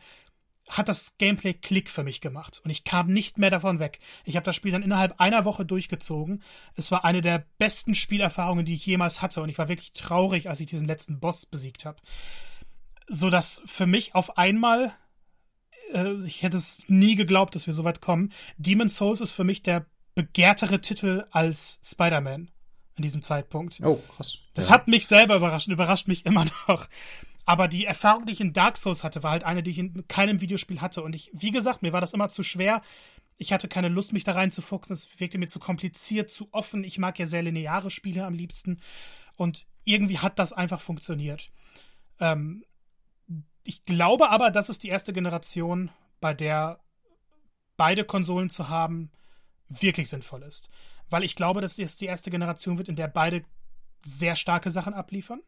hat das Gameplay Klick für mich gemacht und ich kam nicht mehr davon weg. Ich habe das Spiel dann innerhalb einer Woche durchgezogen. Es war eine der besten Spielerfahrungen, die ich jemals hatte und ich war wirklich traurig, als ich diesen letzten Boss besiegt habe. So dass für mich auf einmal äh, ich hätte es nie geglaubt, dass wir so weit kommen. Demon's Souls ist für mich der begehrtere Titel als Spider-Man in diesem Zeitpunkt. Oh, krass. Das ja. hat mich selber überrascht, überrascht mich immer [laughs] noch. Aber die Erfahrung, die ich in Dark Souls hatte, war halt eine, die ich in keinem Videospiel hatte. Und ich, wie gesagt, mir war das immer zu schwer. Ich hatte keine Lust, mich da reinzufuchsen. Es wirkte mir zu kompliziert, zu offen. Ich mag ja sehr lineare Spiele am liebsten. Und irgendwie hat das einfach funktioniert. Ähm, ich glaube aber, das ist die erste Generation, bei der beide Konsolen zu haben wirklich sinnvoll ist. Weil ich glaube, dass es die erste Generation wird, in der beide sehr starke Sachen abliefern.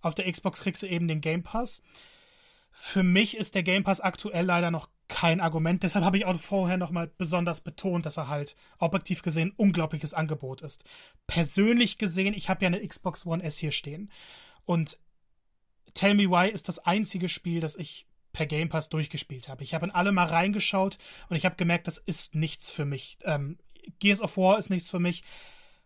Auf der Xbox kriegst du eben den Game Pass. Für mich ist der Game Pass aktuell leider noch kein Argument. Deshalb habe ich auch vorher nochmal besonders betont, dass er halt objektiv gesehen unglaubliches Angebot ist. Persönlich gesehen, ich habe ja eine Xbox One S hier stehen. Und Tell Me Why ist das einzige Spiel, das ich per Game Pass durchgespielt habe. Ich habe in alle mal reingeschaut und ich habe gemerkt, das ist nichts für mich. Ähm, Gears of War ist nichts für mich.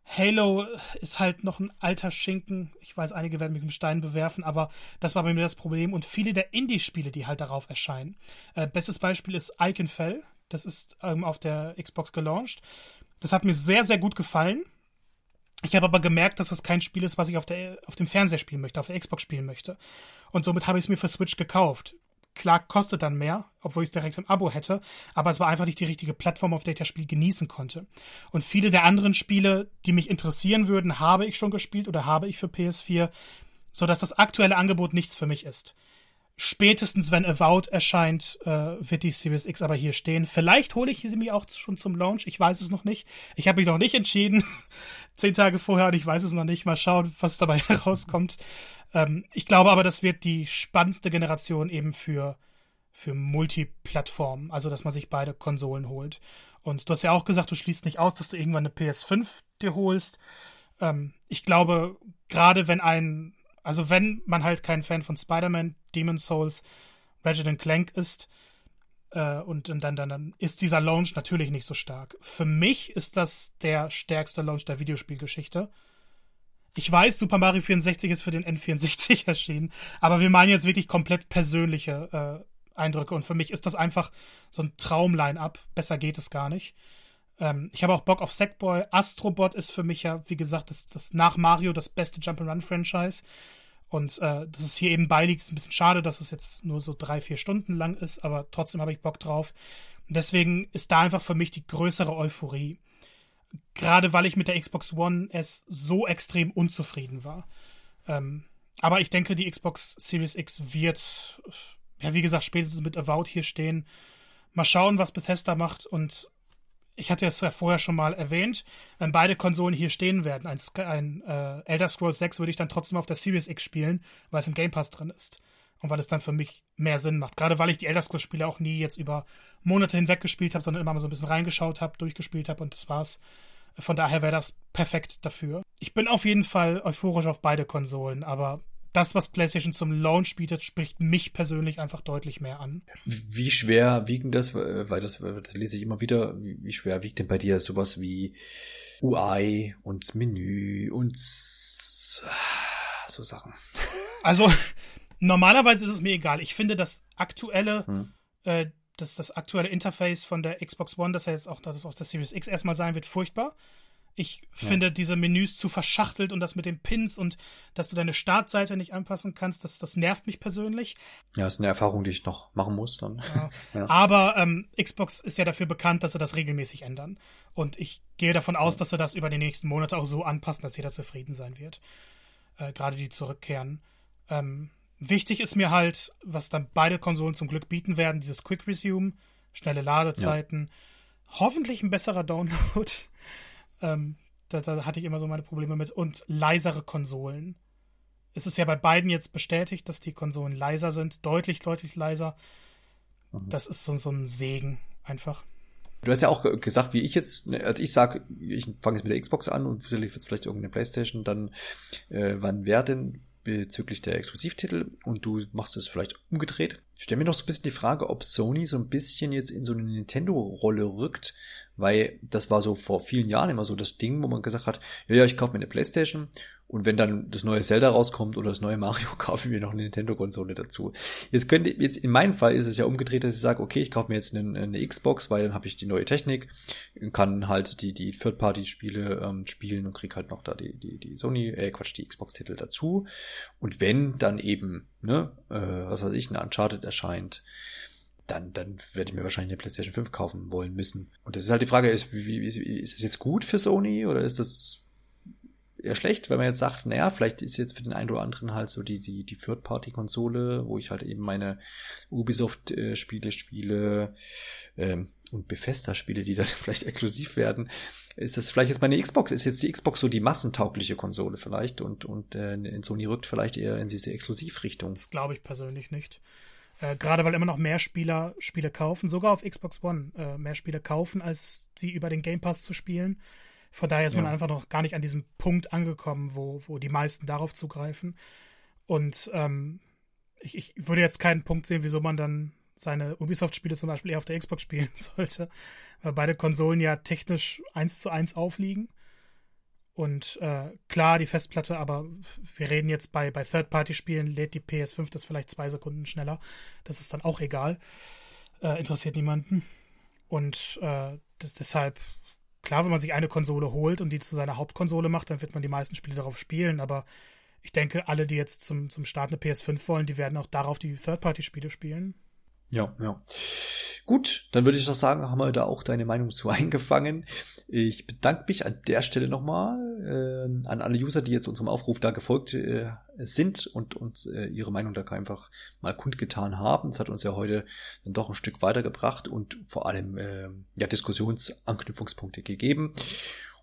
Halo ist halt noch ein alter Schinken. Ich weiß, einige werden mich mit Steinen bewerfen, aber das war bei mir das Problem. Und viele der Indie-Spiele, die halt darauf erscheinen. Äh, bestes Beispiel ist Iconfell. Das ist ähm, auf der Xbox gelauncht. Das hat mir sehr, sehr gut gefallen. Ich habe aber gemerkt, dass das kein Spiel ist, was ich auf, der, auf dem Fernseher spielen möchte, auf der Xbox spielen möchte. Und somit habe ich es mir für Switch gekauft. Klar, kostet dann mehr, obwohl ich es direkt im Abo hätte, aber es war einfach nicht die richtige Plattform, auf der ich das Spiel genießen konnte. Und viele der anderen Spiele, die mich interessieren würden, habe ich schon gespielt oder habe ich für PS4, sodass das aktuelle Angebot nichts für mich ist. Spätestens, wenn Avowed erscheint, äh, wird die Series X aber hier stehen. Vielleicht hole ich sie mir auch schon zum Launch. Ich weiß es noch nicht. Ich habe mich noch nicht entschieden. Zehn Tage vorher und ich weiß es noch nicht. Mal schauen, was dabei [laughs] herauskommt. Ähm, ich glaube aber, das wird die spannendste Generation eben für, für Multiplattformen. Also, dass man sich beide Konsolen holt. Und du hast ja auch gesagt, du schließt nicht aus, dass du irgendwann eine PS5 dir holst. Ähm, ich glaube, gerade wenn ein, also wenn man halt kein Fan von Spider-Man, Demon's Souls, Resident Clank ist, und, und dann, dann, dann ist dieser Launch natürlich nicht so stark. Für mich ist das der stärkste Launch der Videospielgeschichte. Ich weiß, Super Mario 64 ist für den N64 [laughs] erschienen, aber wir meinen jetzt wirklich komplett persönliche äh, Eindrücke und für mich ist das einfach so ein Traumline-up. Besser geht es gar nicht. Ähm, ich habe auch Bock auf Sackboy. Astrobot ist für mich ja, wie gesagt, das, das nach Mario das beste Jump'n'Run-Franchise. Und äh, dass es hier eben beiliegt, ist ein bisschen schade, dass es jetzt nur so drei, vier Stunden lang ist, aber trotzdem habe ich Bock drauf. Und deswegen ist da einfach für mich die größere Euphorie. Gerade weil ich mit der Xbox One S so extrem unzufrieden war. Ähm, aber ich denke, die Xbox Series X wird, ja, wie gesagt, spätestens mit Avowed hier stehen. Mal schauen, was Bethesda macht. Und ich hatte es ja vorher schon mal erwähnt, wenn beide Konsolen hier stehen werden, ein, ein äh, Elder Scrolls 6 würde ich dann trotzdem auf der Series X spielen, weil es im Game Pass drin ist. Und weil es dann für mich mehr Sinn macht. Gerade weil ich die Elder Scrolls Spiele auch nie jetzt über Monate hinweg gespielt habe, sondern immer mal so ein bisschen reingeschaut habe, durchgespielt habe und das war's. Von daher wäre das perfekt dafür. Ich bin auf jeden Fall euphorisch auf beide Konsolen, aber das, was PlayStation zum Launch bietet, spricht mich persönlich einfach deutlich mehr an. Wie schwer wiegen das, weil das, das lese ich immer wieder, wie schwer wiegt denn bei dir sowas wie UI und Menü und so Sachen? Also, [laughs] Normalerweise ist es mir egal. Ich finde das aktuelle, hm. äh, das, das aktuelle Interface von der Xbox One, das ja jetzt auch auf der Series X erstmal sein wird, furchtbar. Ich ja. finde diese Menüs zu verschachtelt und das mit den Pins und dass du deine Startseite nicht anpassen kannst, das, das nervt mich persönlich. Ja, ist eine Erfahrung, die ich noch machen muss dann. Ja. [laughs] ja. Aber ähm, Xbox ist ja dafür bekannt, dass sie das regelmäßig ändern. Und ich gehe davon aus, dass sie das über die nächsten Monate auch so anpassen, dass jeder zufrieden sein wird. Äh, Gerade die zurückkehren. Ähm, wichtig ist mir halt, was dann beide Konsolen zum Glück bieten werden, dieses Quick Resume, schnelle Ladezeiten, hoffentlich ein besserer Download. Ähm, da, da hatte ich immer so meine Probleme mit. Und leisere Konsolen. Es ist ja bei beiden jetzt bestätigt, dass die Konsolen leiser sind, deutlich, deutlich leiser. Mhm. Das ist so, so ein Segen einfach. Du hast ja auch gesagt, wie ich jetzt, ne, also ich sag, ich fange jetzt mit der Xbox an und sicherlich wird es vielleicht irgendeine Playstation, dann äh, wann wäre denn bezüglich der Exklusivtitel und du machst es vielleicht umgedreht. Ich stelle mir noch so ein bisschen die Frage, ob Sony so ein bisschen jetzt in so eine Nintendo-Rolle rückt, weil das war so vor vielen Jahren immer so das Ding, wo man gesagt hat, ja, ja, ich kaufe mir eine Playstation und wenn dann das neue Zelda rauskommt oder das neue Mario, [laughs] kaufe ich mir noch eine Nintendo-Konsole dazu. Jetzt könnte, jetzt in meinem Fall ist es ja umgedreht, dass ich sage, okay, ich kaufe mir jetzt eine, eine Xbox, weil dann habe ich die neue Technik, kann halt die, die Third-Party-Spiele ähm, spielen und krieg halt noch da die, die, die Sony, äh, Quatsch, die Xbox-Titel dazu. Und wenn dann eben, ne, äh, was weiß ich, ein Uncharted erscheint, dann, dann werde ich mir wahrscheinlich eine PlayStation 5 kaufen wollen müssen. Und das ist halt die Frage, ist, wie, wie, ist es jetzt gut für Sony oder ist das eher schlecht, wenn man jetzt sagt, naja, vielleicht ist jetzt für den einen oder anderen halt so die, die, die Third-Party-Konsole, wo ich halt eben meine Ubisoft-Spiele spiele ähm, und Bethesda-Spiele, die dann [laughs] vielleicht exklusiv werden. Ist das vielleicht jetzt meine Xbox? Ist jetzt die Xbox so die massentaugliche Konsole vielleicht und, und äh, Sony rückt vielleicht eher in diese Exklusivrichtung? Das glaube ich persönlich nicht. Äh, Gerade weil immer noch mehr Spieler Spiele kaufen, sogar auf Xbox One äh, mehr Spiele kaufen, als sie über den Game Pass zu spielen. Von daher ist ja. man einfach noch gar nicht an diesem Punkt angekommen, wo, wo die meisten darauf zugreifen. Und ähm, ich, ich würde jetzt keinen Punkt sehen, wieso man dann seine Ubisoft-Spiele zum Beispiel eher auf der Xbox spielen [laughs] sollte, weil beide Konsolen ja technisch eins zu eins aufliegen. Und äh, klar, die Festplatte, aber wir reden jetzt bei, bei Third-Party-Spielen, lädt die PS5 das vielleicht zwei Sekunden schneller. Das ist dann auch egal. Äh, interessiert niemanden. Und äh, deshalb klar, wenn man sich eine Konsole holt und die zu seiner Hauptkonsole macht, dann wird man die meisten Spiele darauf spielen, aber ich denke, alle, die jetzt zum, zum Start eine PS5 wollen, die werden auch darauf die Third-Party-Spiele spielen. Ja, ja. Gut, dann würde ich doch sagen, haben wir da auch deine Meinung zu [laughs] eingefangen. Ich bedanke mich an der Stelle nochmal äh, an alle User, die jetzt unserem Aufruf da gefolgt äh, sind und uns äh, ihre Meinung da einfach mal kundgetan haben. Das hat uns ja heute dann doch ein Stück weitergebracht und vor allem äh, ja Diskussionsanknüpfungspunkte gegeben.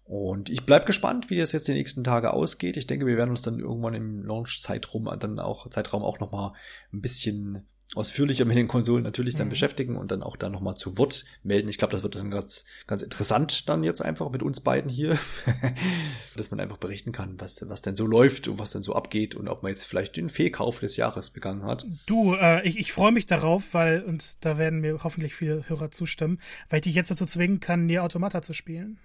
Und ich bleib gespannt, wie das jetzt die nächsten Tage ausgeht. Ich denke, wir werden uns dann irgendwann im Launch-Zeitraum dann auch Zeitraum auch noch mal ein bisschen ausführlicher mit den Konsolen natürlich dann mhm. beschäftigen und dann auch da nochmal zu Wort melden. Ich glaube, das wird dann ganz, ganz interessant dann jetzt einfach mit uns beiden hier, [laughs] dass man einfach berichten kann, was, was denn so läuft und was denn so abgeht und ob man jetzt vielleicht den Fehlkauf des Jahres begangen hat. Du, äh, ich, ich freue mich darauf, weil, und da werden mir hoffentlich viele Hörer zustimmen, weil ich dich jetzt dazu zwingen kann, Nier Automata zu spielen.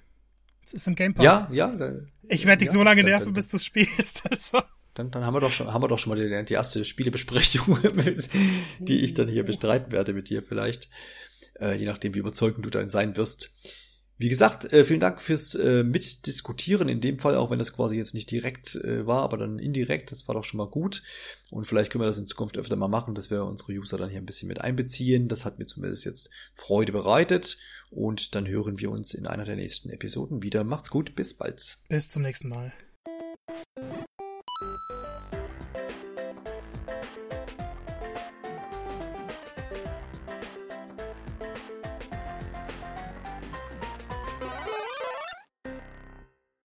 Es ist im Game Pass. Ja, ja. Da, ich werde dich ja, so lange nerven, bis du spielst. [laughs] Also. Dann, dann haben wir doch schon, haben wir doch schon mal die, die erste Spielebesprechung, [laughs] die ich dann hier bestreiten werde mit dir vielleicht. Äh, je nachdem, wie überzeugend du dann sein wirst. Wie gesagt, äh, vielen Dank fürs äh, Mitdiskutieren in dem Fall, auch wenn das quasi jetzt nicht direkt äh, war, aber dann indirekt, das war doch schon mal gut. Und vielleicht können wir das in Zukunft öfter mal machen, dass wir unsere User dann hier ein bisschen mit einbeziehen. Das hat mir zumindest jetzt Freude bereitet. Und dann hören wir uns in einer der nächsten Episoden wieder. Macht's gut, bis bald. Bis zum nächsten Mal.